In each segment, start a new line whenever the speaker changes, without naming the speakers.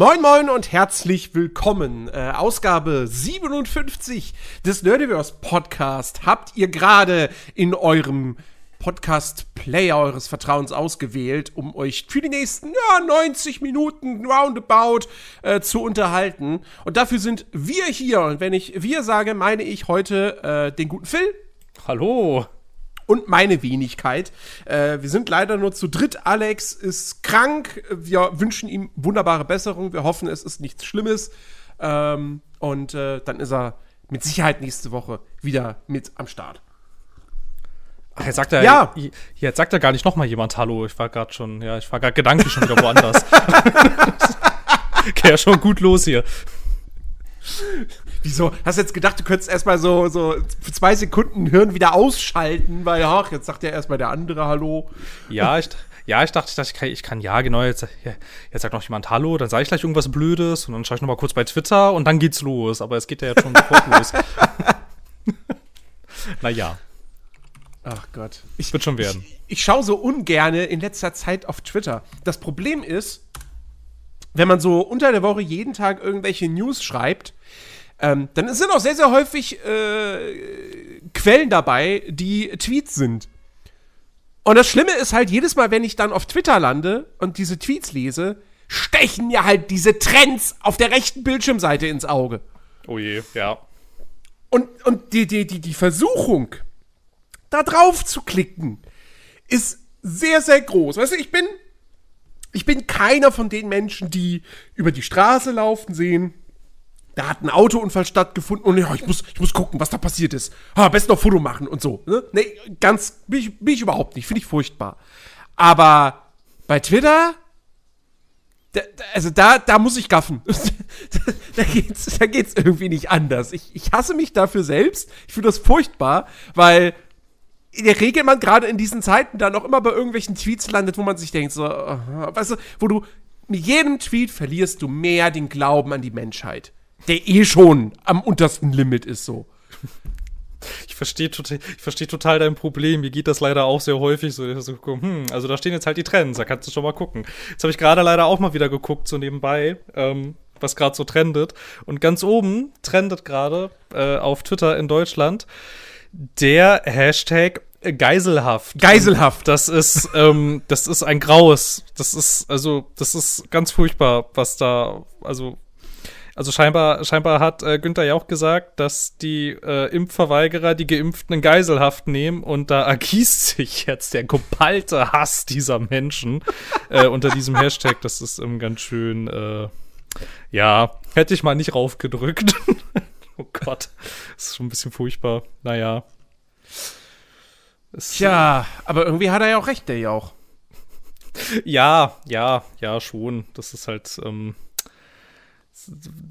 Moin Moin und herzlich willkommen. Äh, Ausgabe 57 des Nerdiverse Podcast habt ihr gerade in eurem Podcast-Player eures Vertrauens ausgewählt, um euch für die nächsten ja, 90 Minuten roundabout äh, zu unterhalten. Und dafür sind wir hier. Und wenn ich wir sage, meine ich heute äh, den guten Phil.
Hallo
und meine Wenigkeit. Äh, wir sind leider nur zu dritt. Alex ist krank. Wir wünschen ihm wunderbare Besserung. Wir hoffen, es ist nichts Schlimmes. Ähm, und äh, dann ist er mit Sicherheit nächste Woche wieder mit am Start.
Ach, jetzt sagt er, ja. jetzt sagt er gar nicht nochmal jemand Hallo. Ich war gerade schon, ja, ich war gerade gedanklich schon wieder woanders. Geht ja schon gut los hier.
Wieso? Hast du jetzt gedacht, du könntest erstmal so, so für zwei Sekunden Hirn wieder ausschalten, weil, ach, jetzt sagt ja erstmal der andere Hallo.
Ja, ich, ja, ich dachte, ich kann, ich kann ja, genau, jetzt, jetzt sagt noch jemand Hallo, dann sage ich gleich irgendwas Blödes und dann schaue ich nochmal kurz bei Twitter und dann geht's los. Aber es geht ja jetzt schon sofort los. naja.
Ach Gott.
Ich, Wird schon werden.
Ich, ich schaue so ungerne in letzter Zeit auf Twitter. Das Problem ist, wenn man so unter der Woche jeden Tag irgendwelche News schreibt, ähm, dann sind auch sehr, sehr häufig äh, Quellen dabei, die Tweets sind. Und das Schlimme ist halt, jedes Mal, wenn ich dann auf Twitter lande und diese Tweets lese, stechen mir halt diese Trends auf der rechten Bildschirmseite ins Auge.
Oh je, ja.
Und, und die, die, die, die Versuchung, da drauf zu klicken, ist sehr, sehr groß. Weißt du, ich bin, ich bin keiner von den Menschen, die über die Straße laufen sehen da hat ein Autounfall stattgefunden und ja, ich muss, ich muss gucken, was da passiert ist. Ah, am besten noch Foto machen und so. Ne? Nee, ganz, bin ich, bin ich überhaupt nicht. Finde ich furchtbar. Aber bei Twitter, da, also da, da muss ich gaffen. da, geht's, da geht's irgendwie nicht anders. Ich, ich hasse mich dafür selbst. Ich finde das furchtbar, weil in der Regel man gerade in diesen Zeiten dann auch immer bei irgendwelchen Tweets landet, wo man sich denkt, so, weißt du, wo du mit jedem Tweet verlierst du mehr den Glauben an die Menschheit der eh schon am untersten Limit ist so.
Ich verstehe total, ich verstehe total dein Problem. Mir geht das leider auch sehr häufig so. Hm, also da stehen jetzt halt die Trends, da kannst du schon mal gucken. Jetzt habe ich gerade leider auch mal wieder geguckt, so nebenbei, ähm, was gerade so trendet. Und ganz oben trendet gerade äh, auf Twitter in Deutschland der Hashtag Geiselhaft.
Geiselhaft.
Das ist, ähm, das ist ein graues. Das ist, also, das ist ganz furchtbar, was da, also, also scheinbar, scheinbar hat äh, Günther ja auch gesagt, dass die äh, Impfverweigerer die Geimpften in Geiselhaft nehmen und da ergießt sich jetzt der geballte Hass dieser Menschen äh, unter diesem Hashtag. Das ist ähm, ganz schön, äh, ja, hätte ich mal nicht raufgedrückt. oh Gott, das ist schon ein bisschen furchtbar. Naja.
Es, Tja, aber irgendwie hat er ja auch recht, der ja auch.
Ja, ja, ja, schon. Das ist halt, ähm,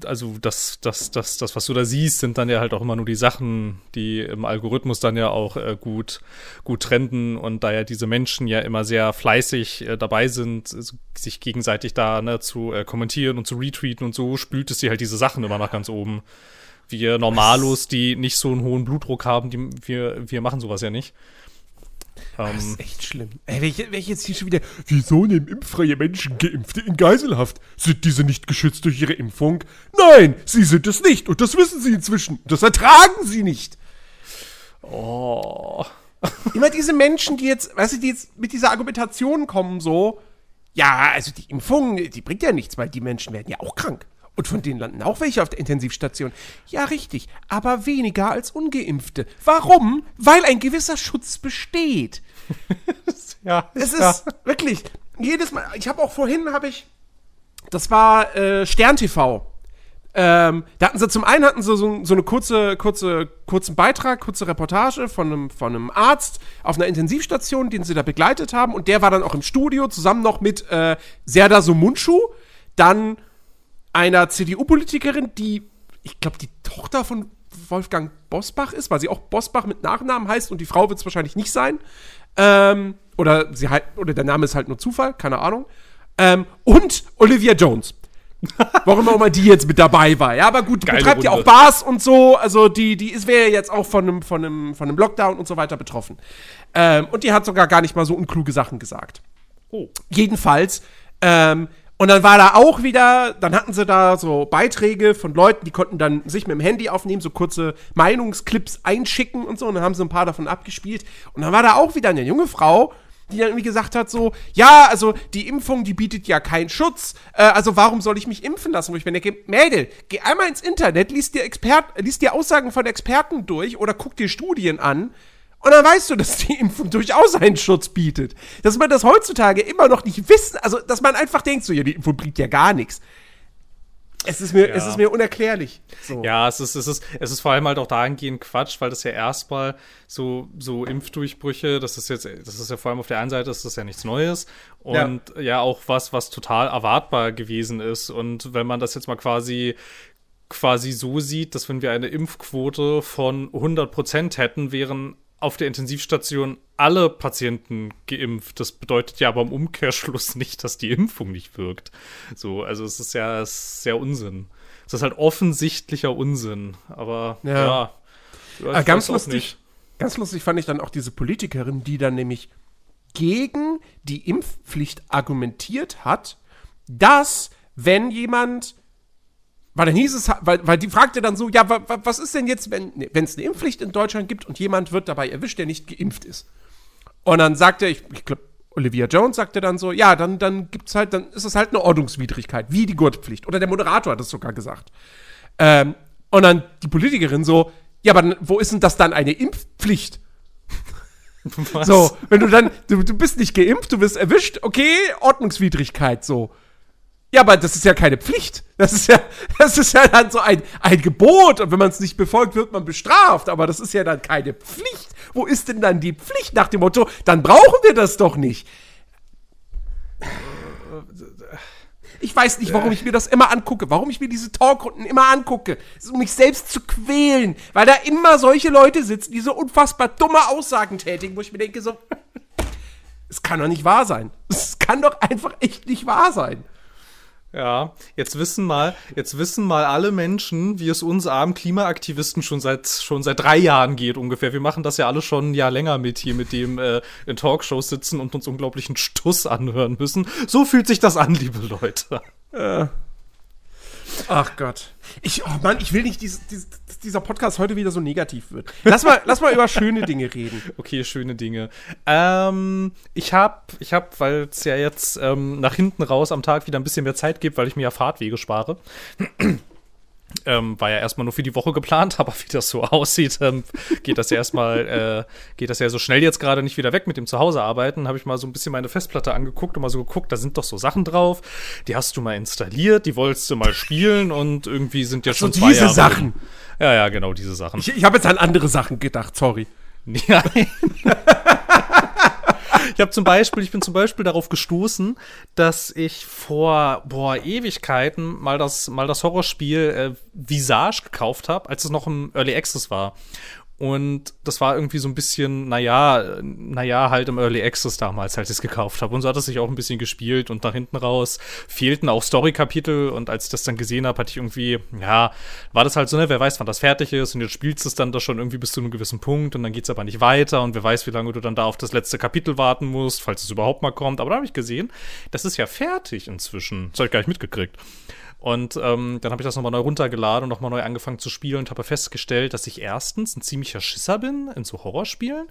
also das, das, das, das, was du da siehst, sind dann ja halt auch immer nur die Sachen, die im Algorithmus dann ja auch äh, gut, gut trenden und da ja diese Menschen ja immer sehr fleißig äh, dabei sind, sich gegenseitig da ne, zu äh, kommentieren und zu retweeten und so, spült es dir halt diese Sachen immer nach ganz oben. Wir Normalos, die nicht so einen hohen Blutdruck haben, die, wir, wir machen sowas ja nicht.
Das ist ähm, echt schlimm. Ey, wenn ich, wenn ich jetzt hier schon wieder. Wieso nehmen impffreie Menschen Geimpfte in Geiselhaft? Sind diese nicht geschützt durch ihre Impfung? Nein, sie sind es nicht. Und das wissen sie inzwischen. Das ertragen sie nicht.
Oh.
Immer diese Menschen, die jetzt, weißt du, die jetzt mit dieser Argumentation kommen, so. Ja, also die Impfung, die bringt ja nichts, weil die Menschen werden ja auch krank. Und von denen landen auch welche auf der Intensivstation. Ja, richtig, aber weniger als ungeimpfte. Warum? Weil ein gewisser Schutz besteht. ja, es ist ja. wirklich jedes Mal. Ich habe auch vorhin habe ich, das war äh, Stern TV. Ähm, da hatten sie zum einen hatten sie so, so eine kurze, kurze, kurzen Beitrag, kurze Reportage von einem, von einem Arzt auf einer Intensivstation, den sie da begleitet haben. Und der war dann auch im Studio zusammen noch mit äh, Serda Sumunchu. Dann einer CDU-Politikerin, die, ich glaube, die Tochter von Wolfgang Bosbach ist, weil sie auch Bosbach mit Nachnamen heißt und die Frau wird es wahrscheinlich nicht sein. Ähm, oder, sie halt, oder der Name ist halt nur Zufall, keine Ahnung. Ähm, und Olivia Jones. Warum auch immer die jetzt mit dabei war. Ja, aber gut, die Geile betreibt ja auch Bars und so. Also die, die ist wäre jetzt auch von einem, von, einem, von einem Lockdown und so weiter betroffen. Ähm, und die hat sogar gar nicht mal so unkluge Sachen gesagt. Oh. Jedenfalls ähm, Und dann war da auch wieder, dann hatten sie da so Beiträge von Leuten, die konnten dann sich mit dem Handy aufnehmen, so kurze Meinungsclips einschicken und so. Und dann haben sie ein paar davon abgespielt. Und dann war da auch wieder eine junge Frau, die dann irgendwie gesagt hat, so, ja, also die Impfung, die bietet ja keinen Schutz, äh, also warum soll ich mich impfen lassen? Wo ich mir denke, Mädel, geh einmal ins Internet, liest dir, Expert, liest dir Aussagen von Experten durch oder guck dir Studien an und dann weißt du, dass die Impfung durchaus einen Schutz bietet. Dass man das heutzutage immer noch nicht wissen, also dass man einfach denkt, so, ja, die Impfung bringt ja gar nichts. Es ist mir, ja. es ist mir unerklärlich.
So. Ja, es ist, es, ist, es ist vor allem halt auch dahingehend Quatsch, weil das ja erstmal so, so Impfdurchbrüche, das ist jetzt, das ist ja vor allem auf der einen Seite, das ist ja nichts Neues und ja. ja auch was, was total erwartbar gewesen ist. Und wenn man das jetzt mal quasi quasi so sieht, dass wenn wir eine Impfquote von 100 Prozent hätten, wären auf der Intensivstation alle Patienten geimpft. Das bedeutet ja aber im Umkehrschluss nicht, dass die Impfung nicht wirkt. So, also es ist ja sehr Unsinn. Es ist halt offensichtlicher Unsinn. Aber ja,
ja äh, ganz lustig. Ganz lustig fand ich dann auch diese Politikerin, die dann nämlich gegen die Impfpflicht argumentiert hat, dass wenn jemand weil dann hieß es, weil, weil die fragte dann so, ja, wa, wa, was ist denn jetzt, wenn es eine Impfpflicht in Deutschland gibt und jemand wird dabei erwischt, der nicht geimpft ist? Und dann sagte ich, ich glaube, Olivia Jones sagte dann so, ja, dann, dann gibt's halt, dann ist es halt eine Ordnungswidrigkeit, wie die Gurtpflicht. Oder der Moderator hat es sogar gesagt. Ähm, und dann die Politikerin so, ja, aber wo ist denn das dann eine Impfpflicht? Was? So, wenn du dann, du, du bist nicht geimpft, du wirst erwischt, okay, Ordnungswidrigkeit, so. Ja, aber das ist ja keine Pflicht. Das ist ja, das ist ja dann so ein, ein Gebot. Und wenn man es nicht befolgt, wird man bestraft. Aber das ist ja dann keine Pflicht. Wo ist denn dann die Pflicht nach dem Motto, dann brauchen wir das doch nicht? Ich weiß nicht, warum ich mir das immer angucke, warum ich mir diese Talkrunden immer angucke, um mich selbst zu quälen, weil da immer solche Leute sitzen, die so unfassbar dumme Aussagen tätigen, wo ich mir denke so, es kann doch nicht wahr sein. Es kann doch einfach echt nicht wahr sein.
Ja, jetzt wissen mal, jetzt wissen mal alle Menschen, wie es uns armen Klimaaktivisten schon seit schon seit drei Jahren geht ungefähr. Wir machen das ja alle schon ein Jahr länger mit hier, mit dem äh, in Talkshows sitzen und uns unglaublichen Stuss anhören müssen. So fühlt sich das an, liebe Leute. Ja.
Ach Gott. Ich, oh Mann, ich will nicht, dass dieser Podcast heute wieder so negativ wird. Lass mal, lass mal über schöne Dinge reden.
Okay, schöne Dinge. Ähm, ich hab, ich hab, weil es ja jetzt ähm, nach hinten raus am Tag wieder ein bisschen mehr Zeit gibt, weil ich mir ja Fahrtwege spare. Ähm, war ja erstmal nur für die Woche geplant, aber wie das so aussieht, ähm, geht das ja erstmal, äh, geht das ja so schnell jetzt gerade nicht wieder weg mit dem Zuhausearbeiten. Habe ich mal so ein bisschen meine Festplatte angeguckt und mal so geguckt, da sind doch so Sachen drauf, die hast du mal installiert, die wolltest du mal spielen und irgendwie sind ja schon zwei
diese Jahre. Sachen.
Ja, ja, genau, diese Sachen.
Ich, ich habe jetzt an andere Sachen gedacht, sorry. Ja.
Ich habe zum Beispiel, ich bin zum Beispiel darauf gestoßen, dass ich vor boah Ewigkeiten mal das mal das Horrorspiel äh, Visage gekauft habe, als es noch im Early Access war. Und das war irgendwie so ein bisschen, naja, naja, halt im Early Access damals, als ich es gekauft habe. Und so hat es sich auch ein bisschen gespielt und nach hinten raus fehlten auch Story-Kapitel. Und als ich das dann gesehen habe, hatte ich irgendwie, ja, war das halt so, ne, wer weiß, wann das fertig ist. Und jetzt spielst du es dann da schon irgendwie bis zu einem gewissen Punkt und dann geht's aber nicht weiter. Und wer weiß, wie lange du dann da auf das letzte Kapitel warten musst, falls es überhaupt mal kommt. Aber da habe ich gesehen, das ist ja fertig inzwischen. Das habe ich gar nicht mitgekriegt. Und ähm, dann habe ich das nochmal neu runtergeladen und nochmal neu angefangen zu spielen und habe festgestellt, dass ich erstens ein ziemlicher Schisser bin in so Horrorspielen.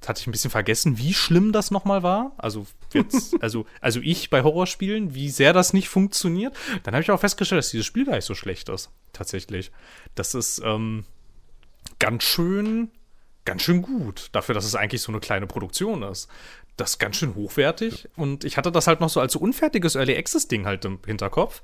Das hatte ich ein bisschen vergessen, wie schlimm das nochmal war. Also jetzt, also, also ich bei Horrorspielen, wie sehr das nicht funktioniert. Dann habe ich auch festgestellt, dass dieses Spiel gar nicht so schlecht ist. Tatsächlich. Das ist ähm, ganz schön, ganz schön gut. Dafür, dass es eigentlich so eine kleine Produktion ist das ist ganz schön hochwertig. Und ich hatte das halt noch so als so unfertiges Early Access Ding halt im Hinterkopf.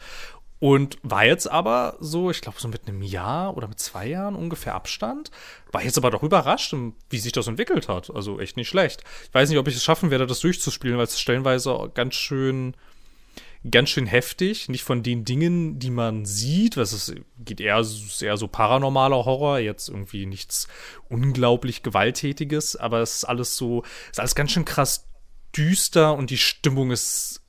Und war jetzt aber so, ich glaube, so mit einem Jahr oder mit zwei Jahren ungefähr Abstand. War jetzt aber doch überrascht, wie sich das entwickelt hat. Also echt nicht schlecht. Ich weiß nicht, ob ich es schaffen werde, das durchzuspielen, weil es stellenweise ganz schön, ganz schön heftig. Nicht von den Dingen, die man sieht. Was es geht eher, eher so paranormaler Horror. Jetzt irgendwie nichts unglaublich Gewalttätiges. Aber es ist alles so, ist alles ganz schön krass düster und die Stimmung ist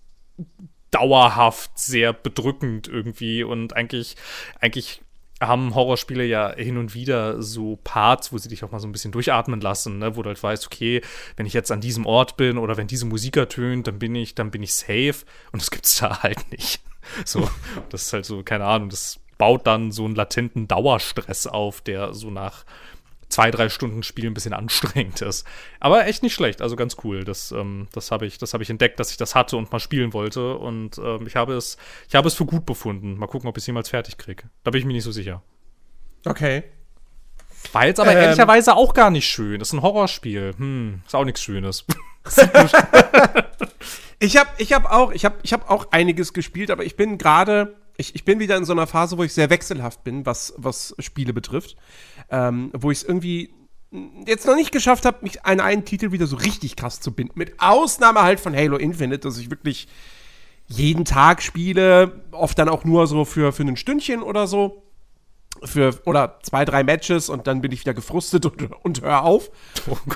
dauerhaft sehr bedrückend irgendwie und eigentlich, eigentlich haben Horrorspiele ja hin und wieder so Parts, wo sie dich auch mal so ein bisschen durchatmen lassen, ne? wo du halt weißt, okay, wenn ich jetzt an diesem Ort bin oder wenn diese Musik ertönt, dann bin ich, dann bin ich safe und das gibt's da halt nicht. So, das ist halt so, keine Ahnung, das baut dann so einen latenten Dauerstress auf, der so nach zwei, drei Stunden Spiel ein bisschen anstrengend ist. Aber echt nicht schlecht, also ganz cool. Das, ähm, das habe ich, das hab ich entdeckt, dass ich das hatte und mal spielen wollte. Und ähm, ich habe es, ich habe es für gut befunden. Mal gucken, ob ich es jemals fertig kriege. Da bin ich mir nicht so sicher.
Okay.
War jetzt aber
Ähm.
ehrlicherweise auch gar nicht schön. Das ist ein Horrorspiel. Hm, ist auch nichts Schönes.
Ich habe ich hab auch, ich hab, ich hab auch einiges gespielt, aber ich bin gerade, ich, ich bin wieder in so einer Phase, wo ich sehr wechselhaft bin, was, was Spiele betrifft. Ähm, wo ich es irgendwie jetzt noch nicht geschafft habe, mich an einen Titel wieder so richtig krass zu binden. Mit Ausnahme halt von Halo Infinite, dass ich wirklich jeden Tag spiele, oft dann auch nur so für, für ein Stündchen oder so. Für, oder zwei, drei Matches und dann bin ich wieder gefrustet und, und hör auf.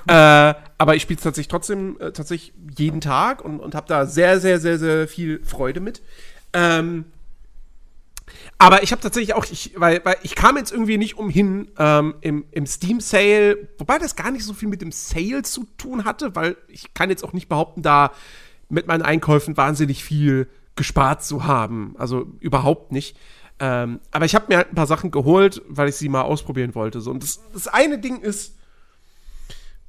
Äh, aber ich spiele es tatsächlich trotzdem äh, tatsächlich jeden Tag und, und habe da sehr, sehr, sehr, sehr viel Freude mit. Ähm, aber ich habe tatsächlich auch, ich, weil, weil ich kam jetzt irgendwie nicht umhin ähm, im, im Steam Sale, wobei das gar nicht so viel mit dem Sale zu tun hatte, weil ich kann jetzt auch nicht behaupten, da mit meinen Einkäufen wahnsinnig viel gespart zu haben. Also überhaupt nicht. Ähm, aber ich habe mir halt ein paar Sachen geholt, weil ich sie mal ausprobieren wollte. So. Und das, das eine Ding ist,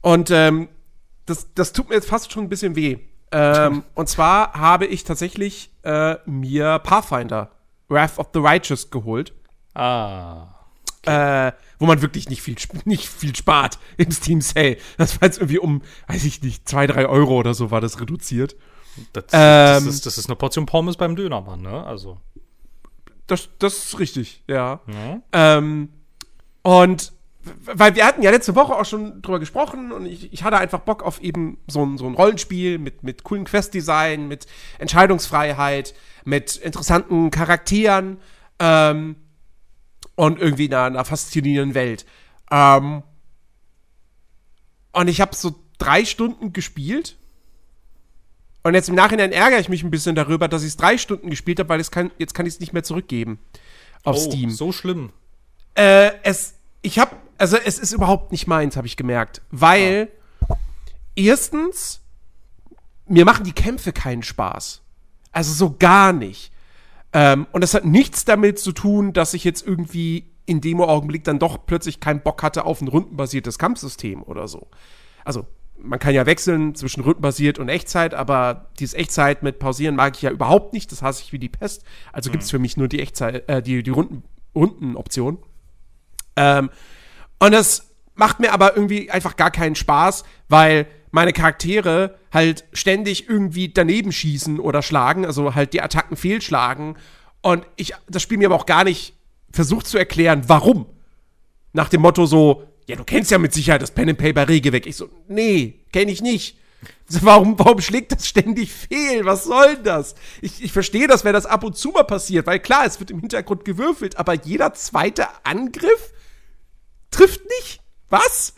und ähm, das, das tut mir jetzt fast schon ein bisschen weh. Ähm, und zwar habe ich tatsächlich äh, mir Pathfinder Wrath of the Righteous geholt.
ah.
Äh, wo man wirklich nicht viel, nicht viel spart im Steam Sale. Das war jetzt irgendwie um, weiß ich nicht, zwei, drei Euro oder so war das reduziert.
Das,
Ähm.
das, ist, das ist eine Portion Pommes beim Dönermann, ne? Also.
Das, das ist richtig, ja.
Ja.
Ähm, und weil wir hatten ja letzte Woche auch schon drüber gesprochen und ich, ich hatte einfach Bock auf eben so ein, so ein Rollenspiel mit, mit coolen Quest-Design, mit Entscheidungsfreiheit, mit interessanten Charakteren ähm, und irgendwie einer, einer faszinierenden Welt. Ähm, und ich habe so drei Stunden gespielt. Und jetzt im Nachhinein ärgere ich mich ein bisschen darüber, dass ich es drei Stunden gespielt habe, weil es kann, jetzt kann ich es nicht mehr zurückgeben auf
oh,
Steam.
so schlimm.
Äh, es, ich hab, also es ist überhaupt nicht meins, habe ich gemerkt. Weil, erstens, mir machen die Kämpfe keinen Spaß. Also so gar nicht. Ähm, und das hat nichts damit zu tun, dass ich jetzt irgendwie in dem Augenblick dann doch plötzlich keinen Bock hatte auf ein rundenbasiertes Kampfsystem oder so. Also, man kann ja wechseln zwischen rundenbasiert und Echtzeit, aber dieses Echtzeit mit Pausieren mag ich ja überhaupt nicht. Das hasse ich wie die Pest. Also gibt's für mich nur die Echtzeit, äh, die, die Runden, Rundenoption. Ähm, und das macht mir aber irgendwie einfach gar keinen Spaß, weil meine Charaktere halt ständig irgendwie daneben schießen oder schlagen, also halt die Attacken fehlschlagen. Und ich das Spiel mir aber auch gar nicht versucht zu erklären, warum. Nach dem Motto so, ja, du kennst ja mit Sicherheit das Pen and Paper Regelwerk. Ich so, nee, kenn ich nicht. Warum, warum schlägt das ständig fehl? Was soll das? Ich, ich verstehe das, wenn das ab und zu mal passiert, weil klar, es wird im Hintergrund gewürfelt, aber jeder zweite Angriff trifft nicht. Was?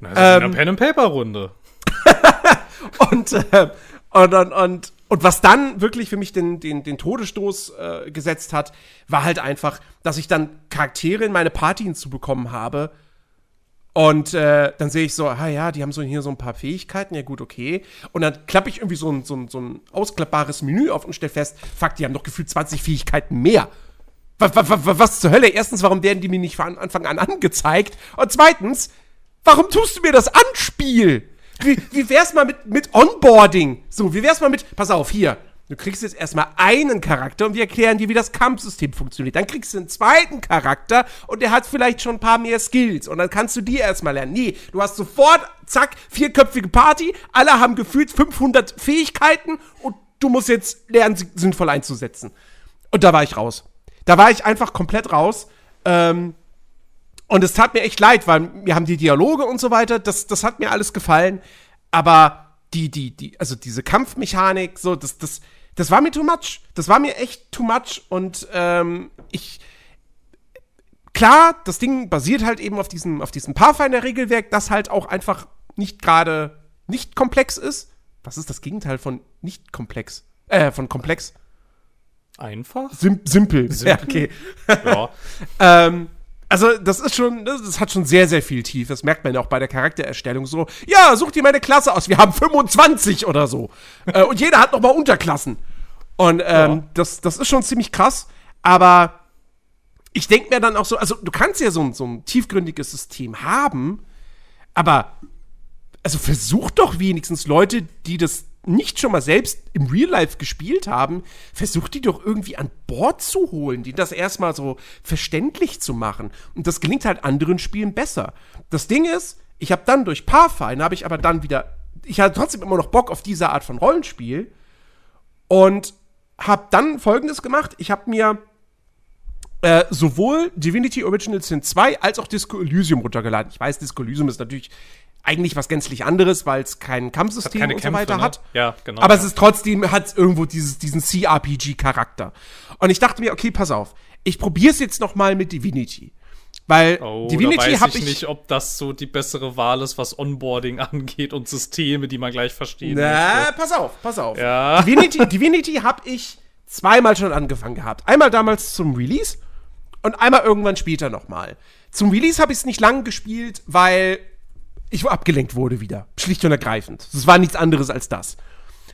Na, das ist
Ähm.
eine Pen and Paper Runde.
Und, äh, und, und, und, und was dann wirklich für mich den, den, den Todesstoß äh, gesetzt hat, war halt einfach, dass ich dann Charaktere in meine Party hinzubekommen habe. Und äh, dann sehe ich so, ah ja, die haben so hier so ein paar Fähigkeiten, ja gut, okay. Und dann klappe ich irgendwie so ein, so, ein, so ein ausklappbares Menü auf und stelle fest, fuck, die haben doch gefühlt 20 Fähigkeiten mehr. Was, was, was zur Hölle? Erstens, warum werden die mir nicht von Anfang an angezeigt? Und zweitens, warum tust du mir das an, Spiel? Wie, wie wär's mal mit, mit Onboarding? So, wie wär's mal mit, pass auf, hier, du kriegst jetzt erstmal einen Charakter und wir erklären dir, wie das Kampfsystem funktioniert. Dann kriegst du einen zweiten Charakter und der hat vielleicht schon ein paar mehr Skills und dann kannst du die erstmal lernen. Nee, du hast sofort, zack, vierköpfige Party, alle haben gefühlt 500 Fähigkeiten und du musst jetzt lernen, sie sinnvoll einzusetzen. Und da war ich raus. Da war ich einfach komplett raus. Ähm, und es tat mir echt leid, weil mir haben die Dialoge und so weiter, das, das hat mir alles gefallen. Aber die, die, die, also diese Kampfmechanik, so, das, das, das war mir too much. Das war mir echt too much. Und ähm, ich. Klar, das Ding basiert halt eben auf diesem, auf diesem Pathfinder-Regelwerk, das halt auch einfach nicht gerade nicht komplex ist. Was ist das Gegenteil von nicht komplex? Äh, von komplex?
Einfach?
Sim simpel.
Simpel?
Ja, okay.
Ja.
ähm, also, das ist schon, das, hat schon sehr, sehr viel tief. Das merkt man ja auch bei der Charaktererstellung so. Ja, such dir meine Klasse aus. Wir haben 25 oder so. äh, und jeder hat nochmal Unterklassen. Und ähm,
Ja.
das, das ist schon ziemlich krass. Aber ich denke mir dann auch so, also du kannst ja so ein, so ein tiefgründiges System haben, aber also versuch doch wenigstens Leute, die das nicht schon mal selbst im Real Life gespielt haben, versuch die doch irgendwie an Bord zu holen, die das erstmal so verständlich zu machen. Und das gelingt halt anderen Spielen besser. Das Ding ist, ich habe dann durch Pathfinder habe ich aber dann wieder, ich hatte trotzdem immer noch Bock auf diese Art von Rollenspiel und habe dann Folgendes gemacht: Ich habe mir äh, sowohl Divinity Original Sin 2 als auch Disco Elysium runtergeladen. Ich weiß, Disco Elysium ist natürlich eigentlich was gänzlich anderes, weil es kein Kampfsystem und
Kämpfe,
so weiter
ne?
hat.
Ja, genau,
Aber
ja.
es ist trotzdem, hat irgendwo dieses, diesen CRPG-Charakter. Und ich dachte mir, okay, pass auf, ich probiere es jetzt noch mal mit Divinity. Weil
Oh,
Divinity habe
ich,
ich,
nicht, ob das so die bessere Wahl ist, was Onboarding angeht und Systeme, die man gleich verstehen
Na,
möchte.
pass auf, pass auf.
Ja.
Divinity, Divinity habe ich zweimal schon angefangen gehabt. Einmal damals zum Release und einmal irgendwann später nochmal. Zum Release habe ich es nicht lang gespielt, weil ich abgelenkt wurde wieder. Schlicht und ergreifend. Es war nichts anderes als das.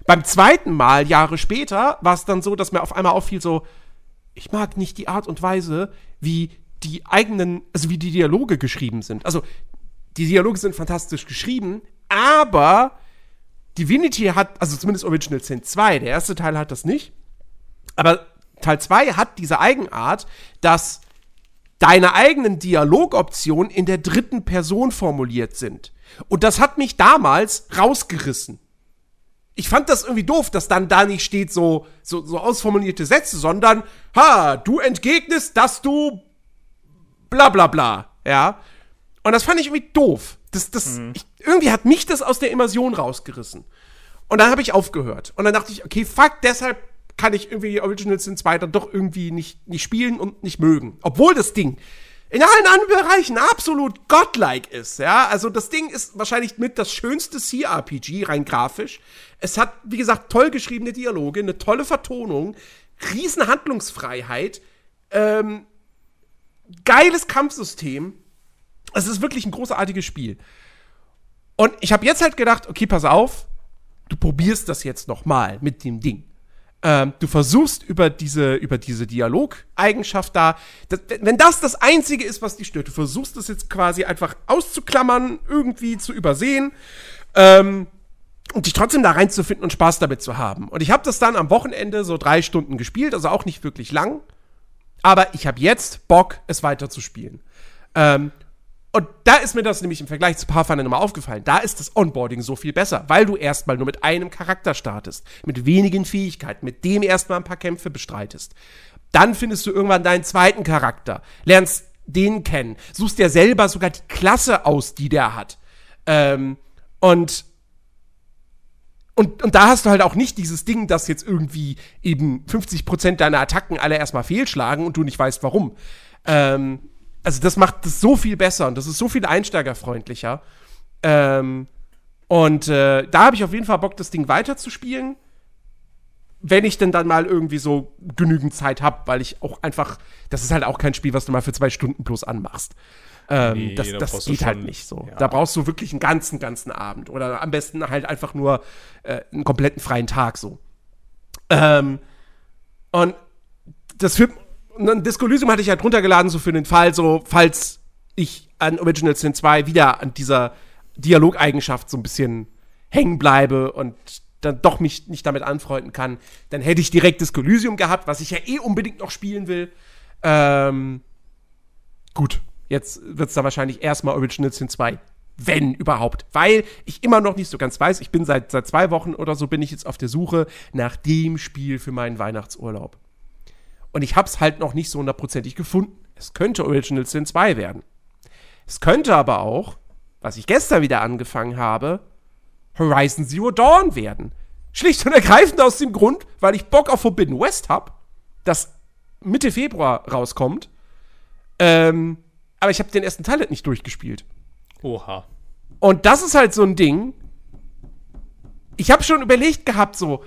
Beim zweiten Mal, Jahre später, war es dann so, dass mir auf einmal auffiel, so, ich mag nicht die Art und Weise, wie die eigenen, also wie die Dialoge geschrieben sind. Also, die Dialoge sind fantastisch geschrieben, aber Divinity hat, also zumindest Original Sin 2, der erste Teil hat das nicht, aber Teil 2 hat diese Eigenart, dass deine eigenen Dialogoptionen in der dritten Person formuliert sind. Und das hat mich damals rausgerissen. Ich fand das irgendwie doof, dass dann da nicht steht so, so, so ausformulierte Sätze, sondern, ha, du entgegnest, dass du bla bla bla, ja. Und das fand ich irgendwie doof. Das, das, ich, irgendwie hat mich das aus der Immersion rausgerissen. Und dann habe ich aufgehört. Und dann dachte ich, okay, fuck, deshalb kann ich irgendwie die Original Sin 2 dann doch irgendwie nicht, nicht spielen und nicht mögen. Obwohl das Ding in allen anderen Bereichen absolut godlike ist, ja. Also das Ding ist wahrscheinlich mit das schönste CRPG, rein grafisch. Es hat, wie gesagt, toll geschriebene Dialoge, eine tolle Vertonung, riesen Handlungsfreiheit, ähm, geiles Kampfsystem. Es ist wirklich ein großartiges Spiel. Und ich habe jetzt halt gedacht, okay, pass auf, du probierst das jetzt noch mal mit dem Ding. Ähm, du versuchst über diese, über diese Dialogeigenschaft da, das, wenn das das Einzige ist, was dich stört, du versuchst das jetzt quasi einfach auszuklammern, irgendwie zu übersehen, ähm, und dich trotzdem da reinzufinden und Spaß damit zu haben. Und ich habe das dann am Wochenende so drei Stunden gespielt, also auch nicht wirklich lang. Aber ich habe jetzt Bock, es weiter zu spielen. Ähm, und da ist mir das nämlich im Vergleich zu Pathfinder nochmal aufgefallen. Da ist das Onboarding so viel besser, weil du erstmal nur mit einem Charakter startest, mit wenigen Fähigkeiten, mit dem erstmal ein paar Kämpfe bestreitest. Dann findest du irgendwann deinen zweiten Charakter, lernst den kennen, suchst dir selber sogar die Klasse aus, die der hat. Ähm, und und, und da hast du halt auch nicht dieses Ding, dass jetzt irgendwie eben 50% deiner Attacken alle erstmal fehlschlagen und du nicht weißt, warum. Ähm, also das macht das so viel besser und das ist so viel einsteigerfreundlicher. Ähm, und äh, da habe ich auf jeden Fall Bock, das Ding weiterzuspielen, wenn ich denn dann mal irgendwie so genügend Zeit habe, weil ich auch einfach, das ist halt auch kein Spiel, was du mal für zwei Stunden plus anmachst. Ähm,
Nee,
das
da
das geht halt
schon-
nicht so.
ja.
Da brauchst du wirklich einen ganzen, ganzen Abend. Oder am besten halt einfach nur äh, einen kompletten freien Tag so. Ähm, und das für dann Disco hatte ich halt runtergeladen, so für den Fall, so, falls ich an Original Sin 2 wieder an dieser Dialogeigenschaft so ein bisschen hängen bleibe und dann doch mich nicht damit anfreunden kann, dann hätte ich direkt Disco gehabt, was ich ja eh unbedingt noch spielen will. Ähm, gut, jetzt wird es da wahrscheinlich erstmal Original Sin 2. Wenn überhaupt. Weil ich immer noch nicht so ganz weiß, ich bin seit, seit zwei Wochen oder so bin ich jetzt auf der Suche nach dem Spiel für meinen Weihnachtsurlaub. Und ich hab's halt noch nicht so hundertprozentig gefunden. Es könnte Original Sin 2 werden. Es könnte aber auch, was ich gestern wieder angefangen habe, Horizon Zero Dawn werden. Schlicht und ergreifend aus dem Grund, weil ich Bock auf Forbidden West hab, das Mitte Februar rauskommt. Ähm, aber ich habe den ersten Teil halt nicht durchgespielt.
Oha.
Und das ist halt so ein Ding. Ich habe schon überlegt gehabt, so,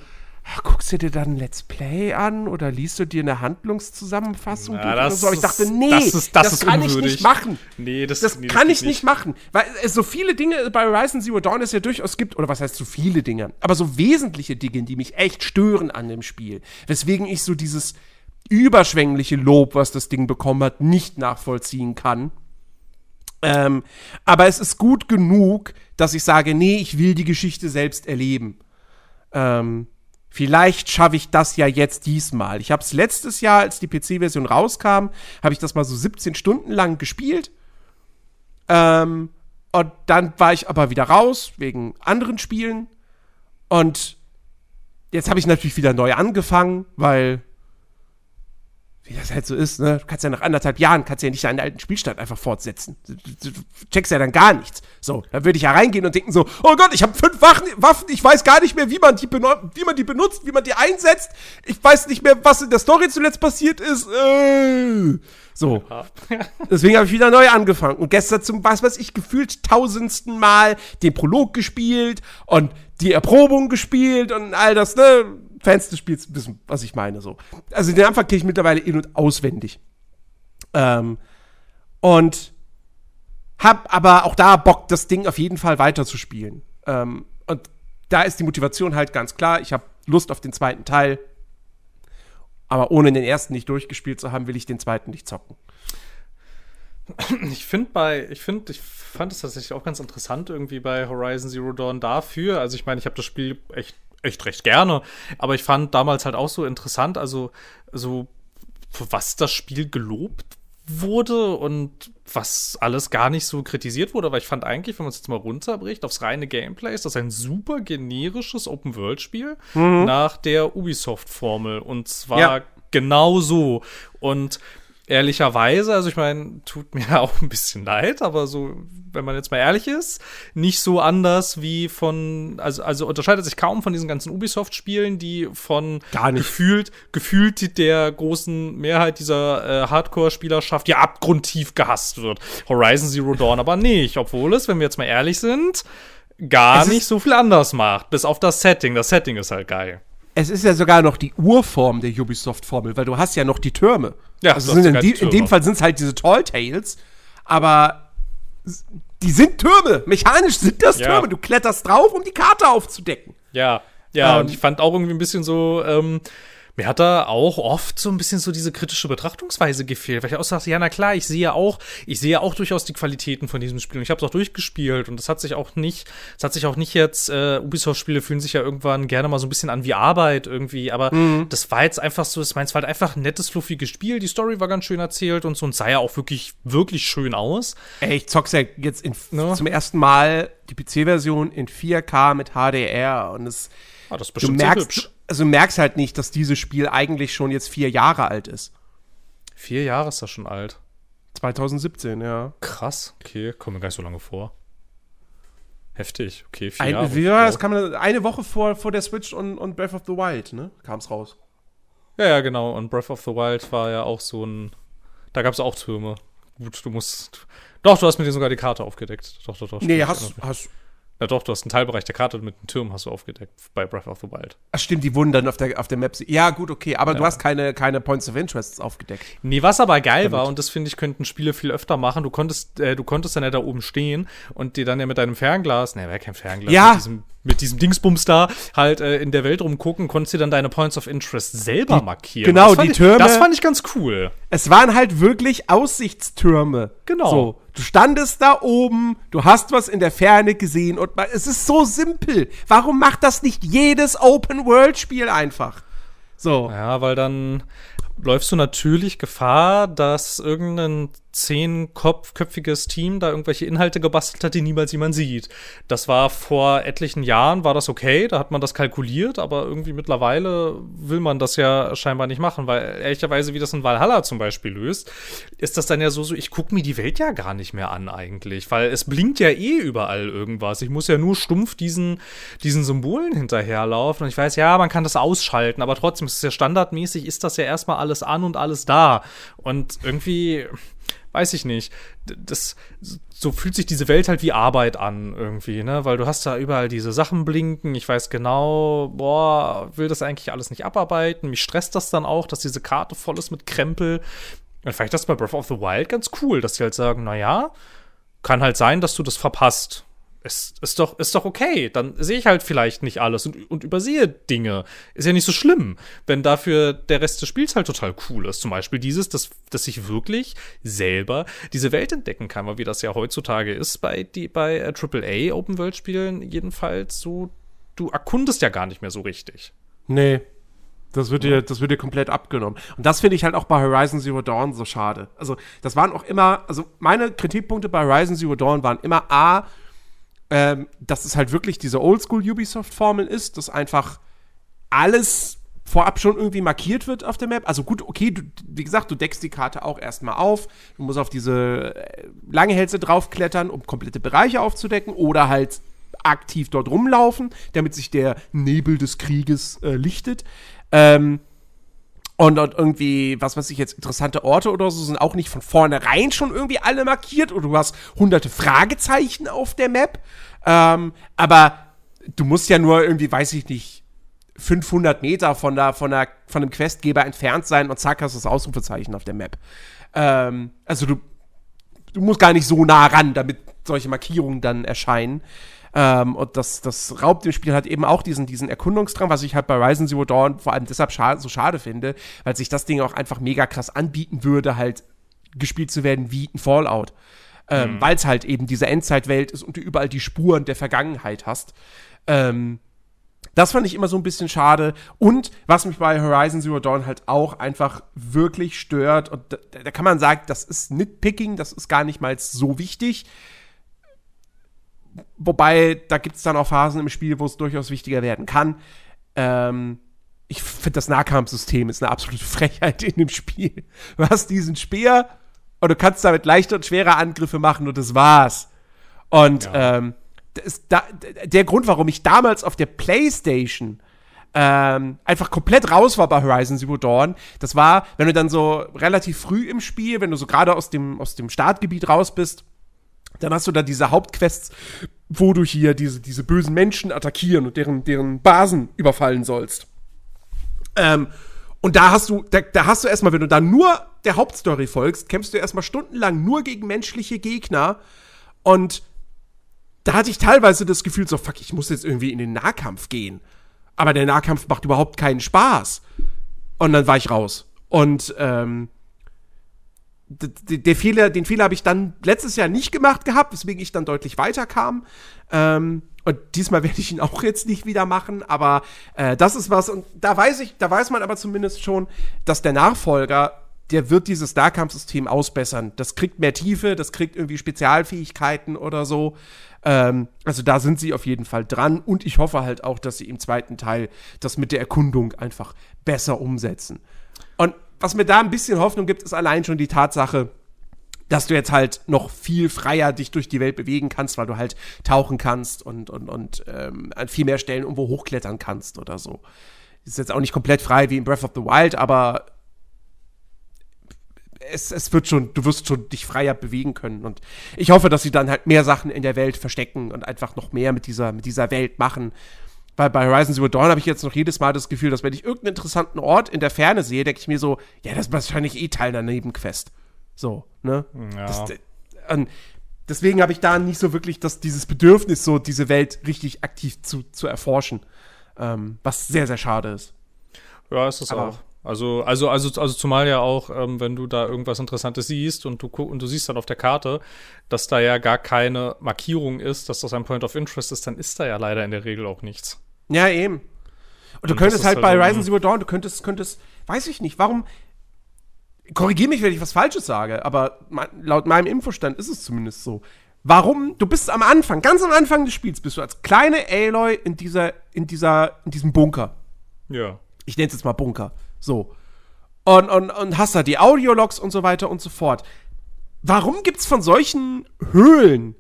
guckst du dir dann ein Let's Play an oder liest du dir eine Handlungszusammenfassung
Na,
durch
das
oder so? Aber ich dachte, nee,
das ist- das ist
kann ich
unwürdig.
nicht machen.
Nee, das,
Das
nee,
kann
geht
ich nicht machen, weil es so viele Dinge bei Horizon Zero Dawn es ja durchaus gibt, oder was heißt so viele Dinge, aber so wesentliche Dinge, die mich echt stören an dem Spiel, weswegen ich so dieses überschwängliche Lob, was das Ding bekommen hat, nicht nachvollziehen kann. Ähm, aber es ist gut genug, dass ich sage, nee, ich will die Geschichte selbst erleben. Ähm, vielleicht schaffe ich das ja jetzt diesmal. Ich habe es letztes Jahr, als die PC-Version rauskam, habe ich das mal so 17 Stunden lang gespielt. Ähm, und dann war ich aber wieder raus wegen anderen Spielen. Und jetzt habe ich natürlich wieder neu angefangen, weil wie das halt so ist, ne? Du kannst ja nach anderthalb Jahren kannst ja nicht deinen alten Spielstand einfach fortsetzen. Du, du, du checkst ja dann gar nichts. So, dann würde ich ja reingehen und denken so, oh Gott, ich habe fünf Waffen, Waffen, ich weiß gar nicht mehr, wie man die wie man die benutzt, wie man die einsetzt. Ich weiß nicht mehr, was in der Story zuletzt passiert ist. Äh. So. Deswegen habe ich wieder neu angefangen und gestern zum, was weiß ich, gefühlt tausendsten Mal den Prolog gespielt und die Erprobung gespielt und all das, ne? Fans des Spiels wissen, was ich meine, so. Also den Anfang kenne ich mittlerweile in- und auswendig. Ähm, und hab aber auch da Bock, das Ding auf jeden Fall weiterzuspielen. Ähm, und da ist die Motivation halt ganz klar. Ich habe Lust auf den zweiten Teil. Aber ohne den ersten nicht durchgespielt zu haben, will ich den zweiten nicht zocken.
Ich finde bei, ich finde, ich fand es tatsächlich auch ganz interessant irgendwie bei Horizon Zero Dawn dafür. Also ich meine, ich habe das Spiel echt, echt recht gerne, aber ich fand damals halt auch so interessant, also so für was das Spiel gelobt wurde und was alles gar nicht so kritisiert wurde, weil ich fand eigentlich, wenn man es jetzt mal runterbricht, aufs reine Gameplay ist das ein super generisches Open-World-Spiel nach der Ubisoft-Formel und zwar
Ja.
genau so. Und ehrlicherweise, also ich meine, tut mir auch ein bisschen leid, aber so, wenn man jetzt mal ehrlich ist, nicht so anders wie von, also, also unterscheidet sich kaum von diesen ganzen Ubisoft-Spielen, die von
Gar nicht.
gefühlt, gefühlt der großen Mehrheit dieser äh, Hardcore-Spielerschaft ja abgrundtief gehasst wird. Horizon Zero Dawn aber nicht, obwohl es, wenn wir jetzt mal ehrlich sind, gar
Es
nicht so viel anders macht, bis auf das Setting. Das Setting ist halt geil.
Es ist ja sogar noch die Urform der Ubisoft-Formel, weil du hast ja noch die Türme.
Ja,
also sind in, die, in dem. Fall sind es halt diese Tall Tales, aber die sind Türme. Mechanisch sind das
Ja.
Türme. Du kletterst drauf, um die Karte aufzudecken.
Ja, ja,
Ähm,
und ich fand auch irgendwie ein bisschen so, ähm, mir hat da auch oft so ein bisschen so diese kritische Betrachtungsweise gefehlt, weil ich auch sagte, ja, na klar, ich sehe auch, ich sehe auch durchaus die Qualitäten von diesem Spiel und ich habe es auch durchgespielt und das hat sich auch nicht, es hat sich auch nicht jetzt, äh, Ubisoft-Spiele fühlen sich ja irgendwann gerne mal so ein bisschen an wie Arbeit irgendwie, aber das war jetzt einfach so, ich meine, es war halt einfach ein nettes, fluffiges Spiel, die Story war ganz schön erzählt und so und sah ja auch wirklich, wirklich schön aus.
Ey, ich zock's ja jetzt in,
Ne?
zum ersten Mal die PC-Version in 4K mit HDR und es
Ah, das ist
du
bestimmt sehr hübsch.
merkst, also du merkst halt nicht, dass dieses Spiel eigentlich schon jetzt vier Jahre alt ist.
Vier Jahre ist das schon alt.
2017, ja.
Krass, okay, kommt mir gar nicht so lange vor. Heftig, okay, vier
Ein,
Jahre.
wie war das? Kam eine Woche vor, vor der Switch und, und Breath of the Wild, ne? Kam's raus.
Ja, ja, genau. Und Breath of the Wild war ja auch so ein. Da gab es auch Türme. Gut, du musst. Doch, du hast mir sogar die Karte aufgedeckt. Doch, doch, doch.
Nee, hast, hast.
Ja, doch, du hast einen Teilbereich der Karte mit den Türmen hast du aufgedeckt bei Breath of the Wild.
Ach, stimmt, die wurden dann auf der, auf der Map. Ja, gut, okay, aber du hast keine, keine Points of Interest aufgedeckt.
Nee, was aber geil
Damit.
war, und das finde ich, könnten Spiele viel öfter machen, du konntest, äh, du konntest dann ja da oben stehen und dir dann ja mit deinem Fernglas, ne, wäre kein Fernglas,
Ja.
mit diesem, mit diesem Dingsbums da halt äh, in der Welt rumgucken, konntest dir dann deine Points of Interest selber markieren.
genau, die
ich,
Türme-
Das fand ich ganz cool.
Es waren halt wirklich Aussichtstürme.
Genau.
So, du standest da oben, du hast was in der Ferne gesehen und es ist so simpel. Warum macht das nicht jedes Open-World-Spiel einfach? So.
Ja, weil dann läufst du natürlich Gefahr, dass irgendein zehnköpfiges Team da irgendwelche Inhalte gebastelt hat, die niemals jemand sieht. Das war vor etlichen Jahren, war das okay, da hat man das kalkuliert, aber irgendwie mittlerweile will man das ja scheinbar nicht machen, weil ehrlicherweise, wie das in Valhalla zum Beispiel löst, ist das dann ja so, so ich gucke mir die Welt ja gar nicht mehr an eigentlich, weil es blinkt ja eh überall irgendwas. Ich muss ja nur stumpf diesen, diesen Symbolen hinterherlaufen und ich weiß, ja, man kann das ausschalten, aber trotzdem ist es ja standardmäßig, ist das ja erstmal alles an und alles da. Und irgendwie weiß ich nicht. Das, so fühlt sich diese Welt halt wie Arbeit an irgendwie, ne? Weil du hast da überall diese Sachen blinken. Ich weiß genau, boah, will das eigentlich alles nicht abarbeiten. Mich stresst das dann auch, dass diese Karte voll ist mit Krempel. Und vielleicht das bei Breath of the Wild ganz cool, dass die halt sagen, na ja, kann halt sein, dass du das verpasst ist, ist, doch, ist doch okay. Dann sehe ich halt vielleicht nicht alles und, und übersehe Dinge. Ist ja nicht so schlimm, wenn dafür der Rest des Spiels halt total cool ist. Zum Beispiel dieses, dass, dass ich wirklich selber diese Welt entdecken kann, weil wie das ja heutzutage ist bei, die, bei äh, AAA Open World Spielen jedenfalls so, du erkundest ja gar nicht mehr so richtig.
Nee. Das wird, dir, das wird dir komplett abgenommen. Und das finde ich halt auch bei Horizon Zero Dawn so schade. Also, das waren auch immer, also meine Kritikpunkte bei Horizon Zero Dawn waren immer A, ähm, dass es halt wirklich diese Oldschool-Ubisoft-Formel ist, dass einfach alles vorab schon irgendwie markiert wird auf der Map. Also gut, okay, du, wie gesagt, du deckst die Karte auch erstmal auf. Du musst auf diese äh, lange Hälse draufklettern, um komplette Bereiche aufzudecken oder halt aktiv dort rumlaufen, damit sich der Nebel des Krieges äh, lichtet. Ähm, und, und irgendwie, was weiß ich jetzt, interessante Orte oder so sind auch nicht von vornherein schon irgendwie alle markiert oder du hast hunderte Fragezeichen auf der Map. Ähm, aber du musst ja nur irgendwie, weiß ich nicht, 500 Meter von, der, von, der, von dem Questgeber entfernt sein und zack, hast du das Ausrufezeichen auf der Map. Ähm, also du, du musst gar nicht so nah ran, damit solche Markierungen dann erscheinen. Ähm, und das, das raubt dem Spiel halt eben auch diesen, diesen Erkundungsdrang, was ich halt bei Horizon Zero Dawn vor allem deshalb scha so schade finde, weil sich das Ding auch einfach mega krass anbieten würde, halt gespielt zu werden wie ein Fallout. Ähm, mhm. Weil es halt eben diese Endzeitwelt ist und du überall die Spuren der Vergangenheit hast. Ähm, das fand ich immer so ein bisschen schade. Und was mich bei Horizon Zero Dawn halt auch einfach wirklich stört, und da, da kann man sagen, das ist Nitpicking, das ist gar nicht mal so wichtig. Wobei, da gibt es dann auch Phasen im Spiel, wo es durchaus wichtiger werden kann. Ähm, ich finde, das Nahkampfsystem ist eine absolute Frechheit in dem Spiel. Du hast diesen Speer und du kannst damit leichte und schwere Angriffe machen und das war's. Und ja. ähm, da, der Grund, warum ich damals auf der PlayStation ähm, einfach komplett raus war bei Horizon Zero Dawn. Das war, wenn du dann so relativ früh im Spiel, wenn du so gerade aus dem, aus dem Startgebiet raus bist, dann hast du da diese Hauptquests, wo du hier diese, diese bösen Menschen attackieren und deren, deren Basen überfallen sollst. Ähm, und da hast du, da, da hast du erstmal, wenn du da nur der Hauptstory folgst, kämpfst du erstmal stundenlang nur gegen menschliche Gegner. Und da hatte ich teilweise das Gefühl, so, fuck, ich muss jetzt irgendwie in den Nahkampf gehen. Aber der Nahkampf macht überhaupt keinen Spaß. Und dann war ich raus. Und ähm, der Fehler, den Fehler habe ich dann letztes Jahr nicht gemacht gehabt, weswegen ich dann deutlich weiterkam. Ähm, und diesmal werde ich ihn auch jetzt nicht wieder machen, aber äh, das ist was, und da weiß ich, da weiß man aber zumindest schon, dass der Nachfolger, der wird dieses Nahkampfsystem ausbessern. Das kriegt mehr Tiefe, das kriegt irgendwie Spezialfähigkeiten oder so. Ähm, also da sind sie auf jeden Fall dran und ich hoffe halt auch, dass sie im zweiten Teil das mit der Erkundung einfach besser umsetzen. Was mir da ein bisschen Hoffnung gibt, ist allein schon die Tatsache, dass du jetzt halt noch viel freier dich durch die Welt bewegen kannst, weil du halt tauchen kannst und, und, und ähm, an viel mehr Stellen irgendwo hochklettern kannst oder so. Ist jetzt auch nicht komplett frei wie in Breath of the Wild, aber es, es wird schon, du wirst schon dich freier bewegen können. Und ich hoffe, dass sie dann halt mehr Sachen in der Welt verstecken und einfach noch mehr mit dieser, mit dieser Welt machen bei, bei Horizon Zero Dawn habe ich jetzt noch jedes Mal das Gefühl, dass wenn ich irgendeinen interessanten Ort in der Ferne sehe, denke ich mir so, ja, das ist wahrscheinlich eh Teil einer Nebenquest. So, ne? Ja. Das, äh, deswegen habe ich da nicht so wirklich das, dieses Bedürfnis, so diese Welt richtig aktiv zu, zu erforschen. Ähm, was sehr, sehr schade ist.
Ja, ist es Aber, auch. Also, also, also, also zumal ja auch, ähm, wenn du da irgendwas Interessantes siehst und du und du siehst dann auf der Karte, dass da ja gar keine Markierung ist, dass das ein Point of Interest ist, dann ist da ja leider in der Regel auch nichts.
Ja, eben. Und du und könntest halt, halt bei Horizon Zero Dawn, du könntest, könntest, weiß ich nicht, warum, korrigier mich, wenn ich was Falsches sage, aber laut meinem Infostand ist es zumindest so. Warum? Du bist am Anfang, ganz am Anfang des Spiels, bist du als kleine Aloy in dieser, in dieser, in diesem Bunker.
Ja.
Ich nenne es jetzt mal Bunker. So. Und, und, und hast da die Audiologs und so weiter und so fort. Warum gibt's von solchen Höhlen,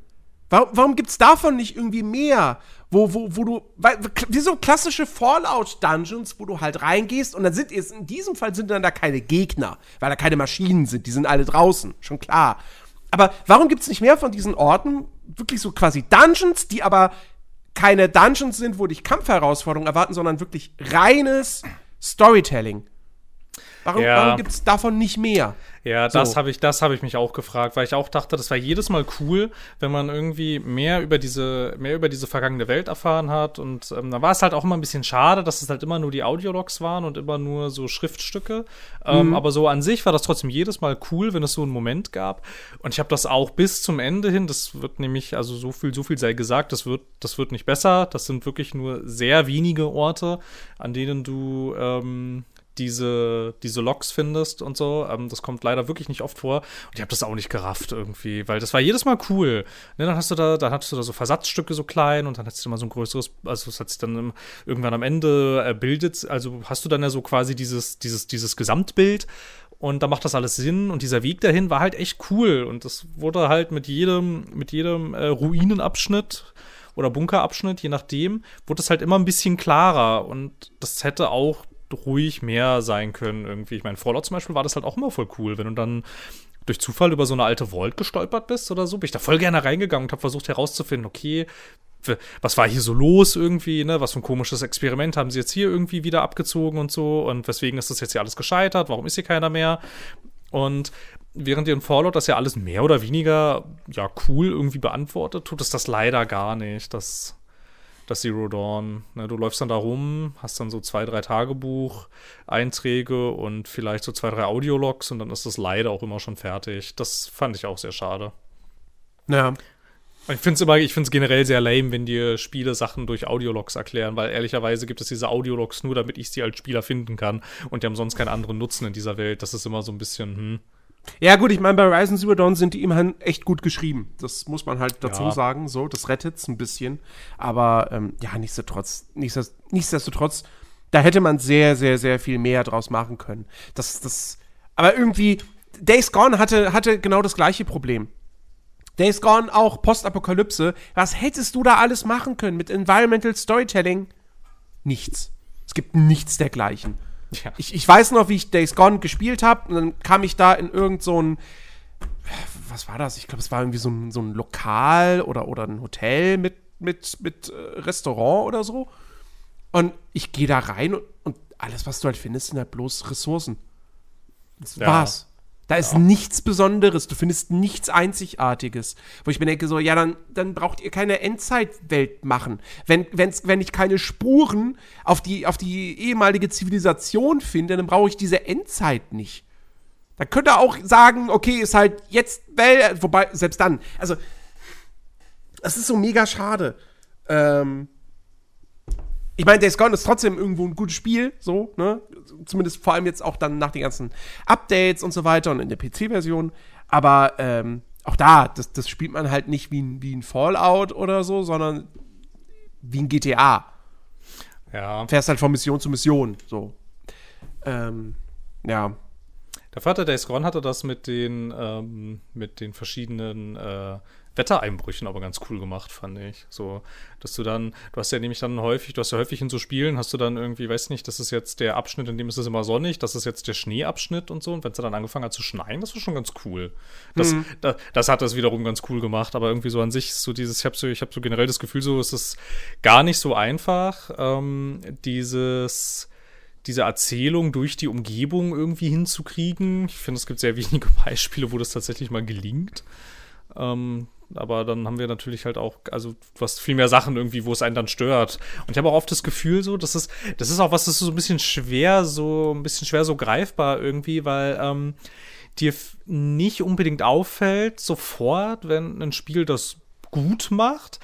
Warum, warum gibt's davon nicht irgendwie mehr? Wo, wo, wo du, weil, wie so klassische Fallout-Dungeons, wo du halt reingehst und dann sind es, in diesem Fall sind dann da keine Gegner, weil da keine Maschinen sind, die sind alle draußen, schon klar. Aber warum gibt's nicht mehr von diesen Orten, wirklich so quasi Dungeons, die aber keine Dungeons sind, wo dich Kampfherausforderungen erwarten, sondern wirklich reines Storytelling? Warum,
Ja.
warum gibt's davon nicht mehr?
Ja, das
So.
habe ich, das habe ich mich auch gefragt, weil ich auch dachte, das war jedes Mal cool, wenn man irgendwie mehr über diese, mehr über diese vergangene Welt erfahren hat. Und ähm, da war es halt auch immer ein bisschen schade, dass es halt immer nur die Audiologs waren und immer nur so Schriftstücke. Ähm, aber so an sich war das trotzdem jedes Mal cool, wenn es so einen Moment gab. Und ich habe das auch bis zum Ende hin. Das wird nämlich, also so viel, so viel sei gesagt, das wird, das wird nicht besser. Das sind wirklich nur sehr wenige Orte, an denen du ähm, diese, diese Loks findest und so. Ähm, das kommt leider wirklich nicht oft vor. Und ich habe das auch nicht gerafft irgendwie, weil das war jedes Mal cool. Ne, dann hast du da, dann hattest du da so Versatzstücke so klein und dann hast du immer so ein größeres, also es hat sich dann im, irgendwann am Ende äh, bildet, also hast du dann ja so quasi dieses, dieses, dieses Gesamtbild. Und da macht das alles Sinn und dieser Weg dahin war halt echt cool und das wurde halt mit jedem, mit jedem äh, Ruinenabschnitt oder Bunkerabschnitt, je nachdem, wurde es halt immer ein bisschen klarer und das hätte auch ruhig mehr sein können irgendwie. Ich meine, Fallout zum Beispiel war das halt auch immer voll cool, wenn du dann durch Zufall über so eine alte Vault gestolpert bist oder so, bin ich da voll gerne reingegangen und habe versucht herauszufinden, okay, was war hier so los irgendwie, ne? Was für ein komisches Experiment haben sie jetzt hier irgendwie wieder abgezogen und so und weswegen ist das jetzt hier alles gescheitert? Warum ist hier keiner mehr? Und während ihr in Fallout das ja alles mehr oder weniger ja cool irgendwie beantwortet, tut es das leider gar nicht. Das, das Zero Dawn. Ne, du läufst dann da rum, hast dann so zwei, drei Tagebuch-Einträge und vielleicht so zwei, drei Audiologs und dann ist das leider auch immer schon fertig. Das fand ich auch sehr schade.
Ja.
Ich finde es immer, ich finde es generell sehr lame, wenn dir Spiele Sachen durch Audiologs erklären, weil ehrlicherweise gibt es diese Audiologs nur, damit ich sie als Spieler finden kann und die haben sonst keinen anderen Nutzen in dieser Welt. Das ist immer so ein bisschen, hm.
Ja, gut, ich meine, bei Horizon Zero Dawn sind die immerhin echt gut geschrieben. Das muss man halt dazu
Ja.
sagen. So, das rettet's ein bisschen. Aber ähm, ja, nichtsdestotrotz, nichtsdest- nichtsdestotrotz, da hätte man sehr, sehr, sehr viel mehr draus machen können. Das, das, aber irgendwie, Days Gone hatte, hatte genau das gleiche Problem. Days Gone auch Postapokalypse. Was hättest du da alles machen können mit Environmental Storytelling? Nichts. Es gibt nichts dergleichen.
Ja.
Ich, ich weiß noch, wie ich Days Gone gespielt habe und dann kam ich da in irgend so ein was war das? Ich glaube, es war irgendwie so ein, so ein Lokal oder, oder ein Hotel mit, mit, mit äh, Restaurant oder so. Und ich gehe da rein und, und alles, was du halt findest, sind halt bloß Ressourcen. Das
Ja.
war's. Da ist nichts Besonderes, du findest nichts Einzigartiges. Wo ich mir denke, so, ja, dann, dann braucht ihr keine Endzeitwelt machen. Wenn, wenn's, wenn ich keine Spuren auf die, auf die ehemalige Zivilisation finde, dann brauche ich diese Endzeit nicht. Da könnt ihr auch sagen, okay, ist halt jetzt Welt, wobei, selbst dann, also, das ist so mega schade. Ähm, ich meine, Days Gone ist trotzdem irgendwo ein gutes Spiel, so, ne? Zumindest vor allem jetzt auch dann nach den ganzen Updates und so weiter und in der PC-Version. Aber ähm, auch da, das, das spielt man halt nicht wie ein, wie ein Fallout oder so, sondern wie ein GTA.
Ja.
Fährst halt von Mission zu Mission, so. Ähm, ja.
Der Vater Days Gone hatte das mit den, ähm, mit den verschiedenen äh, Wettereinbrüchen aber ganz cool gemacht, fand ich. So, dass du dann, du hast ja nämlich dann häufig, du hast ja häufig in so Spielen, hast du dann irgendwie, weiß nicht, das ist jetzt der Abschnitt, in dem ist es immer sonnig, das ist jetzt der Schneeabschnitt und so. Und wenn es dann angefangen hat zu schneien, das war schon ganz cool. Das, da, das hat das wiederum ganz cool gemacht, aber irgendwie so an sich, so dieses, ich habe so, ich habe so generell das Gefühl, so es ist gar nicht so einfach, ähm, dieses diese Erzählung durch die Umgebung irgendwie hinzukriegen. Ich finde, es gibt sehr wenige Beispiele, wo das tatsächlich mal gelingt. Ähm, aber dann haben wir natürlich halt auch, also du hast viel mehr Sachen irgendwie, wo es einen dann stört. Und ich habe auch oft das Gefühl so, dass es, das ist auch was, das ist so ein bisschen schwer, so ein bisschen schwer so greifbar irgendwie, weil ähm, dir nicht unbedingt auffällt sofort, wenn ein Spiel das gut macht,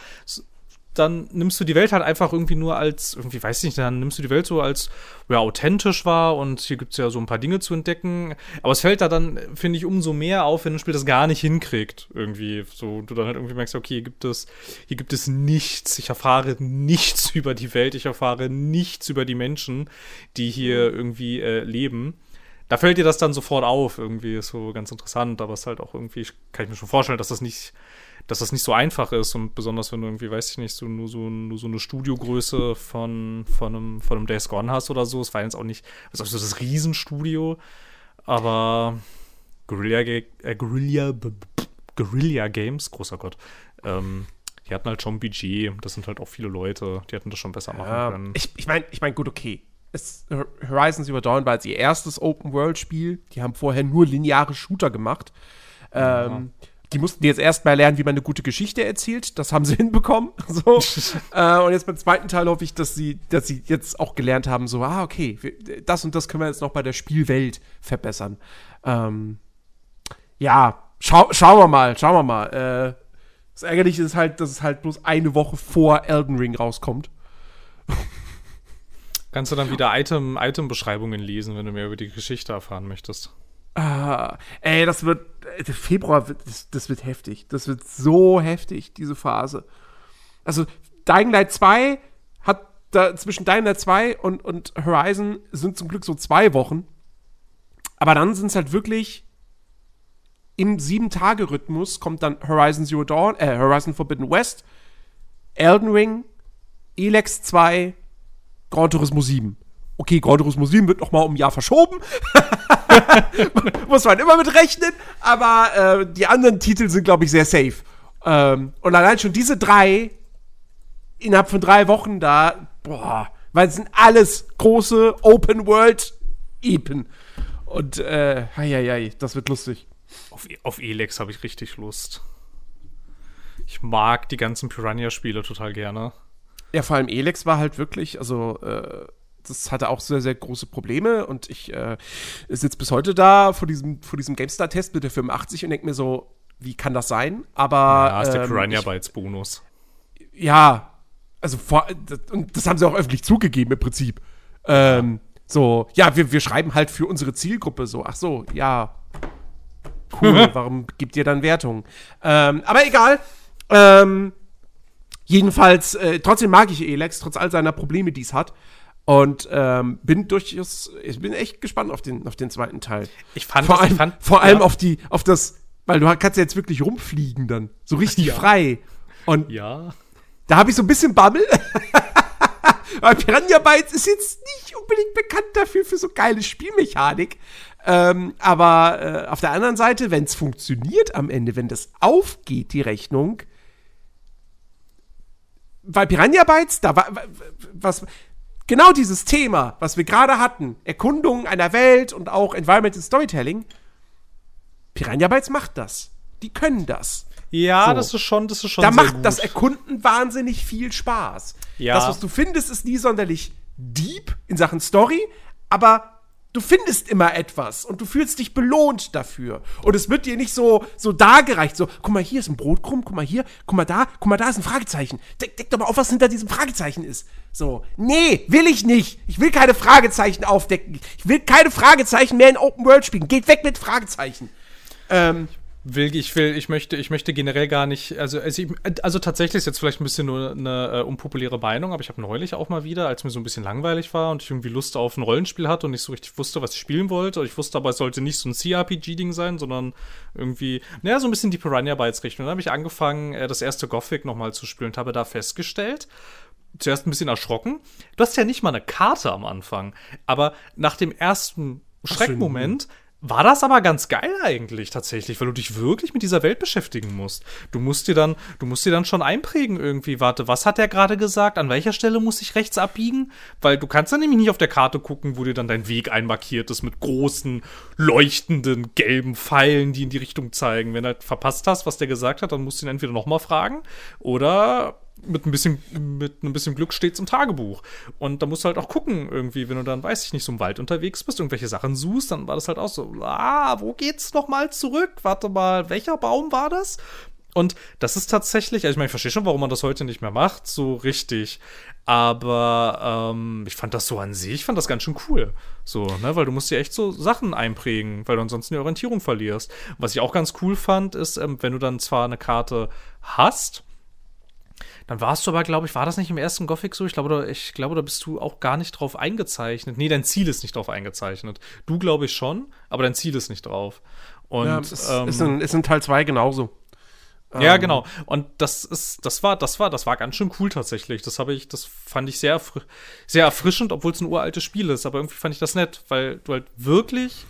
dann nimmst du die Welt halt einfach irgendwie nur als, irgendwie weiß ich nicht, dann nimmst du die Welt so als ja, authentisch wahr und hier gibt es ja so ein paar Dinge zu entdecken. Aber es fällt da dann, finde ich, umso mehr auf, wenn ein Spiel das gar nicht hinkriegt. Irgendwie. So, du dann halt irgendwie merkst, okay, hier gibt es, hier gibt es nichts. Ich erfahre nichts über die Welt, ich erfahre nichts über die Menschen, die hier irgendwie äh, leben. Da fällt dir das dann sofort auf, irgendwie ist so ganz interessant, aber es ist halt auch irgendwie, kann ich mir schon vorstellen, dass das nicht dass das nicht so einfach ist und besonders wenn du irgendwie, weiß ich nicht, so nur so, nur so eine Studiogröße von, von einem, von einem Days Gone hast oder so. Es war jetzt auch nicht, also so das Riesenstudio, aber Guerilla, äh, Guerilla, Guerilla Games, großer Gott, ähm, die hatten halt schon Budget, das sind halt auch viele Leute, die hätten das schon besser machen
Ja,
können.
ich ich meine, ich mein, gut, okay. Es, Horizon Zero Dawn war jetzt ihr erstes Open-World-Spiel. Die haben vorher nur lineare Shooter gemacht. Ähm, die mussten jetzt erstmal lernen, wie man eine gute Geschichte erzählt. Das haben sie hinbekommen. So. äh, und jetzt beim zweiten Teil hoffe ich, dass sie, dass sie jetzt auch gelernt haben, so, ah, okay, wir- das und das können wir jetzt noch bei der Spielwelt verbessern. Ähm, ja, schau, schauen wir mal, schauen wir mal. Äh, das Ärgerliche ist halt, dass es halt bloß eine Woche vor Elden Ring rauskommt.
Kannst du dann wieder Item, Item-Beschreibungen lesen, wenn du mehr über die Geschichte erfahren möchtest.
Ah, ey, das wird. Februar wird. Das, das wird heftig. Das wird so heftig, diese Phase. Also, Dying Light 2 hat da zwischen Dying Light 2 und, und Horizon sind zum Glück so zwei Wochen. Aber dann sind es halt wirklich. Im Sieben-Tage-Rhythmus kommt dann Horizon Zero Dawn, äh, Horizon Forbidden West, Elden Ring, Elex 2, Gran Turismo 7. Okay, Gran Turismo 7 wird noch mal um ein Jahr verschoben. Muss man immer mit rechnen. Aber äh, die anderen Titel sind, glaube ich, sehr safe. Ähm, und allein schon diese drei innerhalb von drei Wochen da, boah, weil es sind alles große Open World Epen. Und äh, hei, das wird lustig.
Auf, auf Elex habe ich richtig Lust. Ich mag die ganzen Piranha-Spiele total gerne.
Ja, vor allem Elex war halt wirklich, also äh, das hatte auch sehr, sehr große Probleme und ich äh, sitze bis heute da vor diesem, vor diesem GameStar-Test mit der 85 und denke mir so, wie kann das sein? Aber
Ja, ist der
ähm,
Piranha Bytes Bonus.
ja, also vor, das, und das haben sie auch öffentlich zugegeben im Prinzip. Ähm, so, ja, wir, wir schreiben halt für unsere Zielgruppe so, ach so, ja, cool, warum gibt ihr dann Wertungen? Ähm, aber egal. Ähm, jedenfalls, äh, trotzdem mag ich Elex, trotz all seiner Probleme, die es hat. Und ähm, bin durchaus, ich bin echt gespannt auf den, auf den zweiten Teil.
Ich fand
vor
das-
allem,
fand-
vor allem
ja.
auf die, auf das, weil du kannst ja jetzt wirklich rumfliegen dann, so richtig
Ja.
frei. Und
Ja.
da habe ich so ein bisschen Bammel. Weil Piranha Bytes ist jetzt nicht unbedingt bekannt dafür für so geile Spielmechanik. Ähm, aber äh, auf der anderen Seite, wenn es funktioniert am Ende, wenn das aufgeht, die Rechnung, weil Piranha Bytes, da war was genau dieses Thema, was wir gerade hatten, Erkundung einer Welt und auch Environmental Storytelling, Piranha Bytes macht das. Die können das.
Ja,
So.
das ist schon, das ist schon
Da macht
gut.
das Erkunden wahnsinnig viel Spaß.
Ja.
Das, was du findest, ist nie sonderlich deep in Sachen Story, aber du findest immer etwas und du fühlst dich belohnt dafür. Und es wird dir nicht so, so dargereicht, so, guck mal, hier ist ein Brotkrumm, guck mal hier, guck mal da, guck mal, da ist ein Fragezeichen. Deck, deck doch mal auf, was hinter diesem Fragezeichen ist. So, nee, will ich nicht. Ich will keine Fragezeichen aufdecken. Ich will keine Fragezeichen mehr in Open World spielen. Geht weg mit Fragezeichen. Ähm,
Will, ich will, ich möchte, ich möchte generell gar nicht, also, also, also tatsächlich ist jetzt vielleicht ein bisschen nur eine äh, unpopuläre Meinung, aber ich habe neulich auch mal wieder, als mir so ein bisschen langweilig war und ich irgendwie Lust auf ein Rollenspiel hatte und nicht so richtig wusste, was ich spielen wollte. Ich wusste aber, es sollte nicht so ein CRPG-Ding sein, sondern irgendwie, naja, so ein bisschen die Piranha Bytes Richtung. Dann habe ich angefangen, äh, das erste Gothic nochmal zu spielen und habe da festgestellt, zuerst ein bisschen erschrocken. Du hast ja nicht mal eine Karte am Anfang. Aber nach dem ersten Schreckmoment war das aber ganz geil eigentlich tatsächlich, weil du dich wirklich mit dieser Welt beschäftigen musst. Du musst dir dann, du musst dir dann schon einprägen irgendwie, warte, was hat der gerade gesagt? An welcher Stelle muss ich rechts abbiegen? Weil du kannst dann nämlich nicht auf der Karte gucken, wo dir dann dein Weg einmarkiert ist mit großen, leuchtenden, gelben Pfeilen, die in die Richtung zeigen. Wenn du halt verpasst hast, was der gesagt hat, dann musst du ihn entweder nochmal fragen oder mit ein bisschen, mit ein bisschen Glück steht's im Tagebuch. Und da musst du halt auch gucken, irgendwie, wenn du dann, weiß ich nicht, so im Wald unterwegs bist, irgendwelche Sachen suchst, dann war das halt auch so, ah, wo geht's nochmal zurück? Warte mal, welcher Baum war das? Und das ist tatsächlich, also ich meine, ich verstehe schon, warum man das heute nicht mehr macht, so richtig. Aber ähm, ich fand das so an sich, ich fand das ganz schön cool. So, ne, weil du musst dir echt so Sachen einprägen, weil du ansonsten die Orientierung verlierst. Was ich auch ganz cool fand, ist, ähm, wenn du dann zwar eine Karte hast, dann warst du aber, glaube ich, war das nicht im ersten Gothic so? Ich glaube, da, ich glaube, da bist du auch gar nicht drauf eingezeichnet. Nee, dein Ziel ist nicht drauf eingezeichnet. Du, glaube ich, schon, aber dein Ziel ist nicht drauf. Und
ja, ist,
ähm,
ist, in, ist in Teil 2 genauso.
Ja,
Ähm,
genau. Und das ist, das war, das war, das war ganz schön cool tatsächlich. Das habe ich, das fand ich sehr, sehr erfrischend, obwohl es ein uraltes Spiel ist. Aber irgendwie fand ich das nett, weil du halt wirklich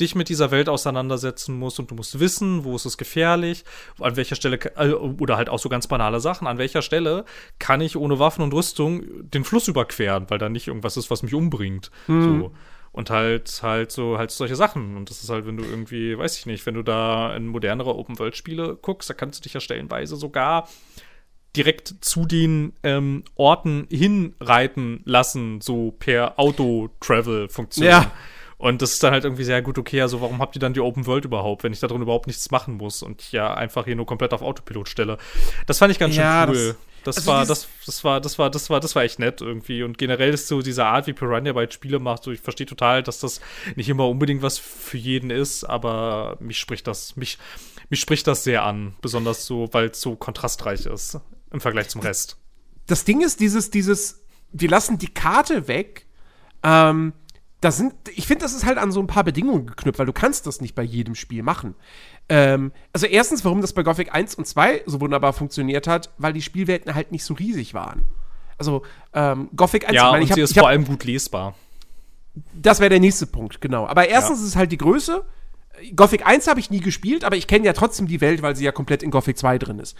dich mit dieser Welt auseinandersetzen musst und du musst wissen, wo ist es gefährlich, an welcher Stelle, äh, oder halt auch so ganz banale Sachen, an welcher Stelle kann ich ohne Waffen und Rüstung den Fluss überqueren, weil da nicht irgendwas ist, was mich umbringt. So. Und halt, halt so, halt solche Sachen. Und das ist halt, wenn du irgendwie, weiß ich nicht, wenn du da in modernere Open-World-Spiele guckst, da kannst du dich ja stellenweise sogar direkt zu den ähm, Orten hinreiten lassen, so per Auto-Travel-Funktion.
Ja.
Und das ist dann halt irgendwie sehr gut, okay, also warum habt ihr dann die Open World überhaupt, wenn ich da drin überhaupt nichts machen muss und ich ja einfach hier nur komplett auf Autopilot stelle. Das fand ich ganz
Ja,
schön cool. Das,
also
war, das, das war, das war, das war, das war echt nett irgendwie. Und generell ist so diese Art, wie Piranha bei Spiele macht, so ich verstehe total, dass das nicht immer unbedingt was für jeden ist, aber mich spricht das, mich, mich spricht das sehr an. Besonders so, weil es so kontrastreich ist im Vergleich zum Rest.
das Ding ist, dieses, dieses, die lassen die Karte weg. Ähm, das sind, ich finde, das ist halt an so ein paar Bedingungen geknüpft, weil du kannst das nicht bei jedem Spiel machen. Ähm, also erstens, warum das bei Gothic 1 und 2 so wunderbar funktioniert hat, weil die Spielwelten halt nicht so riesig waren. Also ähm, Gothic 1,
Ja,
ich meine, ich hab,
ist
ich hab,
vor allem gut lesbar.
das wäre der nächste Punkt, genau. Aber erstens
Ja.
ist es halt die Größe. Gothic 1 habe ich nie gespielt, aber ich kenne ja trotzdem die Welt, weil sie ja komplett in Gothic 2 drin ist.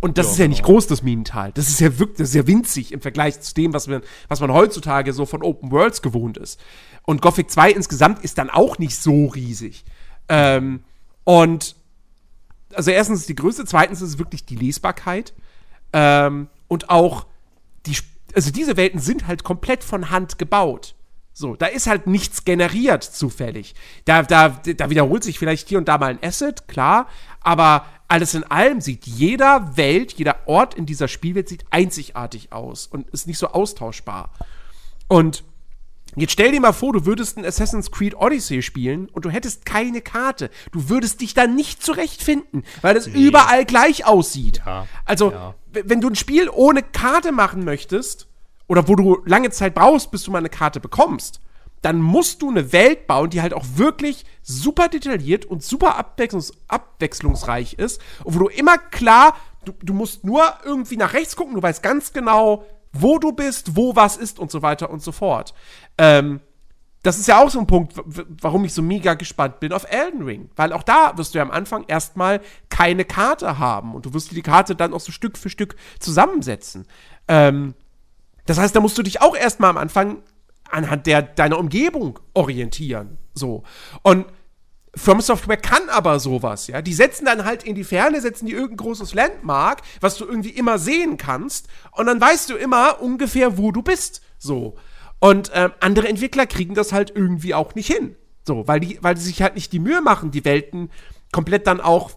Und das
Ja,
ist ja nicht
genau.
groß, das Minental. Das ist ja wirklich, das ist ja winzig im Vergleich zu dem, was man, was man heutzutage so von Open Worlds gewohnt ist. Und Gothic 2 insgesamt ist dann auch nicht so riesig. Ähm, und also erstens ist die Größe, zweitens ist es wirklich die Lesbarkeit. Ähm, und auch die, also diese Welten sind halt komplett von Hand gebaut. So, da ist halt nichts generiert zufällig. Da, da, da wiederholt sich vielleicht hier und da mal ein Asset, klar, aber alles in allem sieht jeder Welt, jeder Ort in dieser Spielwelt sieht einzigartig aus und ist nicht so austauschbar. Und Jetzt stell dir mal vor, du würdest ein Assassin's Creed Odyssey spielen und du hättest keine Karte. Du würdest dich da nicht zurechtfinden, weil es überall gleich aussieht.
Ja,
Also,
ja.
wenn du ein Spiel ohne Karte machen möchtest, oder wo du lange Zeit brauchst, bis du mal eine Karte bekommst, dann musst du eine Welt bauen, die halt auch wirklich super detailliert und super abwechslungs abwechslungsreich ist. Und wo du immer klar, du, du musst nur irgendwie nach rechts gucken, du weißt ganz genau, wo du bist, wo was ist und so weiter und so fort. Ähm, das ist ja auch so ein Punkt, warum ich so mega gespannt bin auf Elden Ring. Weil auch da wirst du ja am Anfang erstmal keine Karte haben und du wirst die Karte dann auch so Stück für Stück zusammensetzen. Ähm, das heißt, da musst du dich auch erstmal am Anfang anhand der, deiner Umgebung orientieren. So. Und From Software kann aber sowas, ja. Die setzen dann halt in die Ferne, setzen die irgendein großes Landmark, was du irgendwie immer sehen kannst. Und dann weißt du immer ungefähr, wo du bist. So. Und ähm, andere Entwickler kriegen das halt irgendwie auch nicht hin. So, weil die, weil sie sich halt nicht die Mühe machen, die Welten komplett dann auch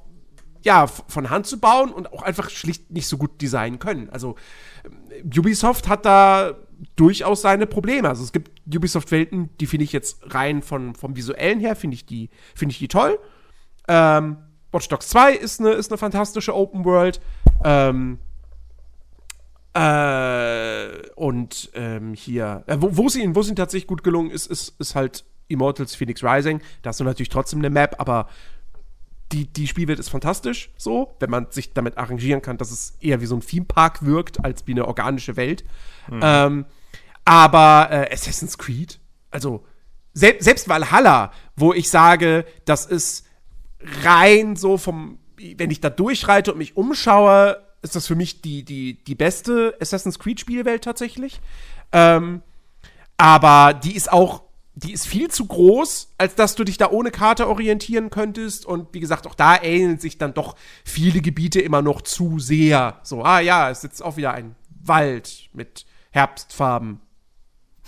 ja, von Hand zu bauen und auch einfach schlicht nicht so gut designen können. Also ähm, Ubisoft hat da durchaus seine Probleme. Also es gibt Ubisoft-Welten, die finde ich jetzt rein von, vom Visuellen her, finde ich die, finde ich die toll. Ähm, Watch Dogs 2 ist eine, ist eine fantastische Open World. Ähm, äh, und ähm, hier, äh, wo, wo, es ihnen, wo ihnen tatsächlich gut gelungen ist, ist, ist halt Immortals Phoenix Rising. Da hast du natürlich trotzdem eine Map, aber die, die Spielwelt ist fantastisch, so, wenn man sich damit arrangieren kann, dass es eher wie so ein Themepark wirkt, als wie eine organische Welt. Ähm, aber äh, Assassin's Creed, also sel selbst Valhalla, wo ich sage, das ist rein so vom, wenn ich da durchreite und mich umschaue, ist das für mich die, die, die beste Assassin's Creed Spielwelt tatsächlich. Ähm, aber die ist auch, die ist viel zu groß, als dass du dich da ohne Karte orientieren könntest. Und wie gesagt, auch da ähneln sich dann doch viele Gebiete immer noch zu sehr. So, ah ja, es ist jetzt auch wieder ein Wald mit Herbstfarben.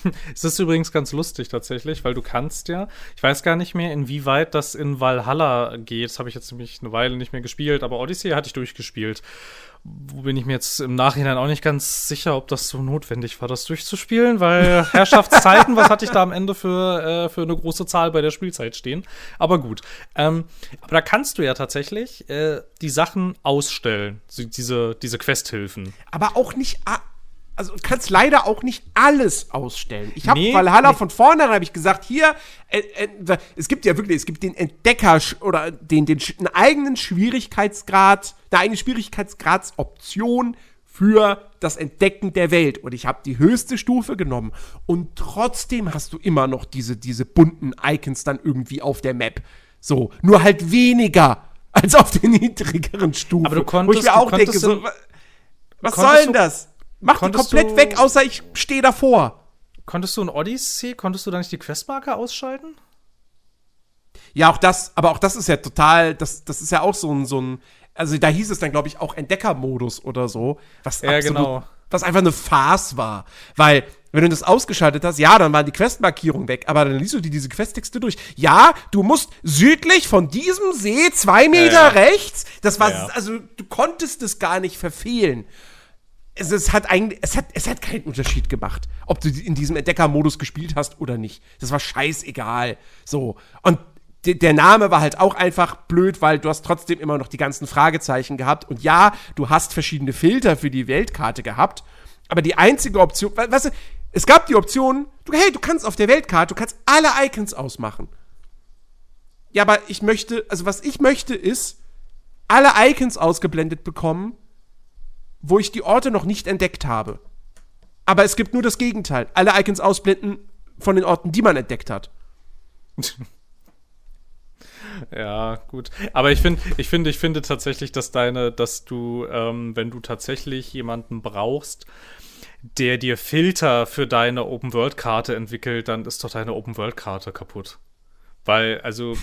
Es ist übrigens ganz lustig tatsächlich, weil du kannst ja, ich weiß gar nicht mehr, inwieweit das in Valhalla geht. Das habe ich jetzt nämlich eine Weile nicht mehr gespielt, aber Odyssey hatte ich durchgespielt. Wo bin ich mir jetzt im Nachhinein auch nicht ganz sicher, ob das so notwendig war, das durchzuspielen, weil Herrschaftszeiten, was hatte ich da am Ende für, äh, für eine große Zahl bei der Spielzeit stehen? Aber gut. Ähm, aber da kannst du ja tatsächlich äh, die Sachen ausstellen, diese, diese Questhilfen.
Aber auch nicht. Also du kannst leider auch nicht alles ausstellen. Ich habe
Nee,
Valhalla
nee.
von vornherein habe ich gesagt, hier, äh, äh, es gibt ja wirklich, es gibt den Entdecker oder den, den einen eigenen Schwierigkeitsgrad, eine eigene Schwierigkeitsgradsoption für das Entdecken der Welt. Und ich habe die höchste Stufe genommen. Und trotzdem hast du immer noch diese, diese bunten Icons dann irgendwie auf der Map. So, nur halt weniger als auf den niedrigeren Stufen.
Aber du
Wo ich
konntest-
mir auch denke,
konntest
so, was
konntest
soll denn das? Mach die komplett weg, außer ich stehe davor.
Konntest du in Odyssey, konntest du da nicht die Questmarker ausschalten?
Ja, auch das, aber auch das ist ja total, das, das ist ja auch so ein, so ein, also da hieß es dann, glaube ich, auch Entdeckermodus oder so, was
Ja, genau.
was einfach eine Farce war. Weil, wenn du das ausgeschaltet hast, ja, dann waren die Questmarkierungen weg, aber dann liest du dir diese Questtexte durch. Ja, du musst südlich von diesem See zwei Meter
ja.
rechts, das war,
Ja, ja.
also du konntest es gar nicht verfehlen. Es, es, hat eigentlich, es, hat, es hat keinen Unterschied gemacht, ob du in diesem Entdeckermodus gespielt hast oder nicht. Das war scheißegal. So. Und de- der Name war halt auch einfach blöd, weil du hast trotzdem immer noch die ganzen Fragezeichen gehabt. Und ja, du hast verschiedene Filter für die Weltkarte gehabt. Aber die einzige Option, we- weißt du, es gab die Option, du, hey, du kannst auf der Weltkarte, du kannst alle Icons ausmachen. Ja, aber ich möchte, also was ich möchte ist, alle Icons ausgeblendet bekommen, wo ich die Orte noch nicht entdeckt habe. Aber es gibt nur das Gegenteil. Alle Icons ausblenden von den Orten, die man entdeckt hat.
Ja, gut. Aber ich finde, ich finde, ich finde tatsächlich, dass deine, dass du, ähm, wenn du tatsächlich jemanden brauchst, der dir Filter für deine Open-World-Karte entwickelt, dann ist doch deine Open-World-Karte kaputt. Weil, also,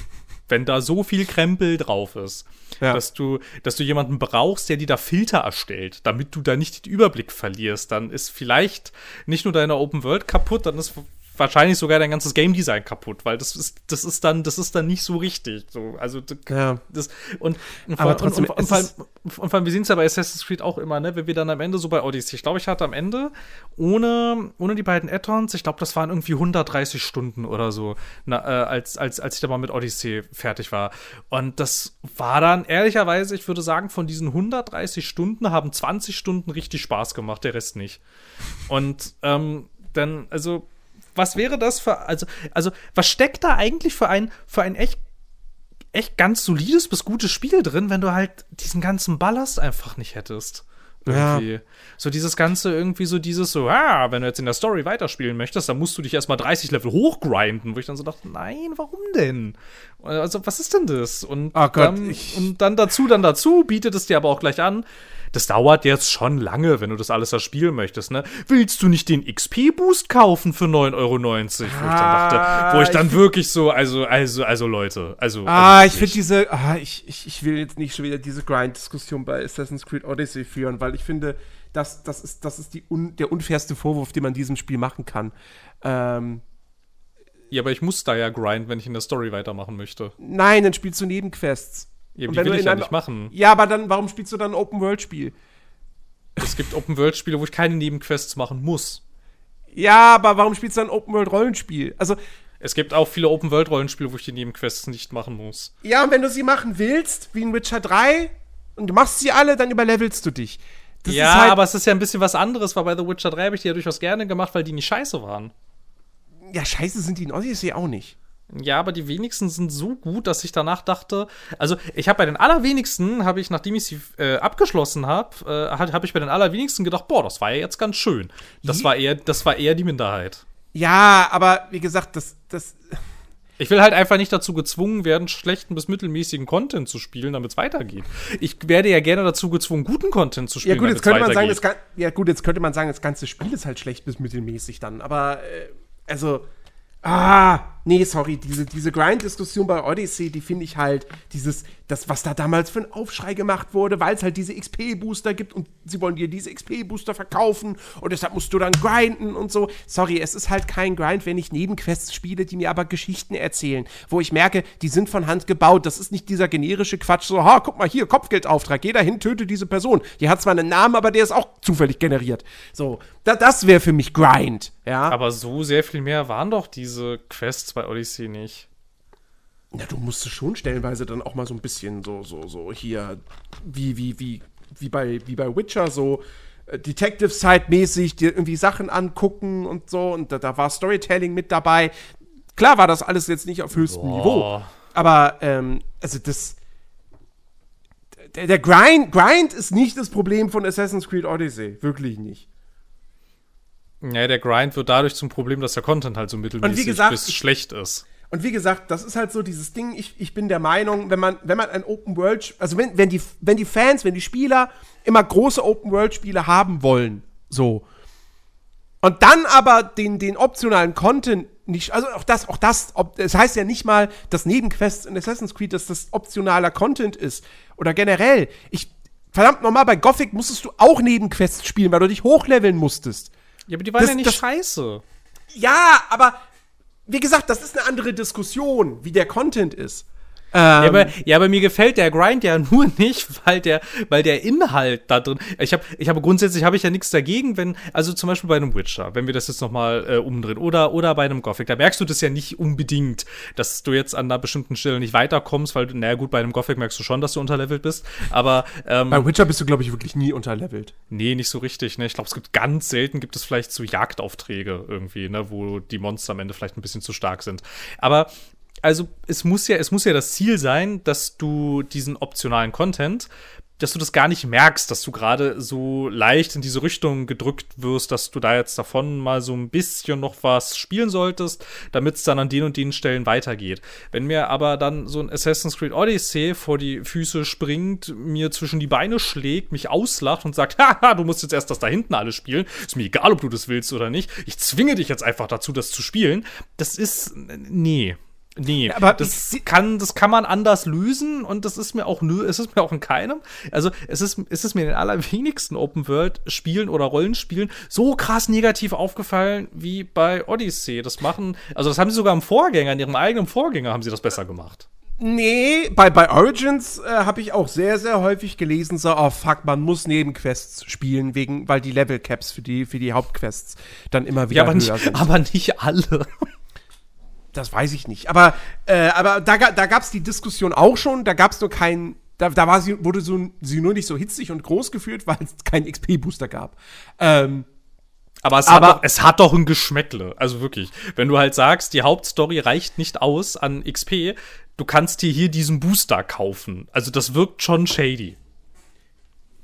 wenn da so viel Krempel drauf ist,
Ja.
dass du, dass du jemanden brauchst, der dir da Filter erstellt, damit du da nicht den Überblick verlierst, dann ist vielleicht nicht nur deine Open World kaputt, dann ist wahrscheinlich sogar dein ganzes Game Design kaputt, weil das ist, das ist dann, das ist dann nicht so richtig. So, also
Ja.
das und, und,
Aber
vor-
trotzdem,
und, und, vor allem, und vor allem, wir sehen es ja bei Assassin's Creed auch immer, ne, wenn wir dann am Ende so bei Odyssey, ich glaube, ich hatte am Ende ohne, ohne die beiden Add-ons, ich glaube, das waren irgendwie 130 Stunden oder so, na, äh, als, als, als ich da mal mit Odyssey fertig war. Und das war dann, ehrlicherweise, ich würde sagen, von diesen 130 Stunden haben 20 Stunden richtig Spaß gemacht, der Rest nicht. Und ähm, dann, also, was wäre das für, also, also, was steckt da eigentlich für ein, für ein echt echt ganz solides bis gutes Spiel drin, wenn du halt diesen ganzen Ballast einfach nicht hättest.
Ja.
Irgendwie. So dieses Ganze irgendwie so dieses so, ah, wenn du jetzt in der Story weiterspielen möchtest, dann musst du dich erstmal 30 Level hochgrinden, wo ich dann so dachte, nein, warum denn? Also, was ist denn das? Und,
Oh Gott,
dann, und dann dazu, dann dazu, bietet es dir aber auch gleich an. Das dauert jetzt schon lange, wenn du das alles erspielen möchtest, ne? Willst du nicht den XP-Boost kaufen für 9,90 Euro? Wo ich dann dachte, wo ich dann wirklich so, also, also, also Leute, also.
Ah,
also
ich finde diese, ah, ich, ich, ich will jetzt nicht schon wieder diese Grind-Diskussion bei Assassin's Creed Odyssey führen, weil ich finde, das, das ist, das ist die un, der unfairste Vorwurf, den man diesem Spiel machen kann. Ähm,
Ja, aber ich muss da ja grinden, wenn ich in der Story weitermachen möchte.
nein, dann spielst du Nebenquests.
Ja,
Und
die
wenn
ich ja nicht machen.
Ja, aber dann, warum spielst du dann ein Open-World-Spiel?
Es gibt Open-World-Spiele, wo ich keine Nebenquests machen muss.
Ja, aber warum spielst du dann ein Open-World-Rollenspiel? Also,
Es gibt auch viele Open-World-Rollenspiele, wo ich die Nebenquests nicht machen muss.
ja, und wenn du sie machen willst, wie in Witcher 3, und du machst sie alle, dann überlevelst du dich. Das
ja,
halt,
aber es ist ja ein bisschen was anderes, weil bei The Witcher 3 habe ich die ja durchaus gerne gemacht, weil die nicht scheiße waren.
ja, scheiße sind die in Odyssey auch nicht.
Ja, aber die wenigsten sind so gut, dass ich danach dachte, also ich habe bei den allerwenigsten, habe ich, nachdem ich sie äh, abgeschlossen habe, äh, habe ich bei den allerwenigsten gedacht, boah, das war ja jetzt ganz schön. Das war eher, das war eher die Minderheit.
Ja, aber wie gesagt, das, das,
Ich will halt einfach nicht dazu gezwungen werden, schlechten bis mittelmäßigen Content zu spielen, damit es weitergeht. Ich werde ja gerne dazu gezwungen, guten Content zu
Ja
spielen,
gut, jetzt könnte man sagen, das ja gut, jetzt könnte man sagen, das ganze Spiel ist halt schlecht bis mittelmäßig dann. Aber äh, also, ah, nee, sorry, diese, diese Grind-Diskussion bei Odyssey, die finde ich halt, dieses, das, was da damals für ein Aufschrei gemacht wurde, weil es halt diese XP-Booster gibt und sie wollen dir diese XP-Booster verkaufen und deshalb musst du dann grinden und so. Sorry, es ist halt kein Grind, wenn ich Nebenquests spiele, die mir aber Geschichten erzählen, wo ich merke, die sind von Hand gebaut. Das ist nicht dieser generische Quatsch, so, ha, guck mal hier, Kopfgeldauftrag, geh dahin, töte diese Person. Die hat zwar einen Namen, aber der ist auch zufällig generiert. So, da, das wäre für mich Grind, ja.
Aber so sehr viel mehr waren doch diese Quests bei Odyssey nicht.
Ja, du musst schon stellenweise dann auch mal so ein bisschen so, so, so hier, wie, wie, wie, wie bei, wie bei Witcher so, äh, Detective Side-mäßig dir irgendwie Sachen angucken und so. Und da, da, war Storytelling mit dabei. Klar war das alles jetzt nicht auf höchstem Boah. Niveau. Aber, ähm, also das. Der, der Grind, Grind ist nicht das Problem von Assassin's Creed Odyssey. Wirklich nicht.
Ja, der Grind wird dadurch zum Problem, dass der Content halt so mittelmäßig
gesagt,
bis schlecht ist.
Und wie gesagt, das ist halt so dieses Ding, ich, ich bin der Meinung, wenn man, wenn man ein Open World, also wenn, wenn, die, wenn die Fans, wenn die Spieler immer große Open World Spiele haben wollen, so. Und dann aber den, den optionalen Content nicht, also auch das, auch das, ob, das heißt ja nicht mal, dass Nebenquests in Assassin's Creed, dass das optionaler Content ist. Oder generell. Ich, verdammt nochmal, bei Gothic musstest du auch Nebenquests spielen, weil du dich hochleveln musstest.
Ja, aber die waren das, ja nicht das, scheiße.
Ja, aber wie gesagt, das ist eine andere Diskussion, wie der Content ist.
Ähm, ja, aber, ja, aber mir gefällt der Grind ja nur nicht, weil der, weil der Inhalt da drin. Ich habe, ich habe grundsätzlich habe ich ja nichts dagegen, wenn, also zum Beispiel bei einem Witcher, wenn wir das jetzt noch mal äh, umdrehen, oder oder bei einem Gothic, da merkst du das ja nicht unbedingt, dass du jetzt an einer bestimmten Stelle nicht weiterkommst, weil, naja gut, bei einem Gothic merkst du schon, dass du unterlevelt bist, aber
ähm, bei Witcher bist du glaube ich wirklich nie unterlevelt.
Nee, nicht so richtig. Ne, ich glaube, es gibt ganz selten gibt es vielleicht so Jagdaufträge irgendwie, ne, wo die Monster am Ende vielleicht ein bisschen zu stark sind. Aber also es muss ja, es muss ja das Ziel sein, dass du diesen optionalen Content, dass du das gar nicht merkst, dass du gerade so leicht in diese Richtung gedrückt wirst, dass du da jetzt davon mal so ein bisschen noch was spielen solltest, damit es dann an den und den Stellen weitergeht. Wenn mir aber dann so ein Assassin's Creed Odyssey vor die Füße springt, mir zwischen die Beine schlägt, mich auslacht und sagt, haha, du musst jetzt erst das da hinten alles spielen, ist mir egal, ob du das willst oder nicht, ich zwinge dich jetzt einfach dazu, das zu spielen, das ist, nee, Nee, aber das kann, das kann man anders lösen und das ist mir auch nö, es ist mir auch in keinem. Also es ist, es ist mir in den allerwenigsten Open World Spielen oder Rollenspielen so krass negativ aufgefallen wie bei Odyssey. Das machen, also das haben sie sogar im Vorgänger, in ihrem eigenen Vorgänger haben sie das besser gemacht.
Nee, bei, bei Origins äh, habe ich auch sehr, sehr häufig gelesen, so, oh fuck, man muss Nebenquests spielen, wegen, weil die Level Caps für die, für die Hauptquests dann immer wieder
ja, aber höher nicht, sind. Aber nicht alle.
Das weiß ich nicht. Aber, äh, aber da, da gab es die Diskussion auch schon. Da gab es nur keinen. Da, da war sie, wurde so, sie nur nicht so hitzig und groß geführt, weil es keinen XP-Booster gab. Ähm,
aber, es, aber hat doch, es hat doch ein Geschmäckle. Also wirklich. Wenn du halt sagst, die Hauptstory reicht nicht aus an XP, du kannst dir hier diesen Booster kaufen. Also das wirkt schon shady.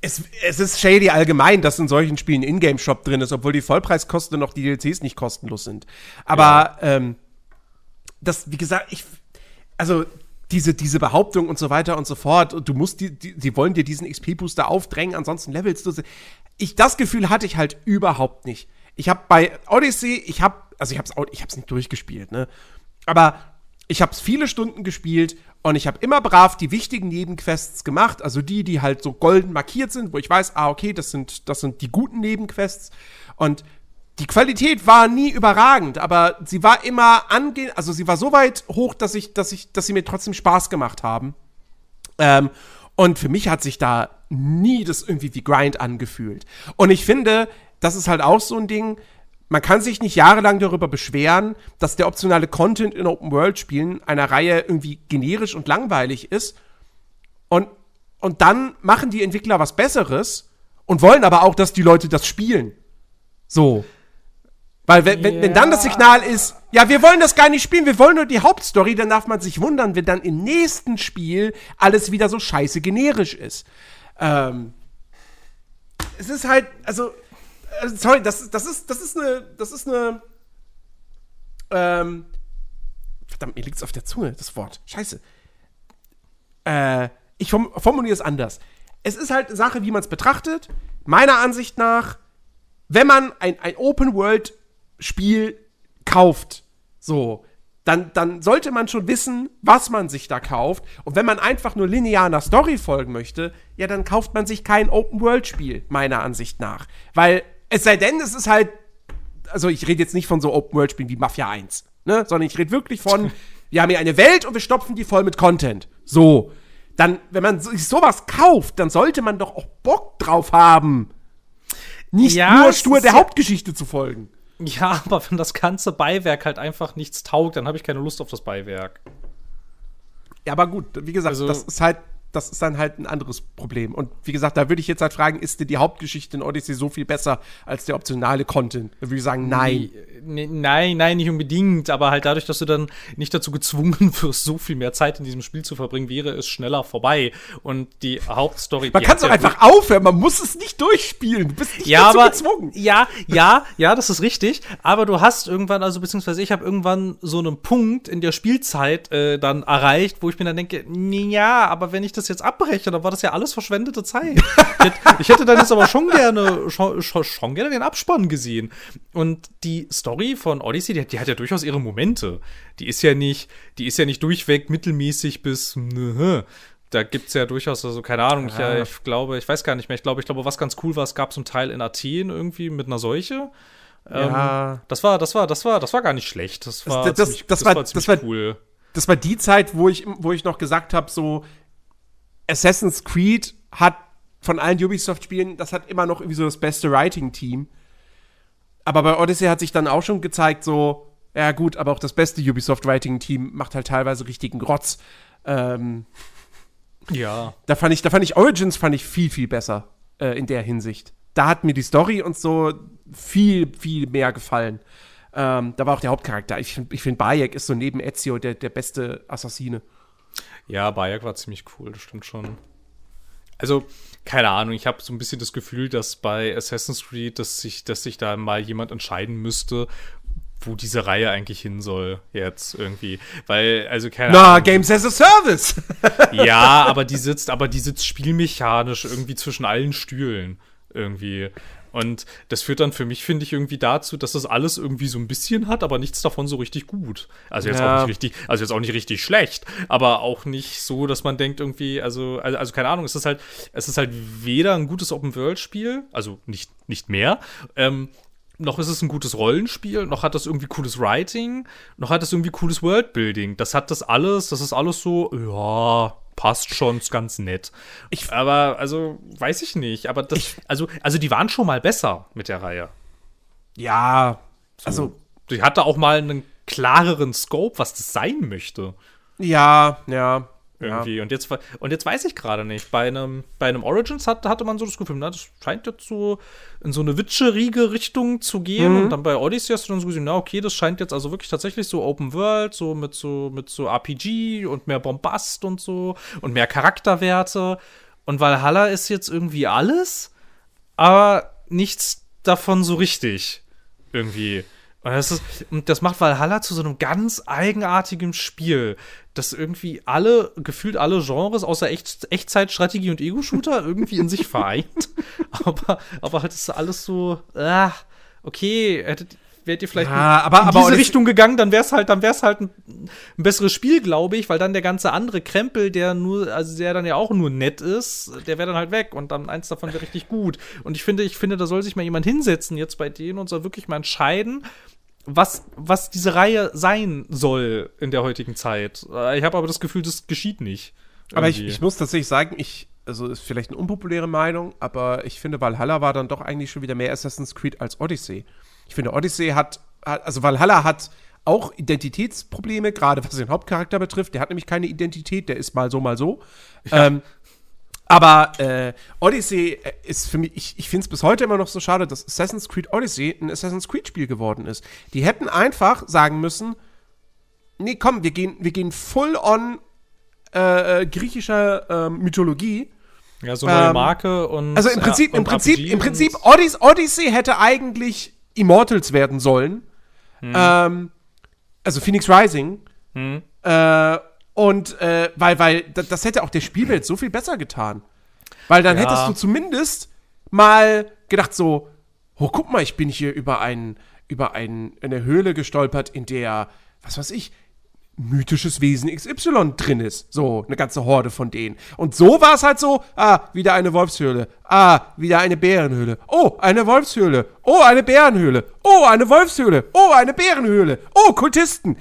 Es, es ist shady allgemein, dass in solchen Spielen Ingame-Shop drin ist, obwohl die Vollpreiskosten und noch die DLCs nicht kostenlos sind. Aber ja. ähm, das, wie gesagt, ich, also diese, diese Behauptung und so weiter und so fort, und du musst die, die, die wollen dir diesen XP-Booster aufdrängen, ansonsten levelst du sie. Ich, das Gefühl hatte ich halt überhaupt nicht. Ich habe bei Odyssey, ich habe, also ich hab's, ich nicht durchgespielt, ne? Aber ich habe viele Stunden gespielt und ich habe immer brav die wichtigen Nebenquests gemacht, also die, die halt so golden markiert sind, wo ich weiß, ah, okay, das sind, das sind die guten Nebenquests. Und die Qualität war nie überragend, aber sie war immer angehend, also sie war so weit hoch, dass ich, dass ich, dass sie mir trotzdem Spaß gemacht haben. Ähm, und für mich hat sich da nie das irgendwie wie Grind angefühlt. Und ich finde, das ist halt auch so ein Ding, man kann sich nicht jahrelang darüber beschweren, dass der optionale Content in Open-World-Spielen einer Reihe irgendwie generisch und langweilig ist. Und, und dann machen die Entwickler was Besseres und wollen aber auch, dass die Leute das spielen. So. Weil wenn, wenn, wenn dann das Signal ist, ja, wir wollen das gar nicht spielen, wir wollen nur die Hauptstory, dann darf man sich wundern, wenn dann im nächsten Spiel alles wieder so scheiße generisch ist. Ähm, es ist halt, also, äh, sorry, das, das ist, das ist eine, das ist eine, ähm, verdammt, mir liegt's auf der Zunge, das Wort. Scheiße. Äh, ich formuliere es anders. Es ist halt eine Sache, wie man es betrachtet. Meiner Ansicht nach, wenn man ein, ein Open World Spiel kauft, so, dann, dann sollte man schon wissen, was man sich da kauft. Und wenn man einfach nur linear einer Story folgen möchte, ja, dann kauft man sich kein Open-World-Spiel, meiner Ansicht nach. Weil, es sei denn, es ist halt, also ich rede jetzt nicht von so Open-World-Spielen wie Mafia 1, ne, sondern ich rede wirklich von, wir haben hier eine Welt und wir stopfen die voll mit Content. So. Dann, wenn man sich sowas kauft, dann sollte man doch auch Bock drauf haben. Nicht ja, nur stur der Hauptgeschichte zu folgen.
Ja, aber wenn das ganze Beiwerk halt einfach nichts taugt, dann habe ich keine Lust auf das Beiwerk.
Ja, aber gut, wie gesagt, also, das ist halt das ist dann halt ein anderes Problem. Und wie gesagt, da würde ich jetzt halt fragen, ist denn die Hauptgeschichte in Odyssey so viel besser als der optionale Content? Da würde ich sagen, nein.
Nee, nein, nein, nicht unbedingt. Aber halt dadurch, dass du dann nicht dazu gezwungen wirst, so viel mehr Zeit in diesem Spiel zu verbringen, wäre es schneller vorbei. Und die Hauptstory.
Man kann es doch einfach aufhören, man muss es nicht durchspielen. Du bist nicht
ja, dazu aber, gezwungen. Ja, ja, ja, das ist richtig. Aber du hast irgendwann, also beziehungsweise ich habe irgendwann so einen Punkt in der Spielzeit äh, dann erreicht, wo ich mir dann denke, ja, aber wenn ich das jetzt abbreche, dann war das ja alles verschwendete Zeit. ich, hätte, ich hätte dann jetzt aber schon gerne, schon, schon, gerne den Abspann gesehen. Und die Story von Odyssey, die, die, hat ja durchaus ihre Momente. Die ist ja nicht, die ist ja nicht durchweg mittelmäßig bis, ne, da gibt es ja durchaus, also keine Ahnung, ich, ja, ich glaube, ich weiß gar nicht mehr, ich glaube, ich glaube, was ganz cool war, es gab so einen Teil in Athen irgendwie mit einer Seuche. Ja. Ähm, das war, das war, das war, das war gar nicht schlecht. Das war,
das, das, ziemlich, das, das war, war das war cool. Das war die Zeit, wo ich, wo ich noch gesagt habe, so Assassin's Creed hat von allen Ubisoft-Spielen, das hat immer noch irgendwie so das beste Writing-Team. Aber bei Odyssey hat sich dann auch schon gezeigt, so, ja gut, aber auch das beste Ubisoft-Writing-Team macht halt teilweise richtigen Grotz. Ähm,
ja.
Da fand ich, da fand ich Origins fand ich viel, viel besser äh, in der Hinsicht. Da hat mir die Story und so viel, viel mehr gefallen. Ähm, da war auch der Hauptcharakter. Ich, ich finde, Bayek ist so neben Ezio der, der beste Assassine.
Ja, Bayek war ziemlich cool, das stimmt schon. Also, keine Ahnung, ich habe so ein bisschen das Gefühl, dass bei Assassin's Creed, dass sich, dass sich da mal jemand entscheiden müsste, wo diese Reihe eigentlich hin soll jetzt irgendwie, weil also keine
Na, Ahnung. Games as a Service.
ja, aber die sitzt, aber die sitzt spielmechanisch irgendwie zwischen allen Stühlen irgendwie. Und das führt dann für mich, finde ich, irgendwie dazu, dass das alles irgendwie so ein bisschen hat, aber nichts davon so richtig gut. Also jetzt ja. auch nicht richtig, also jetzt auch nicht richtig schlecht, aber auch nicht so, dass man denkt irgendwie, also, also, also keine Ahnung, es ist halt, es ist halt weder ein gutes Open-World-Spiel, also nicht, nicht mehr, ähm, noch ist es ein gutes Rollenspiel, noch hat das irgendwie cooles Writing, noch hat es irgendwie cooles Worldbuilding. Das hat das alles, das ist alles so, ja, passt schon, ist ganz nett. Ich, aber, also, weiß ich nicht. Aber das, ich, also, also, die waren schon mal besser mit der Reihe.
Ja,
so. also. Die hatte auch mal einen klareren Scope, was das sein möchte.
Ja, ja.
Irgendwie. Ja. Und, jetzt, und jetzt weiß ich gerade nicht. Bei einem, bei einem Origins hat, hatte man so das Gefühl, na, das scheint jetzt so in so eine witscherige Richtung zu gehen. Mhm. Und dann bei Odyssey hast du dann so gesehen, na, okay, das scheint jetzt also wirklich tatsächlich so Open World, so mit so, mit so RPG und mehr Bombast und so und mehr Charakterwerte. Und Valhalla ist jetzt irgendwie alles, aber nichts davon so richtig. Irgendwie. Und das, ist, und das macht Valhalla zu so einem ganz eigenartigen Spiel, das irgendwie alle, gefühlt alle Genres außer Echt, Echtzeitstrategie und Ego-Shooter irgendwie in sich vereint. aber, aber halt ist alles so, ah, okay, hättet, wärt ihr vielleicht
ja, aber,
in
aber
diese Richtung gegangen, dann wär's halt, dann wär's halt ein, ein besseres Spiel, glaube ich, weil dann der ganze andere Krempel, der nur, also der dann ja auch nur nett ist, der wäre dann halt weg und dann eins davon wäre richtig gut. Und ich finde, ich finde, da soll sich mal jemand hinsetzen jetzt bei denen und soll wirklich mal entscheiden, was, was diese Reihe sein soll in der heutigen Zeit. Äh, ich habe aber das Gefühl, das geschieht nicht.
Irgendwie. Aber ich, ich muss tatsächlich sagen, ich, also ist vielleicht eine unpopuläre Meinung, aber ich finde, Valhalla war dann doch eigentlich schon wieder mehr Assassin's Creed als Odyssey. Ich finde, Odyssey hat, also Valhalla hat auch Identitätsprobleme, gerade was den Hauptcharakter betrifft. Der hat nämlich keine Identität, der ist mal so, mal so. Ja. Ähm, aber äh, Odyssey äh, ist für mich, ich, ich finde es bis heute immer noch so schade, dass Assassin's Creed Odyssey ein Assassin's Creed-Spiel geworden ist. Die hätten einfach sagen müssen, nee, komm, wir gehen, wir gehen full on äh, äh griechischer äh, Mythologie.
Ja, so neue ähm, Marke und.
Also im Prinzip, ja, im Prinzip, im Prinzip, Odyssey, Odyssey hätte eigentlich Immortals werden sollen. Hm. Ähm, also Phoenix Rising. Hm. Äh, und äh, weil, weil, das hätte auch der Spielwelt so viel besser getan. Weil dann ja. hättest du zumindest mal gedacht, so, oh, guck mal, ich bin hier über einen, über einen, eine Höhle gestolpert, in der, was weiß ich, mythisches Wesen XY drin ist. So, eine ganze Horde von denen. Und so war es halt so, ah, wieder eine Wolfshöhle. Ah, wieder eine Bärenhöhle. Oh, eine Wolfshöhle. Oh, eine Bärenhöhle. Oh, eine Wolfshöhle. Oh, eine Bärenhöhle. Oh, Kultisten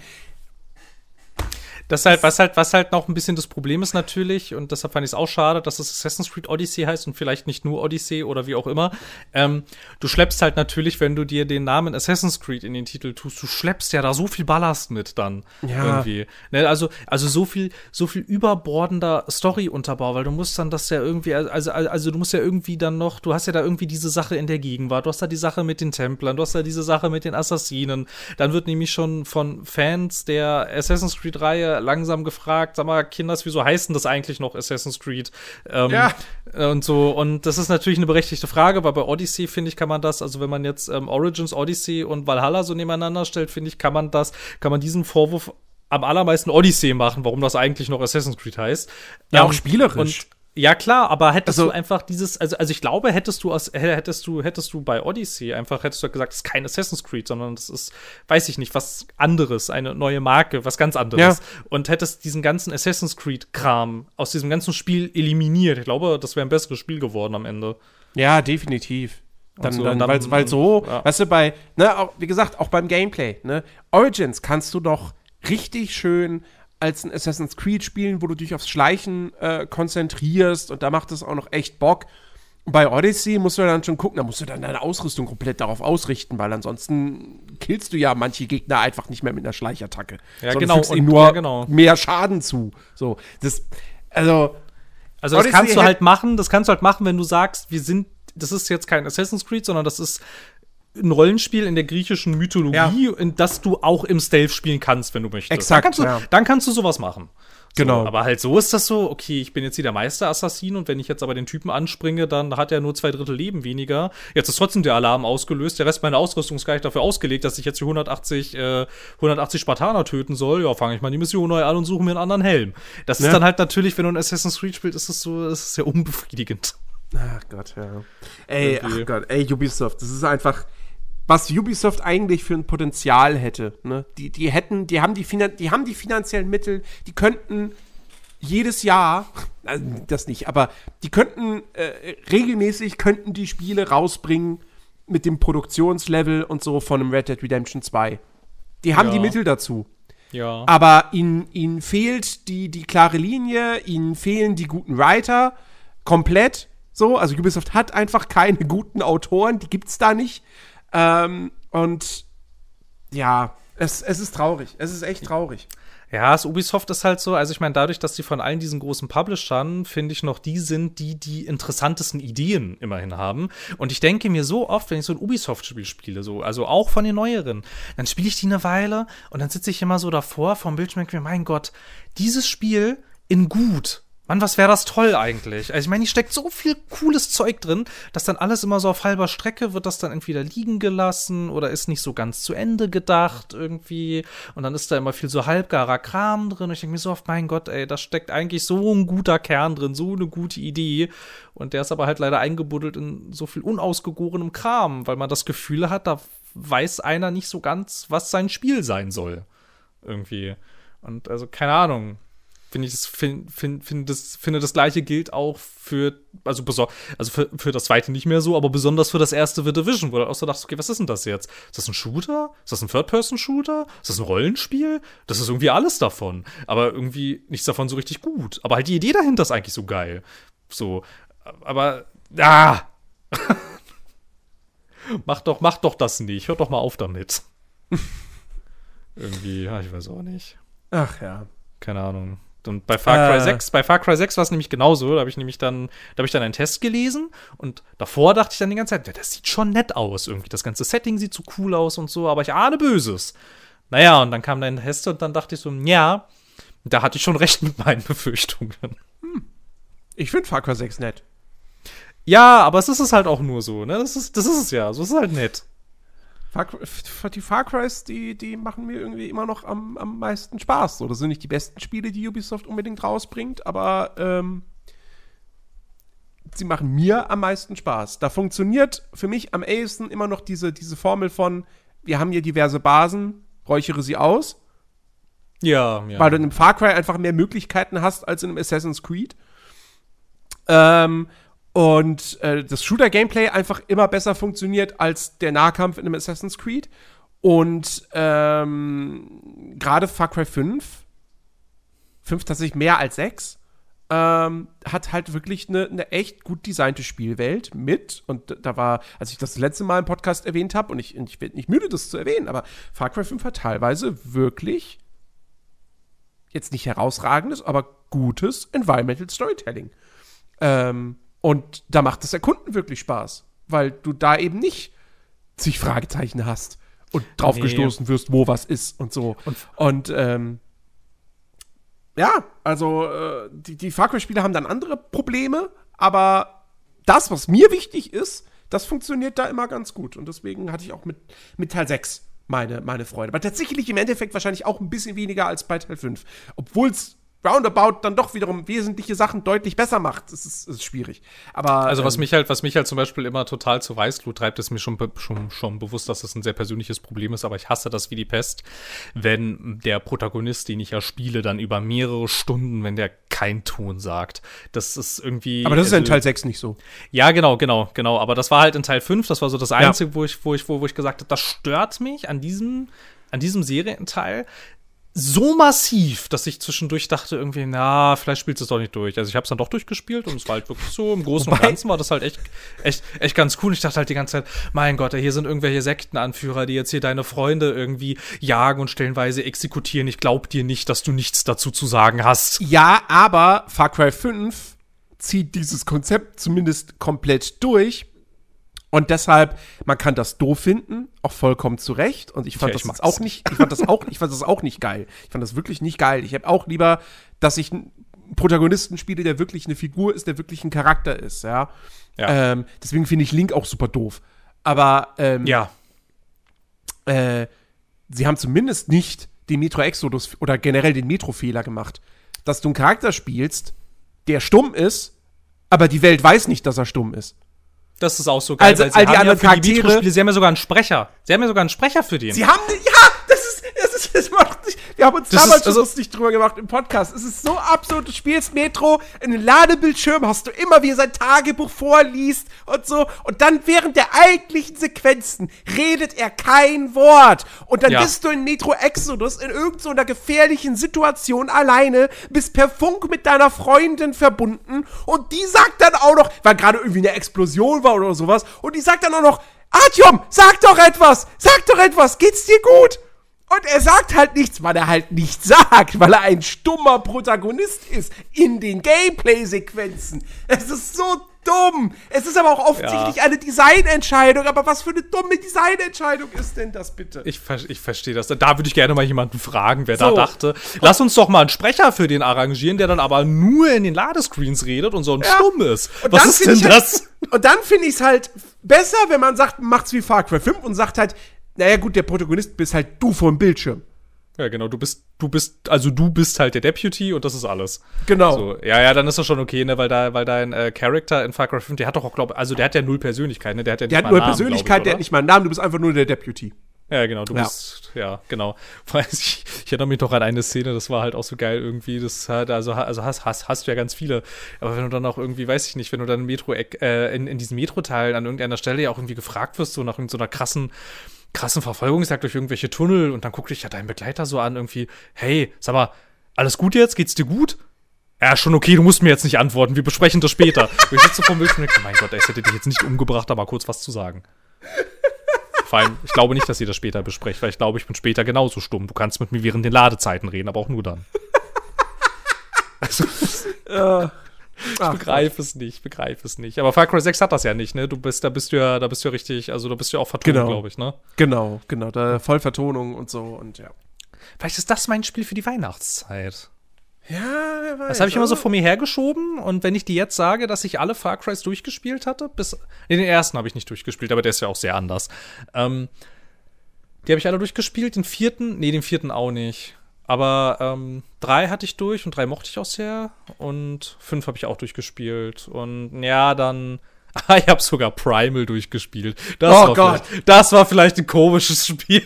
Das halt, was halt, was halt noch ein bisschen das Problem ist natürlich, und deshalb fand ich es auch schade, dass es Assassin's Creed Odyssey heißt und vielleicht nicht nur Odyssey oder wie auch immer. Ähm, du schleppst halt natürlich, wenn du dir den Namen Assassin's Creed in den Titel tust, du schleppst ja da so viel Ballast mit dann.
Ja.
Irgendwie. Ne, also, also so viel, so viel überbordender Story-Unterbau, weil du musst dann das ja irgendwie, also, also du musst ja irgendwie dann noch, du hast ja da irgendwie diese Sache in der Gegenwart, du hast da die Sache mit den Templern, du hast da diese Sache mit den Assassinen. Dann wird nämlich schon von Fans der Assassin's Creed-Reihe langsam gefragt, sag mal, Kinders, wieso heißen das eigentlich noch Assassin's Creed? Ähm,
Ja.
Und so, und das ist natürlich eine berechtigte Frage, weil bei Odyssey, finde ich, kann man das, also wenn man jetzt ähm, Origins, Odyssey und Valhalla so nebeneinander stellt, finde ich, kann man das, kann man diesen Vorwurf am allermeisten Odyssey machen, warum das eigentlich noch Assassin's Creed heißt.
Ja,
Ähm,
auch spielerisch.
Und ja, klar, aber hättest
Also-
du einfach dieses, also, also ich glaube, hättest du aus, hättest du, hättest du bei Odyssey einfach, hättest du gesagt, das ist kein Assassin's Creed, sondern das ist, weiß ich nicht, was anderes, eine neue Marke, was ganz anderes.
Ja.
Und hättest diesen ganzen Assassin's Creed-Kram aus diesem ganzen Spiel eliminiert. Ich glaube, das wäre ein besseres Spiel geworden am Ende.
Ja, definitiv. Dann,
so,
dann,
dann-
weil, weil so,
ja.
weißt du, bei, ne, auch, wie gesagt, auch beim Gameplay, ne, Origins kannst du doch richtig schön als ein Assassin's Creed spielen, wo du dich aufs Schleichen äh, konzentrierst und da macht es auch noch echt Bock. Und bei Odyssey musst du dann schon gucken, da musst du dann deine Ausrüstung komplett darauf ausrichten, weil ansonsten killst du ja manche Gegner einfach nicht mehr mit einer Schleichattacke.
Ja, genau,
fügst ihnen
und-
nur
ja, genau.
mehr Schaden zu. So, das, also,
Also das
Odyssey
kannst du halt machen, das kannst du halt machen, wenn du sagst, wir sind, das ist jetzt kein Assassin's Creed, sondern das ist ein Rollenspiel in der griechischen Mythologie, in das du auch im Stealth spielen kannst, wenn du möchtest.
Exakt,
dann kannst du,
ja.
dann kannst du sowas machen. So,
Genau.
Aber halt so ist das so, okay, ich bin jetzt hier der Meister-Assassin und wenn ich jetzt aber den Typen anspringe, dann hat er nur zwei Drittel Leben weniger. Jetzt ist trotzdem der Alarm ausgelöst. Der Rest meiner Ausrüstung ist gar nicht dafür ausgelegt, dass ich jetzt die 180, äh, 180 Spartaner töten soll. Ja, fange ich mal die Mission neu an und suche mir einen anderen Helm. Das ist
Ja.
dann halt natürlich, wenn du ein Assassin's Creed spielst, ist es so, ist es sehr unbefriedigend.
Ach Gott, ja. Ey,
Irgendwie.
ach Gott, ey, Ubisoft, das ist einfach, was Ubisoft eigentlich für ein Potenzial hätte. Ne? Die, die hätten, die haben die, Finan die haben die finanziellen Mittel, die könnten jedes Jahr, also das nicht, aber die könnten äh, regelmäßig könnten die Spiele rausbringen mit dem Produktionslevel und so von einem Red Dead Redemption 2. Die haben
Ja.
die Mittel dazu.
Ja.
Aber ihnen, ihnen fehlt die, die klare Linie, ihnen fehlen die guten Writer komplett. So, also Ubisoft hat einfach keine guten Autoren, die gibt's da nicht. Ähm, und ja, es, es ist traurig. Es ist echt traurig.
Ja, das Ubisoft ist halt so, also ich meine, dadurch, dass die von allen diesen großen Publishern, finde ich noch, die sind, die die interessantesten Ideen immerhin haben. Und ich denke mir so oft, wenn ich so ein Ubisoft-Spiel spiele, so, also auch von den neueren, dann spiele ich die eine Weile und dann sitze ich immer so davor vom Bildschirm und denke mir, mein Gott, dieses Spiel in gut. Mann, was wäre das toll eigentlich? Also ich meine, hier steckt so viel cooles Zeug drin, dass dann alles immer so auf halber Strecke wird das dann entweder liegen gelassen oder ist nicht so ganz zu Ende gedacht irgendwie. Und dann ist da immer viel so halbgarer Kram drin. Und ich denke mir so oft, mein Gott, ey, da steckt eigentlich so ein guter Kern drin, so eine gute Idee. Und der ist aber halt leider eingebuddelt in so viel unausgegorenem Kram, weil man das Gefühl hat, da weiß einer nicht so ganz, was sein Spiel sein soll. Irgendwie. Und also, keine Ahnung finde ich das, find, find, find das, finde das gleiche gilt auch für, also, also für, für das zweite nicht mehr so, aber besonders für das erste The Division, wo du auch so dachtest, okay, was ist denn das jetzt? Ist das ein Shooter? Ist das ein Third-Person-Shooter? Ist das ein Rollenspiel? Das ist irgendwie alles davon. Aber irgendwie nichts davon so richtig gut. Aber halt die Idee dahinter ist eigentlich so geil. So, aber, ah! mach doch, mach doch das nicht. Hört doch mal auf damit. irgendwie, ja, ich weiß auch nicht
Ach ja.
keine Ahnung. Und bei Far Cry
Äh.
6, bei Far Cry 6 war es nämlich genauso. Da habe ich nämlich dann, da habe ich dann einen Test gelesen und davor dachte ich dann die ganze Zeit, ja, das sieht schon nett aus irgendwie. Das ganze Setting sieht so cool aus und so, aber ich ahne Böses. Naja, und dann kam dein Test und dann dachte ich so, ja, da hatte ich schon recht mit meinen Befürchtungen.
Ich finde Far Cry 6 nett.
Ja, aber es ist es halt auch nur so, ne? Das ist, das ist es ja. So ist es halt nett.
Far, die Far Crys, die, die machen mir irgendwie immer noch am, am meisten Spaß. So, das sind nicht die besten Spiele, die Ubisoft unbedingt rausbringt, aber ähm, sie machen mir am meisten Spaß. Da funktioniert für mich am ehesten immer noch diese, diese Formel von, wir haben hier diverse Basen, räuchere sie aus,
Ja, ja.
weil du in einem Far Cry einfach mehr Möglichkeiten hast als in einem Assassin's Creed. Ähm, und äh, das Shooter-Gameplay einfach immer besser funktioniert als der Nahkampf in einem Assassin's Creed. Und ähm, gerade Far Cry 5 5 tatsächlich mehr als 6. Ähm, hat halt wirklich eine, eine echt gut designte Spielwelt mit. Und da war, als ich das, letzte Mal im Podcast erwähnt habe, und ich, ich bin nicht müde, das zu erwähnen, aber Far Cry 5 hat teilweise wirklich jetzt nicht herausragendes, aber gutes Environmental Storytelling. Ähm, und da macht das Erkunden wirklich Spaß, weil du da eben nicht zig Fragezeichen hast und drauf
Nee.
gestoßen wirst, wo was ist und so.
Und-
Und, ähm, ja, also äh, die, die Far Cry-Spiele haben dann andere Probleme, aber das, was mir wichtig ist, das funktioniert da immer ganz gut. Und deswegen hatte ich auch mit, mit Teil 6 meine, meine Freude. Aber tatsächlich im Endeffekt wahrscheinlich auch ein bisschen weniger als bei Teil 5. Obwohl es roundabout dann doch wiederum wesentliche Sachen deutlich besser macht. Es ist, ist schwierig. Aber
Also was
ähm,
mich halt, was mich halt zum Beispiel immer total zu Weißglut treibt, ist mir schon, schon, schon bewusst, dass das ein sehr persönliches Problem ist, aber ich hasse das wie die Pest, wenn der Protagonist, den ich ja spiele, dann über mehrere Stunden, wenn der kein Ton sagt. Das ist irgendwie.
aber das ist ja in
also-
Teil 6 nicht so.
Ja, genau, genau, genau. Aber das war halt in Teil 5, das war so das Einzige, wo ich, wo ich, wo, wo ich gesagt habe, das stört mich an diesem, an diesem Serienteil so massiv, dass ich zwischendurch dachte irgendwie, na, vielleicht spielst du es doch nicht durch. Also ich habe es dann doch durchgespielt und es war halt wirklich so, im Großen und
Wobei-
Ganzen war das halt echt, echt, echt ganz cool. Ich dachte halt die ganze Zeit, mein Gott, hier sind irgendwelche Sektenanführer, die jetzt hier deine Freunde irgendwie jagen und stellenweise exekutieren. Ich glaub dir nicht, dass du nichts dazu zu sagen hast.
Ja, aber Far Cry 5 zieht dieses Konzept zumindest komplett durch. Und deshalb, man kann das doof finden, auch vollkommen zu Recht. Und ich fand
Ja, ich
das auch nicht, ich fand das auch, ich fand das auch nicht geil. Ich fand das wirklich nicht geil. Ich habe auch lieber, dass ich einen Protagonisten spiele, der wirklich eine Figur ist, der wirklich ein Charakter ist, ja.
Ja.
Ähm, deswegen finde ich Link auch super doof. Aber ähm,
Ja,
äh, sie haben zumindest nicht den Metro Exodus oder generell den Metro-Fehler gemacht, dass du einen Charakter spielst, der stumm ist, aber die Welt weiß nicht, dass er stumm ist.
Das ist auch so geil.
Also, all die
haben
anderen
für
Charaktere-
Metro-Spiele, sie haben ja sogar einen Sprecher. Sie haben ja sogar einen Sprecher für den.
Sie haben, ja, das ist, das macht nicht, wir haben uns
Das
damals
ist- also-
schon lustig drüber gemacht im Podcast. Es ist so absurd, du spielst Metro, in den Ladebildschirm hast du immer, wie er sein Tagebuch vorliest und so, und dann während der eigentlichen Sequenzen redet er kein Wort. Und dann
Ja.
bist du in Metro Exodus in irgendeiner gefährlichen Situation alleine, bist per Funk mit deiner Freundin verbunden und die sagt dann auch noch, weil gerade irgendwie eine Explosion war oder sowas, und die sagt dann auch noch, Artyom, sag doch etwas, sag doch etwas, geht's dir gut? Und er sagt halt nichts, weil er halt nichts sagt, weil er ein stummer Protagonist ist in den Gameplay-Sequenzen. Es ist so dumm. Es ist aber auch offensichtlich eine Designentscheidung. Aber was für eine dumme Designentscheidung ist denn das bitte?
Ich, ich verstehe das. Da würde ich gerne mal jemanden fragen, wer
So.
da dachte. Lass uns doch mal einen Sprecher für den arrangieren, der dann aber nur in den Ladescreens redet und so ein
Ja.
Stumm ist.
Und
Was
dann
ist denn
halt-
das?
Und dann finde ich es halt besser, wenn man sagt, macht's wie Far Cry 5 und sagt halt, naja gut, der Protagonist bist halt du vor dem Bildschirm.
Ja, genau. Du bist, du bist, also du bist halt der Deputy und das ist alles.
Genau.
So, ja, ja, dann ist das schon okay, ne, weil da, weil dein äh, Charakter in Far Cry 5, der hat doch auch, glaube also der hat ja null Persönlichkeit, ne, der hat ja nicht
Der hat
mal einen Namen,
Persönlichkeit,
ich,
der hat nicht mal einen Namen, du bist einfach nur der Deputy.
Ja, genau, du
Ja.
bist, ja, genau. Weiß ich, ich erinnere mich noch an eine Szene, das war halt auch so geil irgendwie, das hat, also, also hast, hast, hast du ja ganz viele, aber wenn du dann auch irgendwie, weiß ich nicht, wenn du dann Metro, äh, in, in diesen Metro-Teilen an irgendeiner Stelle ja auch irgendwie gefragt wirst, so nach irgendeiner krassen, krassen Verfolgungsjagd durch irgendwelche Tunnel und dann guckt dich ja dein Begleiter so an, irgendwie, hey, sag mal, alles gut jetzt? Geht's dir gut? Ja, schon okay, du musst mir jetzt nicht antworten, wir besprechen das später. und ich sitze vor dem Bildschirm und denke, mein Gott, es hätte dich jetzt nicht umgebracht, aber kurz was zu sagen. Vor allem, ich glaube nicht, dass ihr das später besprecht, weil ich glaube, ich bin später genauso stumm. Du kannst mit mir während den Ladezeiten reden, aber auch nur dann. Also, ich begreife es nicht, begreife es nicht. Aber Far Cry 6 hat das ja nicht, ne? Du bist, da bist du ja, da bist du ja richtig, also da bist du ja auch vertont,
Genau.
glaube ich, ne?
Genau, genau, da Vollvertonung und so und ja.
Vielleicht ist das mein Spiel für die Weihnachtszeit.
Ja, wer weiß.
Das habe ich immer so vor mir hergeschoben und wenn ich dir jetzt sage, dass ich alle Far Crys durchgespielt hatte, bis. Nee, den ersten habe ich nicht durchgespielt, aber der ist ja auch sehr anders. Ähm, die habe ich alle durchgespielt, den vierten, nee, den vierten auch nicht. Aber ähm, drei hatte ich durch und drei mochte ich auch sehr. Und fünf habe ich auch durchgespielt. Und ja, dann. Ah, ich habe sogar Primal durchgespielt. Das
Oh
war
Gott.
Das war vielleicht ein komisches Spiel.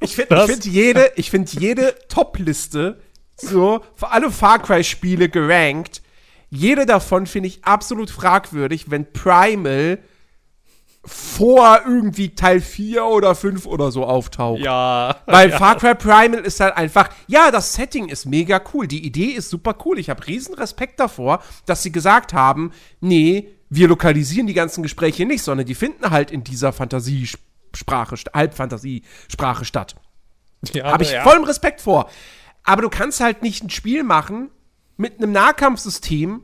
Ich finde find jede, ich find jede Top-Liste, so, für alle Far Cry-Spiele gerankt, jede davon finde ich absolut fragwürdig, wenn Primal vor irgendwie Teil 4 oder 5 oder so auftaucht.
Ja.
Weil
ja.
Far Cry Primal ist halt einfach, ja, das Setting ist mega cool. Die Idee ist super cool. Ich habe riesen Respekt davor, dass sie gesagt haben, nee, wir lokalisieren die ganzen Gespräche nicht, sondern die finden halt in dieser Fantasiesprache, Halbfantasiesprache statt.
Ja,
Habe ich
ja.
vollen Respekt vor. Aber du kannst halt nicht ein Spiel machen mit einem Nahkampfsystem,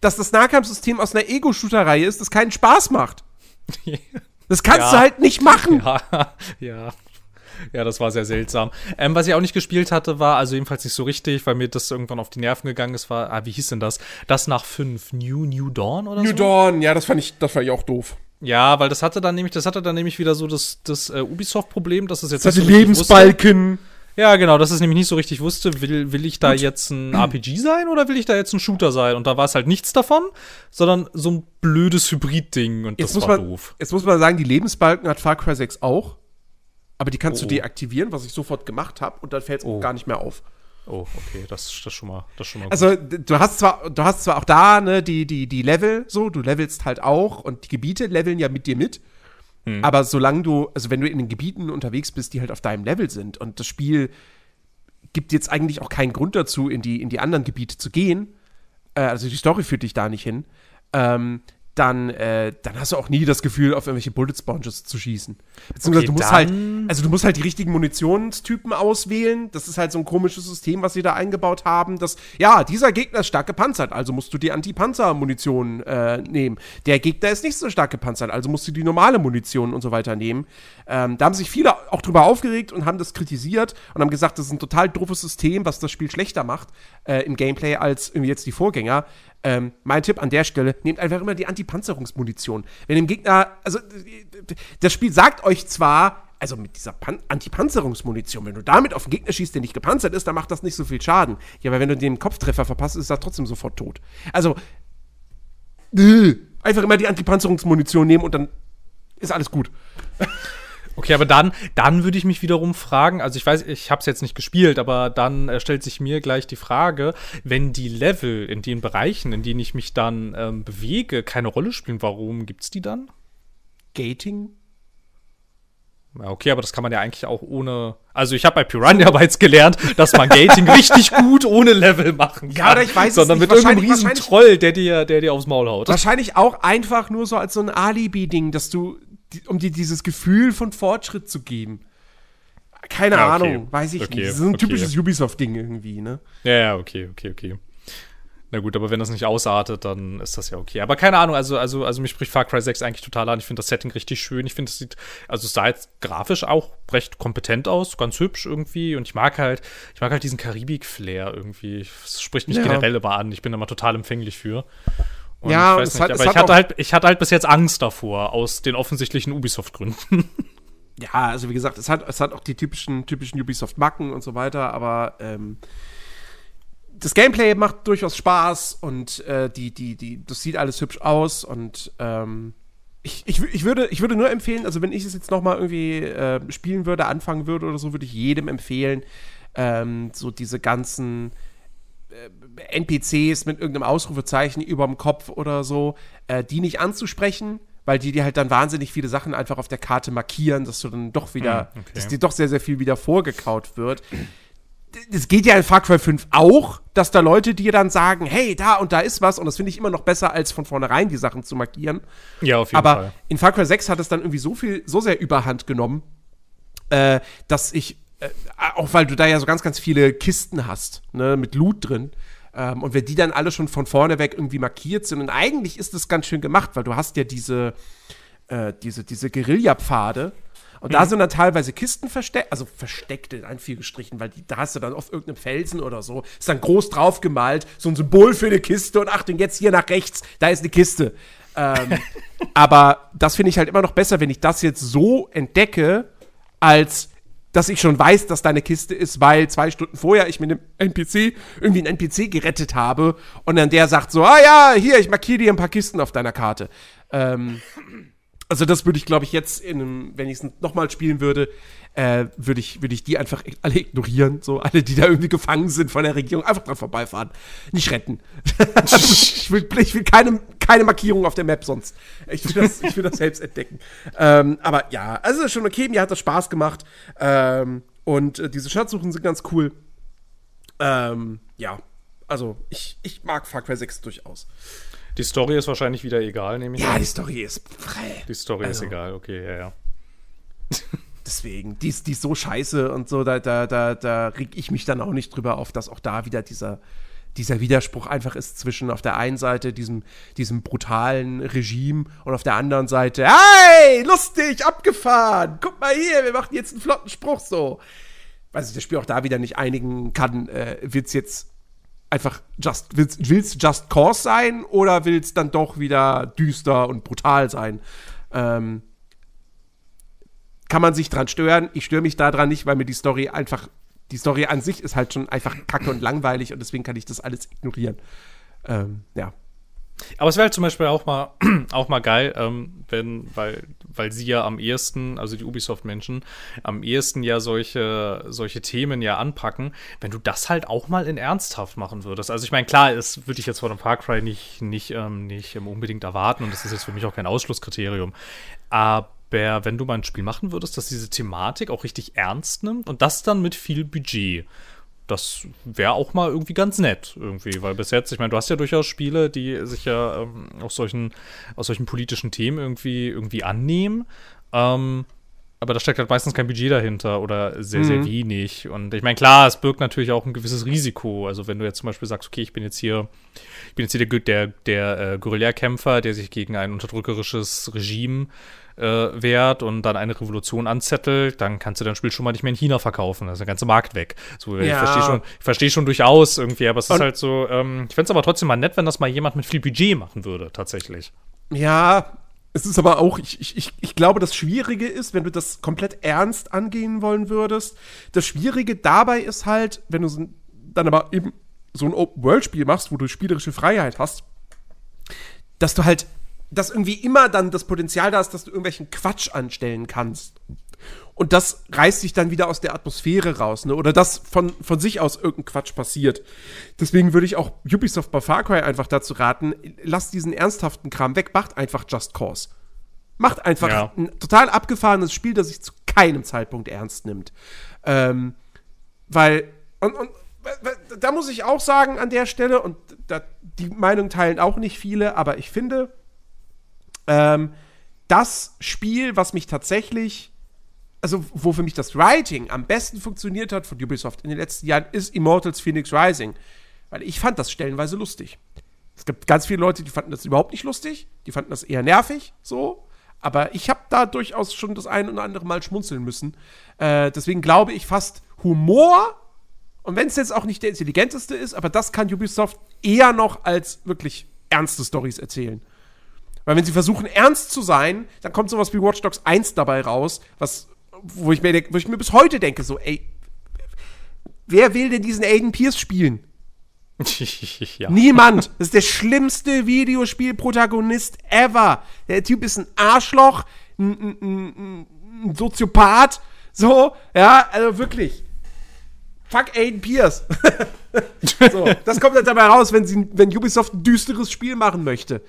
dass das Nahkampfsystem aus einer Ego-Shooter-Reihe ist, das keinen Spaß macht. Das kannst
Ja.
du halt nicht machen.
Ja, ja. Ja, das war sehr seltsam. Ähm, was ich auch nicht gespielt hatte, war, also jedenfalls nicht so richtig, weil mir das irgendwann auf die Nerven gegangen ist, war, ah, wie hieß denn das? Das nach fünf, New, New Dawn oder
New
so?
Dawn, ja, das fand ich, das fand ich auch doof.
Ja, weil das hatte dann nämlich, das hatte dann nämlich wieder so das, das äh, Ubisoft-Problem, dass es jetzt
Das hatte
so richtig wusste. Ja, genau, dass es nämlich nicht so richtig wusste, will, will ich da jetzt ein RPG sein oder will ich da jetzt ein Shooter sein? Und da war es halt nichts davon, sondern so ein blödes Hybrid-Ding und
Jetzt
das
muss,
war
man,
doof.
jetzt muss man sagen, die Lebensbalken hat Far Cry 6 auch. Aber die kannst
Oh.
du deaktivieren, was ich sofort gemacht habe, und dann fällt es
Oh.
auch gar nicht mehr auf.
Oh, okay, das, das schon mal, das schon mal.
Also, d- du hast zwar, du hast zwar auch da, ne, die, die, die Level, so, du levelst halt auch und die Gebiete leveln ja mit dir mit.
Hm.
Aber solange du, also wenn du in den Gebieten unterwegs bist, die halt auf deinem Level sind und das Spiel gibt jetzt eigentlich auch keinen Grund dazu, in die, in die anderen Gebiete zu gehen, äh, also die Story führt dich da nicht hin, ähm, dann, äh, dann hast du auch nie das Gefühl, auf irgendwelche Bullet Sponges zu schießen. Beziehungsweise
Okay,
du musst halt, also du musst halt die richtigen Munitionstypen auswählen. Das ist halt so ein komisches System, was sie da eingebaut haben. Dass, ja, dieser Gegner ist stark gepanzert, also musst du die Anti-Panzer-Munition äh, nehmen. Der Gegner ist nicht so stark gepanzert, also musst du die normale Munition und so weiter nehmen. Ähm, da haben sich viele auch drüber aufgeregt und haben das kritisiert und haben gesagt, das ist ein total doofes System, was das Spiel schlechter macht äh, im Gameplay als irgendwie jetzt die Vorgänger. Ähm, mein Tipp an der Stelle, nehmt einfach immer die Antipanzerungsmunition. Wenn dem Gegner, also das Spiel sagt euch zwar, also mit dieser Pan Antipanzerungsmunition, wenn du damit auf einen Gegner schießt, der nicht gepanzert ist, dann macht das nicht so viel Schaden. Ja, aber wenn du den Kopftreffer verpasst, ist er trotzdem sofort tot. Also, äh, einfach immer die Antipanzerungsmunition nehmen und dann ist alles gut.
Okay, aber dann, dann würde ich mich wiederum fragen, also ich weiß, ich habe es jetzt nicht gespielt, aber dann äh, stellt sich mir gleich die Frage, wenn die Level in den Bereichen, in denen ich mich dann ähm, bewege, keine Rolle spielen, warum gibt's die dann?
Gating?
Ja, okay, aber das kann man ja eigentlich auch ohne. Also ich habe bei Piranha Bytes gelernt, dass man Gating richtig gut ohne Level machen kann.
Ja, oder ich weiß es
sondern
nicht.
mit irgendeinem riesen Troll, der dir, der dir aufs Maul haut.
Wahrscheinlich auch einfach nur so als so ein Alibi-Ding, dass du, die, um dir dieses Gefühl von Fortschritt zu geben. Keine
Ja, okay.
Ahnung, weiß ich
Okay,
nicht. Das ist ein
okay.
typisches Ubisoft-Ding irgendwie, ne?
Ja, ja, okay, okay, okay. Na gut, aber wenn das nicht ausartet, dann ist das ja okay. Aber keine Ahnung, also, also, also mich spricht Far Cry 6 eigentlich total an. Ich finde das Setting richtig schön. Ich finde, es sieht, also es sah jetzt grafisch auch recht kompetent aus, ganz hübsch irgendwie. Und ich mag halt, ich mag halt diesen Karibik-Flair irgendwie. Es spricht mich
Ja.
generell immer an. Ich bin da mal total empfänglich für. Und
Ja,
ich
es
nicht,
hat- es
aber ich
hat
hatte halt, ich hatte halt bis jetzt Angst davor, aus den offensichtlichen Ubisoft-Gründen.
Ja, also wie gesagt, es hat, es hat auch die typischen, typischen Ubisoft-Macken und so weiter, aber ähm, das Gameplay macht durchaus Spaß und äh, die, die, die, das sieht alles hübsch aus und ähm, ich, ich, ich, würde, ich würde nur empfehlen, also wenn ich es jetzt noch mal irgendwie äh, spielen würde, anfangen würde oder so, würde ich jedem empfehlen, ähm, so diese ganzen NPCs mit irgendeinem Ausrufezeichen überm Kopf oder so, äh, die nicht anzusprechen, weil die dir halt dann wahnsinnig viele Sachen einfach auf der Karte markieren, dass du dann doch wieder,
Hm, okay.
dass dir doch sehr, sehr viel wieder vorgekaut wird. Das geht ja in Far Cry 5 auch, dass da Leute dir dann sagen, hey, da und da ist was und das finde ich immer noch besser, als von vornherein die Sachen zu markieren.
ja, auf jeden
Aber
Fall.
in Far Cry 6 hat es dann irgendwie so viel, so sehr überhand genommen, äh, dass ich, äh, auch weil du da ja so ganz, ganz viele Kisten hast, ne, mit Loot drin. Ähm, und wenn die dann alle schon von vorne weg irgendwie markiert sind, und eigentlich ist das ganz schön gemacht, weil du hast ja diese, äh, diese, diese Guerilla-Pfade. Und da sind dann teilweise Kisten versteckt, also versteckt in Anführungsstrichen, weil die, da hast du dann auf irgendeinem Felsen oder so, ist dann groß drauf gemalt, so ein Symbol für eine Kiste und Achtung, jetzt hier nach rechts, da ist eine Kiste. Ähm, aber das finde ich halt immer noch besser, wenn ich das jetzt so entdecke, als dass ich schon weiß, dass da eine Kiste ist, weil zwei Stunden vorher ich mit einem NPC irgendwie einen NPC gerettet habe und dann der sagt so, ah ja, hier, ich markiere dir ein paar Kisten auf deiner Karte. Ähm, Also das würde ich, glaube ich, jetzt, in einem, wenn ich es nochmal spielen würde, äh, würde ich, würd ich die einfach alle ignorieren. So alle, die da irgendwie gefangen sind von der Regierung, einfach dran vorbeifahren. Nicht retten. ich will, ich will keine, keine Markierung auf der Map sonst. Ich will das, ich will das selbst entdecken. Ähm, aber ja, also schon okay, mir hat das Spaß gemacht. Ähm, und äh, diese Schatzsuchen sind ganz cool. Ähm, ja, also ich, ich mag Far Cry 6 durchaus.
Die Story ist wahrscheinlich wieder egal, nehme ich
Ja,
an.
die Story ist frei.
Die Story
Also.
ist egal, okay, ja, ja.
Deswegen, die ist, die ist so scheiße und so, da, da, da, da reg ich mich dann auch nicht drüber auf, dass auch da wieder dieser, dieser Widerspruch einfach ist zwischen auf der einen Seite diesem, diesem brutalen Regime und auf der anderen Seite, hey, lustig, abgefahren, guck mal hier, wir machen jetzt einen flotten Spruch so. Weil sich das Spiel auch da wieder nicht einigen kann, äh, wird's jetzt einfach just, will's, will's Just Cause sein oder will's dann doch wieder düster und brutal sein? Ähm, kann man sich dran stören. Ich störe mich daran nicht, weil mir die Story einfach, die Story an sich ist halt schon einfach kacke und langweilig und deswegen kann ich das alles ignorieren. Ähm, ja.
Aber es wäre halt zum Beispiel auch mal, auch mal geil, ähm, wenn, weil, weil sie ja am ehesten, also die Ubisoft-Menschen, am ehesten ja solche, solche Themen ja anpacken, wenn du das halt auch mal in ernsthaft machen würdest. Also ich meine, klar, das würde ich jetzt von einem Far Cry nicht, nicht, ähm, nicht unbedingt erwarten und das ist jetzt für mich auch kein Ausschlusskriterium. Aber wenn du mal ein Spiel machen würdest, das diese Thematik auch richtig ernst nimmt und das dann mit viel Budget das wäre auch mal irgendwie ganz nett, irgendwie, weil bis jetzt, ich meine, du hast ja durchaus Spiele, die sich ja ähm, aus, solchen, aus solchen politischen Themen irgendwie, irgendwie annehmen. Ähm, aber da steckt halt meistens kein Budget dahinter oder sehr, sehr wenig. Und ich meine, klar, es birgt natürlich auch ein gewisses Risiko. Also wenn du jetzt zum Beispiel sagst, okay, ich bin jetzt hier, ich bin jetzt hier der, der, der äh, Guerillakämpfer, der sich gegen ein unterdrückerisches Regime äh, wehrt und dann eine Revolution anzettelt, dann kannst du dein Spiel schon mal nicht mehr in China verkaufen. Da ist der ganze Markt weg. So, ich
Ja.
verstehe schon, ich verstehe schon durchaus irgendwie, aber es ist
Und-
halt so, ähm, ich fände es aber trotzdem mal nett, wenn das mal jemand mit viel Budget machen würde, tatsächlich.
Ja, es ist aber auch, ich, ich, ich, ich glaube, das Schwierige ist, wenn du das komplett ernst angehen wollen würdest, das Schwierige dabei ist halt, wenn du so, dann aber eben so ein Open-World-Spiel machst, wo du spielerische Freiheit hast, dass du halt, dass irgendwie immer dann das Potenzial da ist, dass du irgendwelchen Quatsch anstellen kannst. Und das reißt sich dann wieder aus der Atmosphäre raus, ne? Oder dass von, von sich aus irgendein Quatsch passiert. Deswegen würde ich auch Ubisoft bei Far Cry einfach dazu raten, lasst diesen ernsthaften Kram weg, macht einfach Just Cause. Macht einfach
Ja.
ein total abgefahrenes Spiel, das sich zu keinem Zeitpunkt ernst nimmt. Ähm, weil, und, und da muss ich auch sagen an der Stelle, und da, die Meinung teilen auch nicht viele, aber ich finde, ähm, das Spiel, was mich tatsächlich, also wo für mich das Writing am besten funktioniert hat von Ubisoft in den letzten Jahren, ist Immortals Phoenix Rising. Weil ich fand das stellenweise lustig. Es gibt ganz viele Leute, die fanden das überhaupt nicht lustig, die fanden das eher nervig, so. Aber ich habe da durchaus schon das ein oder andere Mal schmunzeln müssen. Äh, deswegen glaube ich fast Humor, und wenn es jetzt auch nicht der intelligenteste ist, aber das kann Ubisoft eher noch als wirklich ernste Stories erzählen. Weil wenn sie versuchen, ernst zu sein, dann kommt sowas wie Watch Dogs 1 dabei raus, was, wo ich mir, denk- wo ich mir bis heute denke, so, ey, wer will denn diesen Aiden Pierce spielen?
ja.
Niemand. Das ist der schlimmste Videospielprotagonist ever. Der Typ ist ein Arschloch, ein, ein, ein, ein Soziopath. So, ja, also wirklich. Fuck Aiden Pierce. so, das kommt dann dabei raus, wenn, sie, wenn Ubisoft ein düsteres Spiel machen möchte.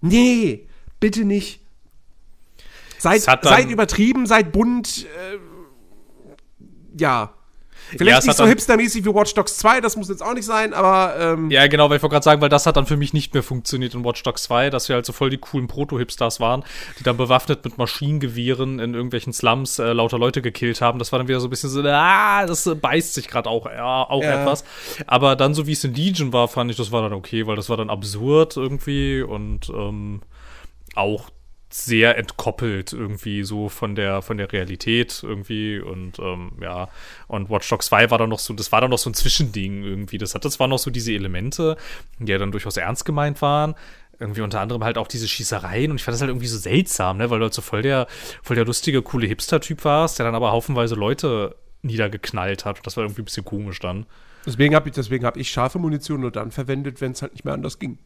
Nee, bitte nicht. Seid, seid übertrieben, seid bunt. Äh, ja.
Ja,
Vielleicht
es
nicht so hipstermäßig wie Watch Dogs 2, das muss jetzt auch nicht sein, aber ähm,
Ja, genau, weil ich wollte gerade sagen, weil das hat dann für mich nicht mehr funktioniert in Watch Dogs 2, dass wir halt so voll die coolen Proto-Hipsters waren, die dann bewaffnet mit Maschinengewehren in irgendwelchen Slums äh, lauter Leute gekillt haben. Das war dann wieder so ein bisschen so, ah, das äh, beißt sich gerade auch, ja, auch
Ja.
etwas. Aber dann, so wie es in Legion war, fand ich, das war dann okay, weil das war dann absurd irgendwie und ähm, auch sehr entkoppelt irgendwie so von der von der Realität irgendwie und ähm, ja. Und Watch Dogs 2 war dann noch so das war dann noch so ein Zwischending irgendwie. Das hat das waren noch so diese Elemente die ja dann durchaus ernst gemeint waren. Irgendwie unter anderem halt auch diese Schießereien und ich fand das halt irgendwie so seltsam ne weil du halt so voll der voll der lustige coole Hipster Typ warst der dann aber haufenweise Leute niedergeknallt hat. Und das war irgendwie ein bisschen komisch dann.
Deswegen habe ich, deswegen hab ich scharfe Munition nur dann verwendet, wenn es halt nicht mehr anders ging.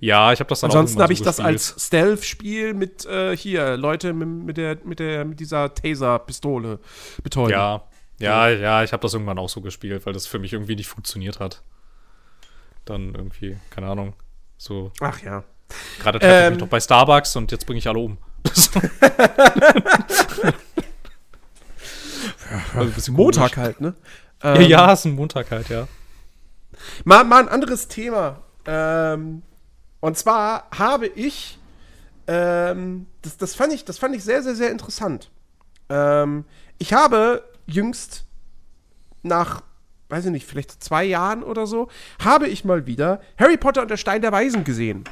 Ja, ich habe das dann
Ansonsten habe
irgendwann
ich
so
das
gespielt.
als Stealth-Spiel mit äh, hier Leute mit, mit der mit der mit dieser Taser-Pistole betäuben.
Ja, ja, ja, ich habe das irgendwann auch so gespielt, weil das für mich irgendwie nicht funktioniert hat. Dann irgendwie, keine Ahnung, so
Ach ja.
gerade treffe ich
Ähm.
mich doch bei Starbucks und jetzt bringe ich alle um. also ein bisschen
Montag halt, ne?
komisch. Ja, ja, ist ein Montag halt, ja.
Mal, mal ein anderes Thema. Ähm, und zwar habe ich, ähm, das, das, fand ich, das fand ich sehr, sehr, sehr interessant. Ähm, ich habe jüngst nach, weiß ich nicht, vielleicht zwei Jahren oder so, habe ich mal wieder Harry Potter und der Stein der Weisen gesehen.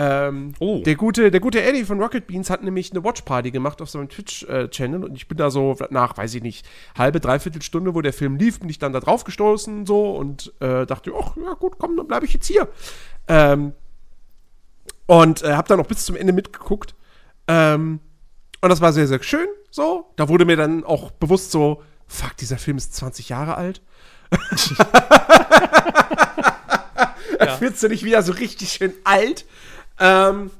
Ähm,
Oh.
der, gute, der gute Eddie von Rocket Beans hat nämlich eine Watchparty gemacht auf seinem Twitch-Channel und ich bin da so nach, weiß ich nicht, halbe, dreiviertel Stunde, wo der Film lief, bin ich dann da drauf gestoßen so und äh, dachte, ach ja gut, komm, dann bleibe ich jetzt hier. Ähm, und äh, habe dann auch bis zum Ende mitgeguckt. Ähm, und das war sehr, sehr schön so. Da wurde mir dann auch bewusst so, fuck, dieser Film ist 20 Jahre alt.
Ja.
Fühlst du dich wieder so richtig schön alt? Ähm,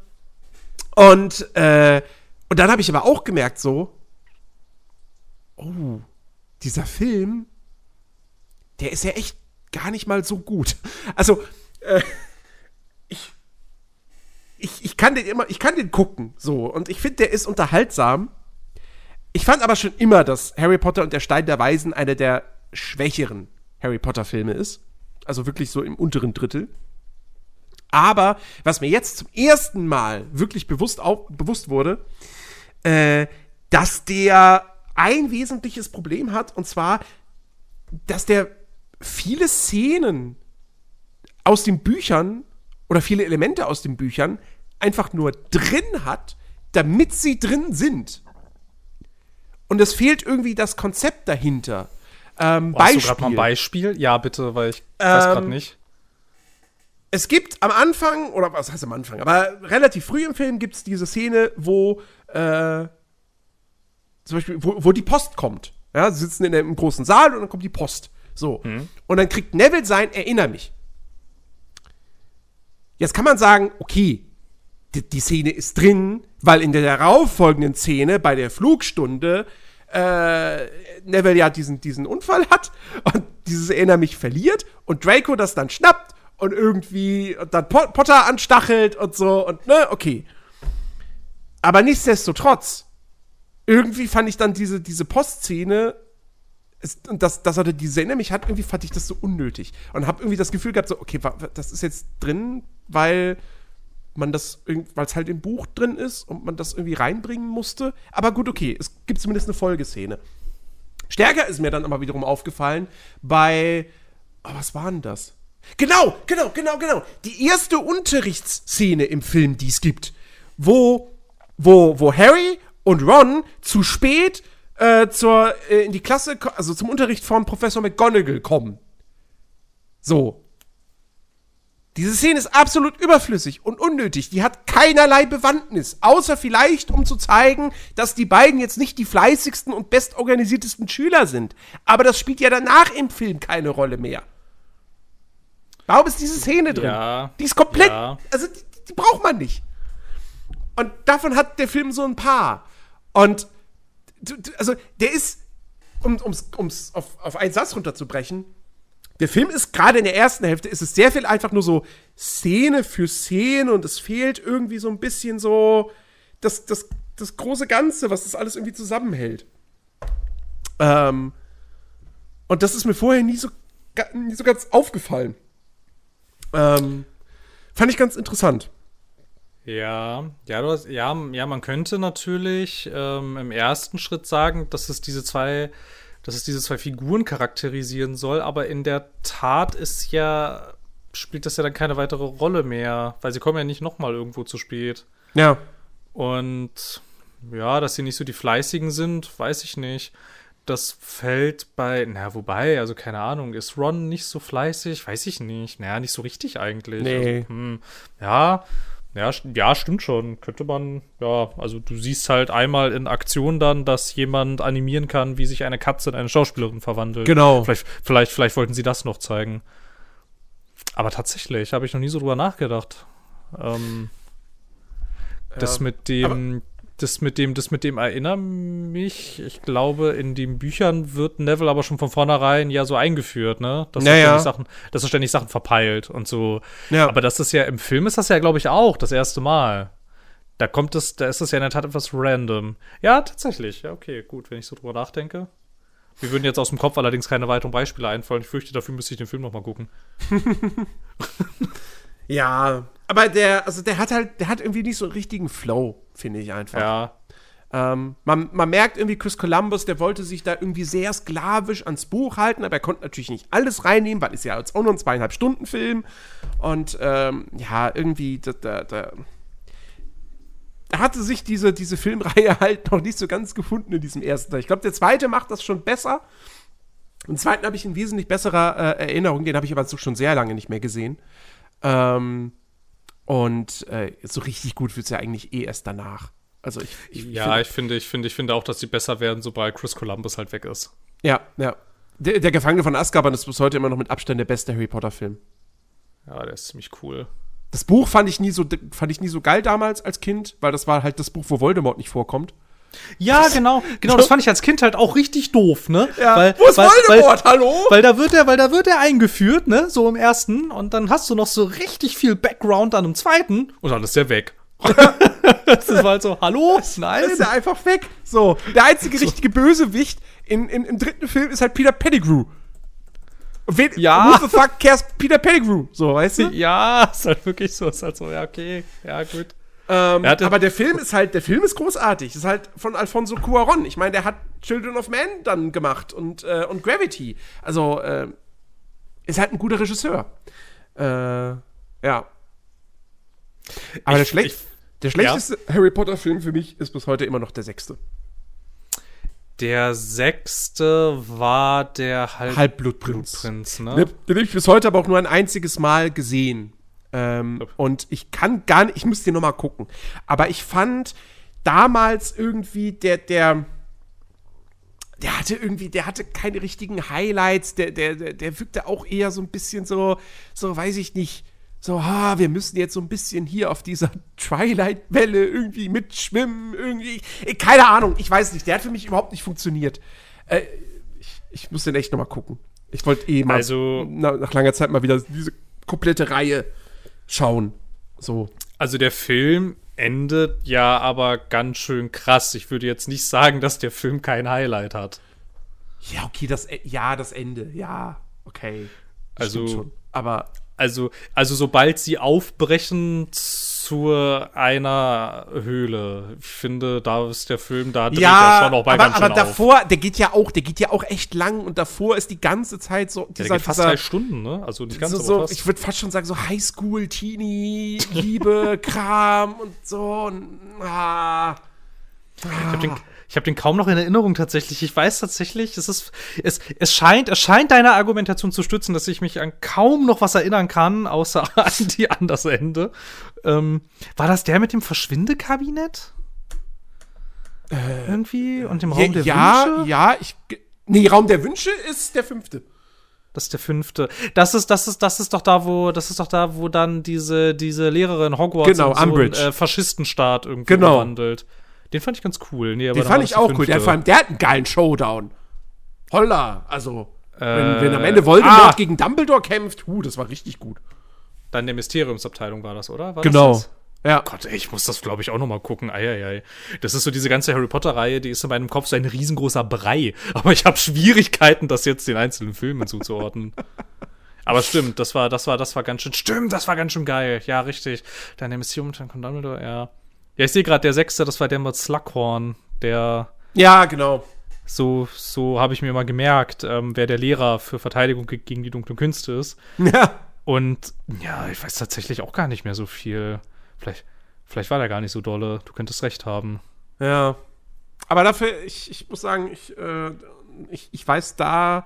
und, äh, und dann habe ich aber auch gemerkt, so, oh, dieser Film, der ist ja echt gar nicht mal so gut. Also, äh, ich, ich kann den immer, ich kann den gucken, so, und ich finde, der ist unterhaltsam. Ich fand aber schon immer, dass Harry Potter und der Stein der Weisen einer der schwächeren Harry Potter-Filme ist. Also wirklich so im unteren Drittel. Aber was mir jetzt zum ersten Mal wirklich bewusst, auf, bewusst wurde, äh, dass der ein wesentliches Problem hat, und zwar, dass der viele Szenen aus den Büchern oder viele Elemente aus den Büchern einfach nur drin hat, damit sie drin sind. Und es fehlt irgendwie das Konzept dahinter. Ähm,
Hast du gerade
Beispiel.
mal ein Beispiel? Ja, bitte, weil ich weiß
Ähm,
gerade nicht.
es gibt am Anfang, oder was heißt am Anfang, aber relativ früh im Film gibt es diese Szene, wo äh, zum Beispiel, wo, wo die Post kommt. Ja, sie sitzen in einem großen Saal und dann kommt die Post. So. Und dann kriegt Neville sein Erinner mich. Jetzt kann man sagen, okay, die, die Szene ist drin, weil in der darauffolgenden Szene bei der Flugstunde äh, Neville ja diesen, diesen Unfall hat und dieses Erinner mich verliert und Draco das dann schnappt und irgendwie und dann Po- Potter anstachelt und so und ne, okay. Aber nichtsdestotrotz, irgendwie fand ich dann diese, diese Postszene es, und das, das hatte diese Erinner mich hat, irgendwie fand ich das so unnötig. Und habe irgendwie das Gefühl gehabt, so, okay, das ist jetzt drin, weil man das, weil es halt im Buch drin ist und man das irgendwie reinbringen musste. Aber gut, okay, es gibt zumindest eine Folgeszene. Stärker ist mir dann aber wiederum aufgefallen bei, oh, was war denn das? Genau, genau, genau, genau. Die erste Unterrichtsszene im Film, die es gibt, wo, wo, wo Harry und Ron zu spät äh, zur, äh, in die Klasse, also zum Unterricht von Professor McGonagall kommen. So. Diese Szene ist absolut überflüssig und unnötig. Die hat keinerlei Bewandtnis. Außer vielleicht, um zu zeigen, dass die beiden jetzt nicht die fleißigsten und bestorganisiertesten Schüler sind. Aber das spielt ja danach im Film keine Rolle mehr. Warum ist diese Szene drin?
Ja,
Die ist komplett.
ja.
Also, die, die braucht man nicht. Und davon hat der Film so ein paar. Und, du- du- also, der ist, um es um's auf, auf einen Satz runterzubrechen, der Film ist gerade in der ersten Hälfte, ist es sehr viel einfach nur so Szene für Szene und es fehlt irgendwie so ein bisschen so das, das, das große Ganze, was das alles irgendwie zusammenhält. Ähm, und das ist mir vorher nie so, nie so ganz aufgefallen. Ähm, fand ich ganz interessant.
Ja, ja, du hast, ja, ja, man könnte natürlich ähm, im ersten Schritt sagen, dass es diese zwei, dass es diese zwei Figuren charakterisieren soll, aber in der Tat ist ja, spielt das ja dann keine weitere Rolle mehr, weil sie kommen ja nicht nochmal irgendwo zu spät.
Ja.
Und ja, dass sie nicht so die Fleißigen sind, weiß ich nicht. Das fällt bei, na, wobei, also keine Ahnung, ist Ron nicht so fleißig? Weiß ich nicht. Naja, nicht so richtig eigentlich.
Nee.
Also, hm, ja, ja, ja, stimmt schon. Könnte man, ja, also du siehst halt einmal in Aktion dann, dass jemand animieren kann, wie sich eine Katze in eine Schauspielerin verwandelt.
Genau.
Vielleicht, vielleicht, vielleicht wollten sie das noch zeigen. Aber tatsächlich, habe ich noch nie so drüber nachgedacht. Ähm, das mit dem, das mit dem, das mit dem erinnert mich. Ich glaube, in den Büchern wird Neville aber schon von vornherein ja so eingeführt, ne? Dass er
Naja.
ständig Sachen, dass er ständig Sachen verpeilt und so.
Ja.
Aber das ist ja im Film ist das ja, glaube ich, auch das erste Mal. Da kommt es, da ist es ja in der Tat etwas random. Ja, tatsächlich. Ja, okay, gut, wenn ich so drüber nachdenke. Mir würden jetzt aus dem Kopf allerdings keine weiteren Beispiele einfallen. Ich fürchte, dafür müsste ich den Film noch mal gucken.
Ja, aber der, also der hat halt, der hat irgendwie nicht so einen richtigen Flow, finde ich einfach.
Ja.
Ähm, man, man merkt irgendwie, Chris Columbus, der wollte sich da irgendwie sehr sklavisch ans Buch halten, aber er konnte natürlich nicht alles reinnehmen, weil es ja jetzt auch nur ein zweieinhalb Stunden Film. Und ähm, ja, irgendwie, da, da, da, da hatte sich diese, diese Filmreihe halt noch nicht so ganz gefunden in diesem ersten Teil. Ich glaube, der zweite macht das schon besser. Den zweiten habe ich in wesentlich besserer äh, Erinnerung, den habe ich aber so schon sehr lange nicht mehr gesehen. Ähm, und äh, so richtig gut wird es ja eigentlich eh erst danach. Also ich, ich
Ja,
finde-
ich finde, ich finde, ich finde auch, dass sie besser werden, sobald Chris Columbus halt weg ist.
Ja, ja. Der, der Gefangene von Azkaban ist bis heute immer noch mit Abstand der beste Harry Potter Film.
Ja, der ist ziemlich cool.
Das Buch fand ich nie so fand ich nie so geil damals als Kind, weil das war halt das Buch, wo Voldemort nicht vorkommt.
Ja, genau, genau, das fand ich als Kind halt auch richtig doof, ne? weil,
wo ist
weil,
Voldemort? Hallo?
Weil, weil da wird er, weil da wird er eingeführt, ne? So im ersten und dann hast du noch so richtig viel Background dann im zweiten und dann ist er weg. das war halt so, hallo? Nein.
ist er einfach weg. So, der einzige richtige Bösewicht in, in, im dritten Film ist halt Peter Pettigrew. Wen,
Ja.
Who the fuck cares Peter Pettigrew? So, weißt du?
Ja, ist halt wirklich so, ist halt so, ja, okay, ja, gut.
Ähm,
Er
aber der Film ist halt, der Film ist großartig. Ist halt von Alfonso Cuaron. Ich meine, der hat Children of Man dann gemacht und, äh, und Gravity. Also, äh, ist halt ein guter Regisseur. Äh, ja. Aber der,
Ich-
schlecht,
ich-
der schlechteste Harry Potter-Film für mich ist bis heute immer noch der sechste.
Der sechste war der Halb
Halbblutprinz.
Blutprinz, ne?
Ne, Den habe ich bis heute aber auch nur ein einziges Mal gesehen. Ähm, und ich kann gar nicht, ich muss den nochmal gucken. Aber ich fand damals irgendwie der, der, der hatte irgendwie, der hatte keine richtigen Highlights, der, der, der, wirkte auch eher so ein bisschen so, so weiß ich nicht, so, ha, wir müssen jetzt so ein bisschen hier auf dieser Twilight-Welle irgendwie mitschwimmen, irgendwie, keine Ahnung, ich weiß nicht, der hat für mich überhaupt nicht funktioniert. Äh, ich, ich muss den echt nochmal gucken. Ich wollte eh mal
Also-
na, nach langer Zeit mal wieder diese komplette Reihe schauen. So.
Also der Film endet ja aber ganz schön krass. Ich würde jetzt nicht sagen, dass der Film kein Highlight hat.
Ja, okay, das, E- ja, das Ende, ja, okay. Das
Also-
schon. Aber
Also, also sobald sie aufbrechen zu einer Höhle, ich finde, da ist der Film, da dreht
ja,
er schon auch bei
aber,
ganz schön
aber
auf.
davor, der geht ja auch, der geht ja auch echt lang und davor ist die ganze Zeit so
Ja, der
dieser,
geht fast
dieser
drei Stunden, ne? Also nicht ganz,
so, so ich würde fast schon sagen so Highschool, Teenie, Liebe, Kram und so. Und, ah.
Ich habe den, ich hab den kaum noch in Erinnerung tatsächlich. Ich weiß tatsächlich, es ist, es, es scheint, es scheint deine Argumentation zu stützen, dass ich mich an kaum noch was erinnern kann, außer an die an das Ende. Ähm, war das der mit dem Verschwindekabinett? Irgendwie? Und dem Raum
ja,
der
ja,
Wünsche?
ja, ich. Nee, Raum der Wünsche ist der fünfte.
Das ist der fünfte. Das ist, das ist, das ist doch da, wo, das ist doch da, wo dann diese, diese Lehrerin Hogwarts
Genau,
in so einen,
Umbridge.
äh, Faschistenstaat irgendwie
Genau.
verwandelt. Den fand ich ganz cool. Nee,
Den
dann
fand ich auch cool. Der,
fünfte.
vor allem, der hat einen geilen Showdown. Holla. Also, wenn,
Äh,
wenn am Ende Voldemort
ah.
gegen Dumbledore kämpft, huh, das war richtig gut.
Dann der Mysteriumsabteilung war das, oder? War
Genau.
Das?
Ja.
Gott, ey, ich muss das, glaube ich, auch noch mal gucken. Eieiei. Das ist so diese ganze Harry Potter-Reihe, die ist in meinem Kopf so ein riesengroßer Brei. Aber ich habe Schwierigkeiten, das jetzt den einzelnen Filmen zuzuordnen. Aber stimmt, das war, das war, das war ganz schön. Stimmt, das war ganz schön geil. Ja, richtig. Dann der Mysterium von Dumbledore, ja. Ja, ich sehe gerade, der sechste, das war der mit Slughorn. Der,
Ja, genau.
so, so habe ich mir mal gemerkt, ähm, wer der Lehrer für Verteidigung ge- gegen die dunklen Künste ist.
Ja.
Und ja, ich weiß tatsächlich auch gar nicht mehr so viel. Vielleicht, vielleicht war der gar nicht so dolle. Du könntest recht haben.
Ja. Aber dafür, ich, ich muss sagen, ich, äh, ich, ich weiß, da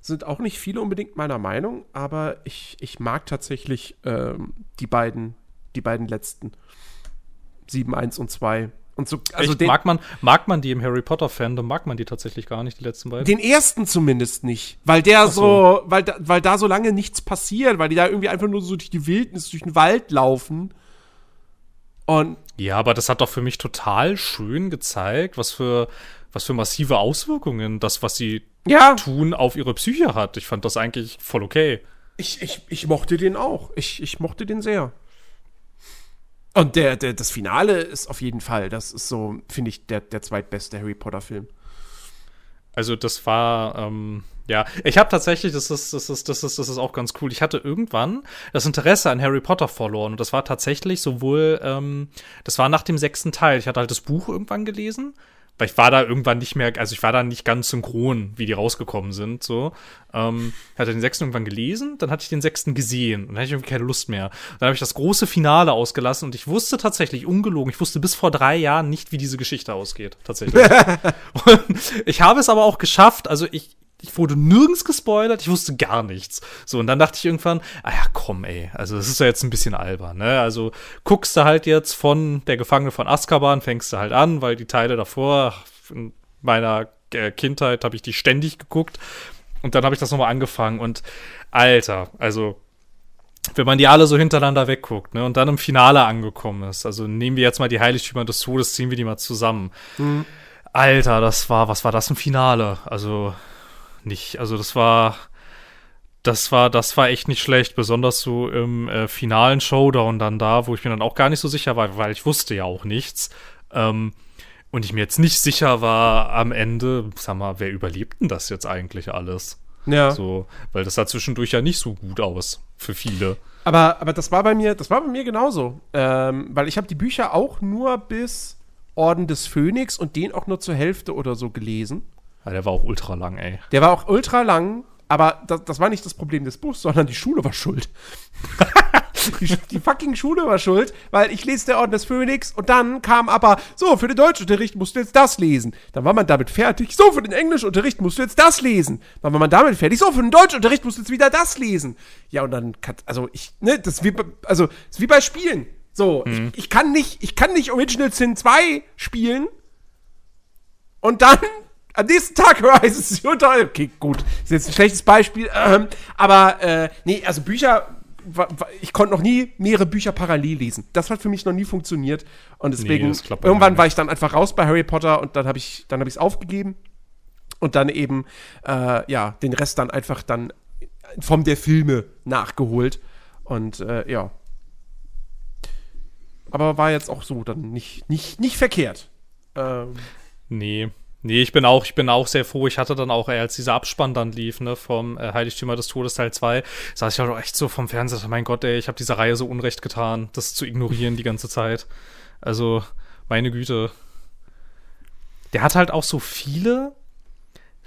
sind auch nicht viele unbedingt meiner Meinung, aber ich, ich mag tatsächlich ähm, die beiden, die beiden letzten. 7, 1 und 2. Und so, also
Echt,
den,
mag, man, mag man die im Harry Potter-Fandom, mag man die tatsächlich gar nicht, die letzten beiden?
den ersten zumindest nicht, weil der so, weil, da, weil da so lange nichts passiert, weil die da irgendwie einfach nur so durch die Wildnis, durch den Wald laufen Und
Ja, aber das hat doch für mich total schön gezeigt, was für, was für massive Auswirkungen das, was sie
ja,
tun, auf ihre Psyche hat. Ich fand das eigentlich voll okay.
ich, ich, ich mochte den auch. Ich, ich mochte den sehr. Und der, der, das Finale ist auf jeden Fall, das ist so, finde ich, der, der zweitbeste Harry Potter-Film.
Also das war, ähm, ja, ich habe tatsächlich, das ist, das ist, das ist, das ist auch ganz cool. Ich hatte irgendwann das Interesse an Harry Potter verloren und das war tatsächlich sowohl, ähm, das war nach dem sechsten Teil. Ich hatte halt das Buch irgendwann gelesen, weil ich war da irgendwann nicht mehr, also ich war da nicht ganz synchron, wie die rausgekommen sind, so. Ähm, ich hatte den sechsten irgendwann gelesen, dann hatte ich den sechsten gesehen und dann hatte ich irgendwie keine Lust mehr. Dann habe ich das große Finale ausgelassen und ich wusste tatsächlich, ungelogen, ich wusste bis vor drei Jahren nicht, wie diese Geschichte ausgeht, tatsächlich. und ich habe es aber auch geschafft, also ich, ich wurde nirgends gespoilert, ich wusste gar nichts. So, und dann dachte ich irgendwann, ah ja, komm, ey, also das ist ja jetzt ein bisschen albern, ne? Also guckst du halt jetzt von der Gefangene von Azkaban, fängst du halt an, weil die Teile davor, in meiner äh, Kindheit habe ich die ständig geguckt. Und dann habe ich das nochmal angefangen und Alter, also wenn man die alle so hintereinander wegguckt, ne, und dann im Finale angekommen ist, also nehmen wir jetzt mal die Heiligtümer des Todes, ziehen wir die mal zusammen. Alter, das war, was war das im Finale? Also nicht, also das war, das war, das war echt nicht schlecht, besonders so im äh, finalen Showdown dann da, wo ich mir dann auch gar nicht so sicher war, weil ich wusste ja auch nichts. Ähm, und ich mir jetzt nicht sicher war am Ende, sag mal, wer überlebt denn das jetzt eigentlich alles?
Ja.
So, weil das sah zwischendurch ja nicht so gut aus für viele.
Aber, aber das war bei mir, das war bei mir genauso. Ähm, weil ich habe die Bücher auch nur bis Orden des Phönix und den auch nur zur Hälfte oder so gelesen.
Ja, der war auch ultra lang, ey.
Der war auch ultra lang, aber das, das war nicht das Problem des Buchs, sondern die Schule war schuld. die, die fucking Schule war schuld, weil ich lese der Orden des Phönix und dann kam aber, so, für den Deutschunterricht musst du jetzt das lesen. Dann war man damit fertig, so, für den Englischunterricht musst du jetzt das lesen. Dann war man damit fertig, so, für den Deutschunterricht musst du jetzt wieder das lesen. Ja, und dann, kann, also ich, ne, das ist wie, bei- also, das ist wie bei Spielen. So, ich, ich kann nicht, ich kann nicht Original Sin 2 spielen und dann am nächsten Tag Horizon Zero Dawn. Okay, gut, ist jetzt ein schlechtes Beispiel. Ähm, aber äh, nee, also Bücher, ich konnte noch nie mehrere Bücher parallel lesen. Das hat für mich noch nie funktioniert. Und deswegen,
mir
irgendwann war ich dann einfach raus bei Harry Potter und dann habe ich dann habe ich es aufgegeben. Und dann eben, äh, ja, den Rest dann einfach dann vom der Filme nachgeholt. Und äh, ja. Aber war jetzt auch so dann nicht, nicht, nicht verkehrt. Ähm,
Nee. Nee, ich bin auch, ich bin auch sehr froh. Ich hatte dann auch, ey, als dieser Abspann dann lief, ne, vom äh, Heiligtümer des Todes Teil 2, saß ich auch echt so vom Fernseher, mein Gott, ey, ich habe dieser Reihe so unrecht getan, das zu ignorieren die ganze Zeit. Also, meine Güte. Der hat halt auch so viele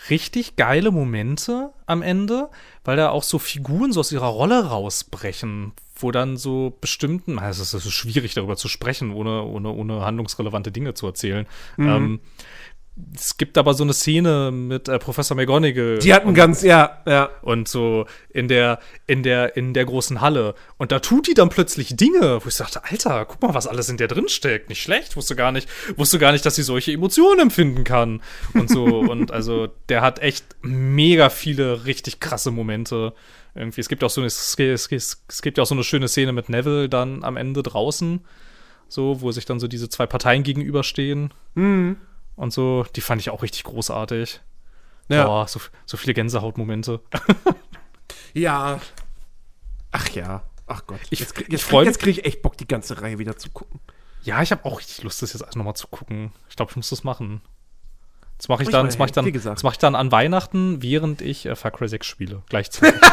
richtig geile Momente am Ende, weil da auch so Figuren so aus ihrer Rolle rausbrechen, wo dann so bestimmten, also es ist schwierig darüber zu sprechen, ohne, ohne, ohne handlungsrelevante Dinge zu erzählen. Ähm, es gibt aber so eine Szene mit äh, Professor McGonagall
die hatten ganz, ja, ja.
und so in der in der in der großen Halle und da tut die dann plötzlich Dinge, wo ich sagte, Alter, guck mal, was alles in der drin steckt, nicht schlecht, wusste gar nicht, wusste gar nicht, dass sie solche Emotionen empfinden kann und so und also der hat echt mega viele richtig krasse Momente. Irgendwie, es gibt auch so eine, es, es, es, es gibt ja auch so eine schöne Szene mit Neville dann am Ende draußen, so, wo sich dann so diese zwei Parteien gegenüberstehen. Und so, die fand ich auch richtig großartig.
Ja.
Boah, so, so viele Gänsehautmomente.
Ja. Ach ja. Ach Gott.
Ich-
jetzt, krieg- jetzt, krieg- jetzt kriege ich echt Bock, die ganze Reihe wieder zu gucken.
Ja, ich habe auch richtig Lust, das jetzt alles nochmal zu gucken. Ich glaube, ich muss das machen. Das mache ich dann, das mache ich dann, das mache ich dann an Weihnachten, während ich äh, Far Cry 6 spiele. Gleichzeitig.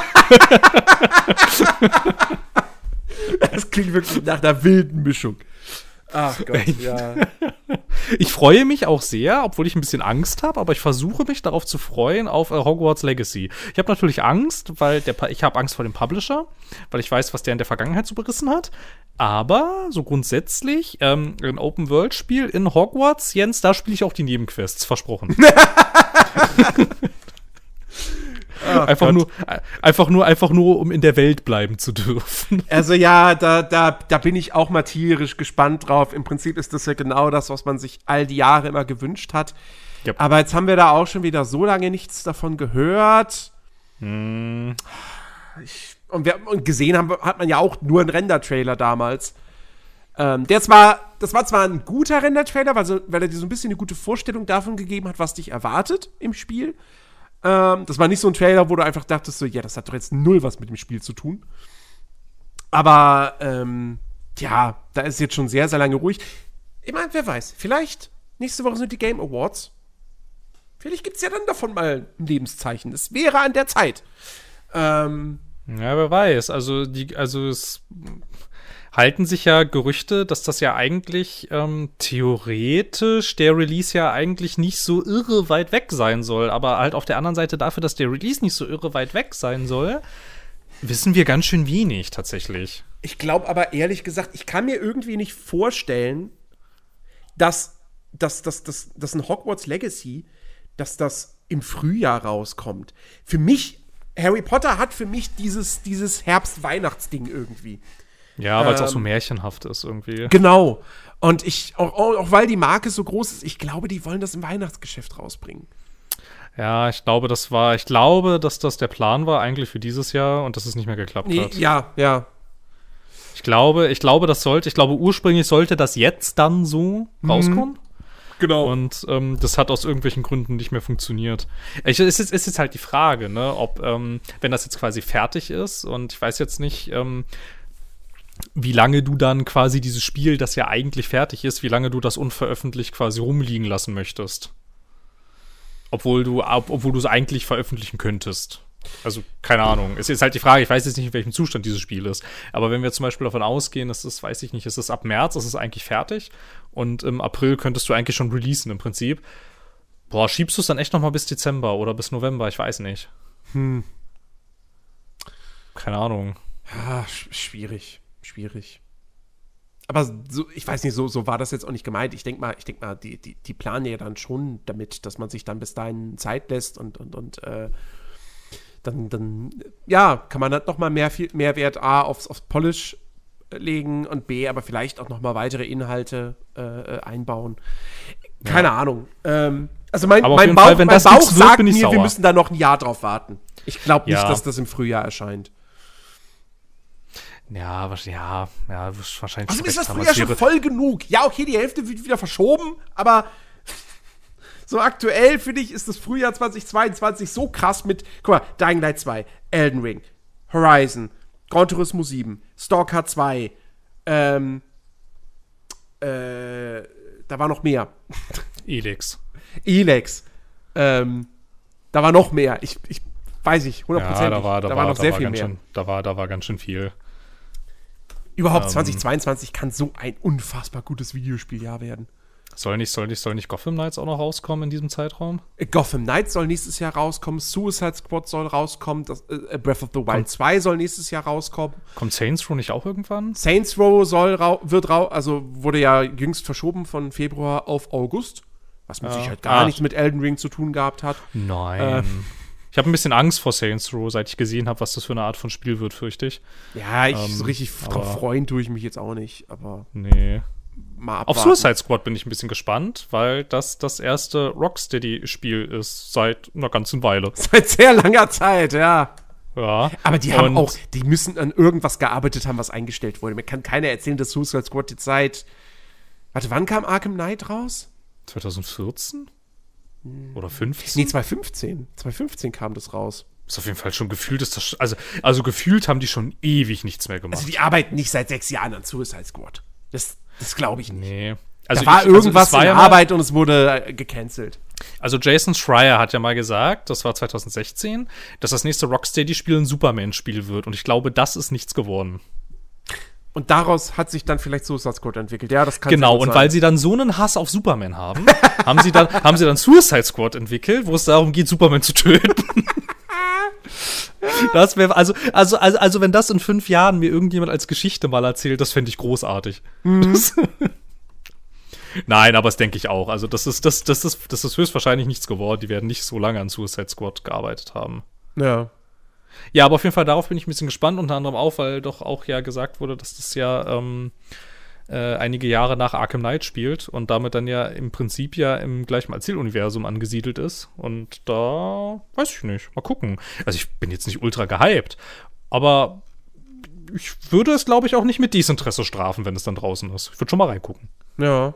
Das klingt wirklich nach einer wilden Mischung. Ach Gott, ja.
ich freue mich auch sehr, obwohl ich ein bisschen Angst habe, aber ich versuche mich darauf zu freuen auf äh, Hogwarts Legacy. Ich habe natürlich Angst, weil der, Pa- ich habe Angst vor dem Publisher, weil ich weiß, was der in der Vergangenheit so berissen hat. Aber so grundsätzlich ähm, ein Open-World-Spiel in Hogwarts, Jens, da spiele ich auch die Nebenquests, versprochen. einfach, nur, äh, einfach nur, einfach nur, um in der Welt bleiben zu dürfen.
Also ja, da, da, da bin ich auch mal tierisch gespannt drauf. Im Prinzip ist das ja genau das, was man sich all die Jahre immer gewünscht hat.
Yep.
Aber jetzt haben wir da auch schon wieder so lange nichts davon gehört.
Hm.
Ich, und, wir, und gesehen haben, hat man ja auch nur einen Render-Trailer damals. Ähm, der zwar, das war zwar ein guter Render-Trailer, weil, so, weil er dir so ein bisschen eine gute Vorstellung davon gegeben hat, was dich erwartet im Spiel. Ähm, das war nicht so ein Trailer, wo du einfach dachtest, so, ja, das hat doch jetzt null was mit dem Spiel zu tun. Aber, ähm, ja, da ist jetzt schon sehr, sehr lange ruhig. Ich meine, wer weiß, vielleicht nächste Woche sind die Game Awards. Vielleicht gibt es ja dann davon mal ein Lebenszeichen. Es wäre an der Zeit. Ähm,
ja, wer weiß. Also, die, also es halten sich ja Gerüchte, dass das ja eigentlich ähm, theoretisch der Release ja eigentlich nicht so irre weit weg sein soll. Aber halt auf der anderen Seite dafür, dass der Release nicht so irre weit weg sein soll, wissen wir ganz schön wenig tatsächlich.
Ich glaube aber ehrlich gesagt, ich kann mir irgendwie nicht vorstellen, dass, dass, dass, dass, dass ein Hogwarts Legacy, dass das im Frühjahr rauskommt. Für mich, Harry Potter hat für mich dieses, dieses Herbst-Weihnachts-Ding irgendwie.
Ja, weil es ähm, auch so ähm, märchenhaft ist irgendwie.
Genau. Und ich, auch, auch weil die Marke so groß ist, ich glaube, die wollen das im Weihnachtsgeschäft rausbringen.
Ja, ich glaube, das war, ich glaube, dass das der Plan war eigentlich für dieses Jahr und dass es nicht mehr geklappt nee, hat.
Ja, ja.
Ich glaube, ich glaube, das sollte, ich glaube, ursprünglich sollte das jetzt dann so mhm. rauskommen.
Genau.
Und ähm, das hat aus irgendwelchen Gründen nicht mehr funktioniert. Ich, es ist, ist jetzt halt die Frage, ne, ob, ähm, wenn das jetzt quasi fertig ist und ich weiß jetzt nicht, ähm, wie lange du dann quasi dieses Spiel, das ja eigentlich fertig ist, wie lange du das unveröffentlicht quasi rumliegen lassen möchtest. Obwohl du, ob, obwohl du es eigentlich veröffentlichen könntest. Also, keine Ahnung. Es ist halt die Frage, ich weiß jetzt nicht, in welchem Zustand dieses Spiel ist. Aber wenn wir zum Beispiel davon ausgehen, dass es, weiß ich nicht, ist es ab März, ist es eigentlich fertig. Und im April könntest du eigentlich schon releasen im Prinzip. Boah, schiebst du es dann echt noch mal bis Dezember oder bis November? Ich weiß nicht. Hm. Keine Ahnung.
Ja, schwierig schwierig. Aber so, ich weiß nicht, so, so war das jetzt auch nicht gemeint. Ich denke mal, ich denke mal, die, die, die planen ja dann schon damit, dass man sich dann bis dahin Zeit lässt und, und, und äh, dann, dann, ja, kann man halt noch mal mehr, viel, mehr Wert A aufs, aufs Polish legen und B, aber vielleicht auch noch mal weitere Inhalte äh, einbauen. Keine ja. Ahnung. Ähm, also mein, mein Bauch, Fall, mein Bauch wird, sagt mir, sauer. wir müssen da noch ein Jahr drauf warten. Ich glaube nicht, ja. dass das im Frühjahr erscheint.
Ja, ja, ja, wahrscheinlich.
Also ist das früher schon voll genug. Ja, okay, die Hälfte wird wieder verschoben, aber so aktuell finde ich, ist das Frühjahr 2022 so krass mit, guck mal, Dying Light 2, Elden Ring, Horizon, Gran Turismo 7, Stalker 2, ähm, äh, da war noch mehr.
Elex.
Elex. Ähm, da war noch mehr. Ich, ich weiß ich,
100%. Ja, da war, da, da war, war noch da sehr war viel mehr. Schön, da, war, da war ganz schön viel.
Überhaupt ähm, 2022 kann so ein unfassbar gutes Videospieljahr werden.
Soll nicht, soll nicht, soll nicht Gotham Knights auch noch rauskommen in diesem Zeitraum?
Äh, Gotham Knights soll nächstes Jahr rauskommen, Suicide Squad soll rauskommen, das, äh, Breath of the Wild kommt, 2 soll nächstes Jahr rauskommen.
Kommt Saints Row nicht auch irgendwann?
Saints Row soll wird rau also wurde ja jüngst verschoben von Februar auf August, was mit ja. Sicherheit gar ah. nichts mit Elden Ring zu tun gehabt hat.
Nein. Äh, ich habe ein bisschen Angst vor Saints Row, seit ich gesehen habe, was das für eine Art von Spiel wird, fürchte ich.
Ja, ich ähm, so richtig drauf freuen tue ich mich jetzt auch nicht, aber.
Nee. Mal Auf Suicide Squad bin ich ein bisschen gespannt, weil das das erste Rocksteady-Spiel ist seit einer ganzen Weile.
Seit sehr langer Zeit, ja.
Ja.
Aber die haben auch, die müssen an irgendwas gearbeitet haben, was eingestellt wurde. Mir kann keiner erzählen, dass Suicide Squad jetzt seit. Warte, wann kam Arkham Knight raus?
2014? Oder 15?
Nee, 2015. 2015 kam das raus.
Ist auf jeden Fall schon gefühlt, ist das, also, also gefühlt haben die schon ewig nichts mehr gemacht. Also
die arbeiten nicht seit sechs Jahren an Suicide Squad. Das, das glaube ich nicht.
Nee.
Also da war ich, also irgendwas also war in ja Arbeit und es wurde äh, gecancelt.
Also Jason Schreier hat ja mal gesagt, das war 2016, dass das nächste Rocksteady-Spiel ein Superman-Spiel wird. Und ich glaube, das ist nichts geworden.
Und daraus hat sich dann vielleicht Suicide Squad entwickelt. Ja, das kann
Genau, und weil sie dann so einen Hass auf Superman haben, haben sie dann haben sie dann Suicide Squad entwickelt, wo es darum geht, Superman zu töten. das wäre also, also also also wenn das in fünf Jahren mir irgendjemand als Geschichte mal erzählt, das fände ich großartig. Mhm. Nein, aber das denke ich auch. Also das ist das das ist das ist höchstwahrscheinlich nichts geworden. Die werden nicht so lange an Suicide Squad gearbeitet haben.
Ja.
Ja, aber auf jeden Fall darauf bin ich ein bisschen gespannt, unter anderem auch, weil doch auch ja gesagt wurde, dass das ja ähm, äh, einige Jahre nach Arkham Knight spielt und damit dann ja im Prinzip ja im gleichen Erzähluniversum angesiedelt ist. Und da weiß ich nicht. Mal gucken. Also ich bin jetzt nicht ultra gehypt, aber ich würde es, glaube ich, auch nicht mit Desinteresse strafen, wenn es dann draußen ist. Ich würde schon mal reingucken.
Ja.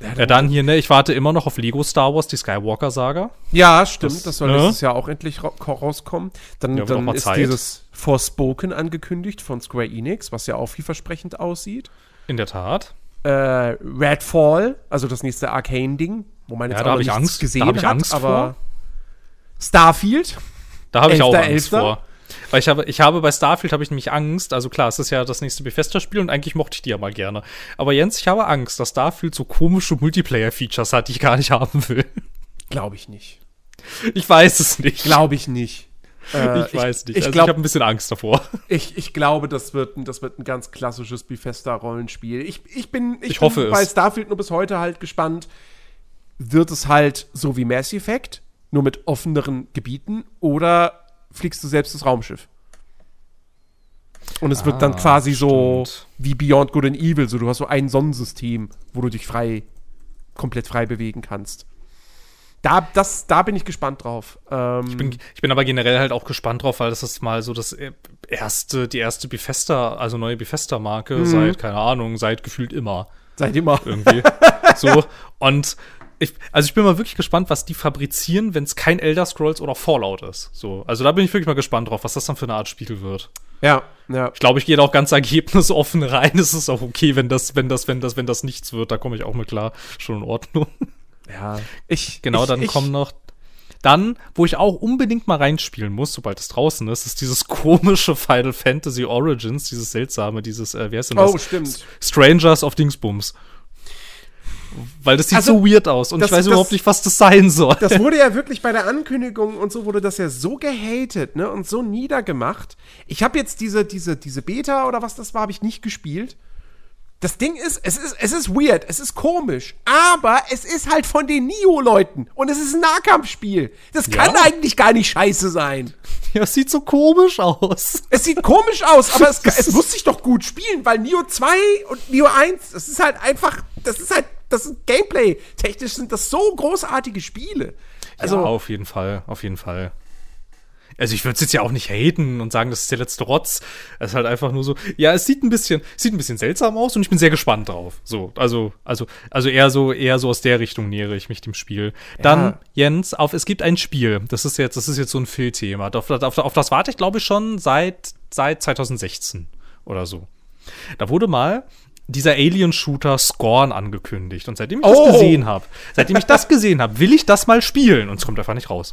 Ja, dann hier, ne, ich warte immer noch auf Lego Star Wars, die Skywalker-Saga.
Ja, stimmt. Das,
Das-
soll
ne?
nächstes Jahr auch endlich ra rauskommen. Dann,
Ja, auch
dann ist
Zeit.
dieses Forspoken angekündigt von Square Enix, was ja auch vielversprechend aussieht.
In der Tat.
Äh, Redfall, also das nächste Arcane-Ding, wo man jetzt
Ja,
auch
da hab ich Angst. Da
gesehen
hab ich
hat,
Angst
aber
vor.
Starfield,
Da habe ich auch Angst
Elfter.
vor. Weil ich habe, ich habe bei Starfield habe ich nämlich Angst. Also klar, es ist ja das nächste Bethesda-Spiel und eigentlich mochte ich die ja mal gerne. Aber Jens, ich habe Angst, dass Starfield so komische Multiplayer-Features hat, die ich gar nicht haben will.
glaube ich nicht.
Ich weiß es nicht.
Glaube ich nicht. Äh,
ich weiß nicht.
Ich,
also
glaub,
ich habe ein bisschen Angst davor.
ich, ich glaube, das wird, ein- das wird ein ganz klassisches Bethesda-Rollenspiel. Ich, ich bin, ich
Ich hoffe
bin
es.
bei Starfield nur bis heute halt gespannt. Wird es halt so wie Mass Effect, nur mit offeneren Gebieten, oder fliegst du selbst das Raumschiff? Und es wird dann
Ah,
quasi so
stimmt.
wie Beyond Good and Evil, so du hast so ein Sonnensystem, wo du dich frei, komplett frei bewegen kannst. Da, das, da bin ich gespannt drauf. Ähm,
Ich bin, ich bin aber generell halt auch gespannt drauf, weil das ist mal so das äh, erste, die erste Bethesda, also neue Bethesda-Marke
Mhm.
seit, keine Ahnung, seit gefühlt immer.
seid immer.
irgendwie. so. Und ich, also ich bin mal wirklich gespannt, was die fabrizieren, wenn es kein Elder Scrolls oder Fallout ist. So. Also da bin ich wirklich mal gespannt drauf, was das dann für eine Art Spiel wird.
Ja, ja.
Ich glaube, ich gehe da auch ganz ergebnisoffen rein. Es ist auch okay, wenn das, wenn das, wenn das, wenn das nichts wird, da komme ich auch mit klar. Schon in Ordnung.
Ja, ich
Genau,
ich,
dann
ich,
kommen noch. Dann, wo ich auch unbedingt mal reinspielen muss, sobald es draußen ist, ist dieses komische Final Fantasy Origins, dieses seltsame, dieses, äh, wie heißt denn das?
Oh, stimmt.
Strangers of Dingsbums. Weil das sieht
Also,
so weird aus und
das-
ich weiß
das-
überhaupt nicht, was das sein soll.
Das wurde ja wirklich bei der Ankündigung und so wurde das ja so gehatet, ne, und so niedergemacht. Ich habe jetzt diese diese diese Beta oder was das war, habe ich nicht gespielt. Das Ding ist, es ist es ist weird, es ist komisch, aber es ist halt von den Nio Leuten und es ist ein Nahkampfspiel. Das kann
Ja.
eigentlich gar nicht scheiße sein.
ja, es sieht so komisch aus.
Es sieht komisch aus, aber es, es muss sich doch gut spielen, weil Nio 2 und Nio 1, das ist halt einfach, das ist halt, das ist Gameplay. Technisch sind das so großartige Spiele. Also,
ja, auf jeden Fall, auf jeden Fall. Also ich würde es jetzt ja auch nicht haten und sagen, das ist der letzte Rotz. Es ist halt einfach nur so, ja, es sieht ein bisschen, sieht ein bisschen seltsam aus und ich bin sehr gespannt drauf. So, also, also, also eher so, eher so aus der Richtung nähere ich mich dem Spiel. Dann,
Ja.
Jens, auf, es gibt ein Spiel. Das ist jetzt, das ist jetzt so ein Phil-Thema. Auf, auf, auf das warte ich, glaube ich, schon seit, seit 2016 oder so. Da wurde mal dieser Alien-Shooter Scorn angekündigt. Und seitdem ich
Oh.
das gesehen habe, seitdem ich das gesehen habe, will ich das mal spielen. Und es kommt einfach nicht raus.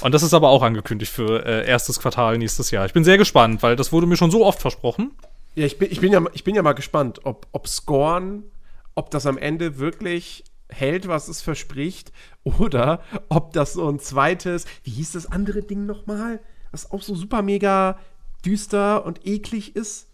Und das ist aber auch angekündigt für äh, erstes Quartal nächstes Jahr. Ich bin sehr gespannt, weil das wurde mir schon so oft versprochen.
Ja, ich bin, ich bin, ja, ich bin ja mal gespannt, ob, ob Scorn, ob das am Ende wirklich hält, was es verspricht, oder ob das so ein zweites, wie hieß das andere Ding nochmal, was auch so super mega düster und eklig ist?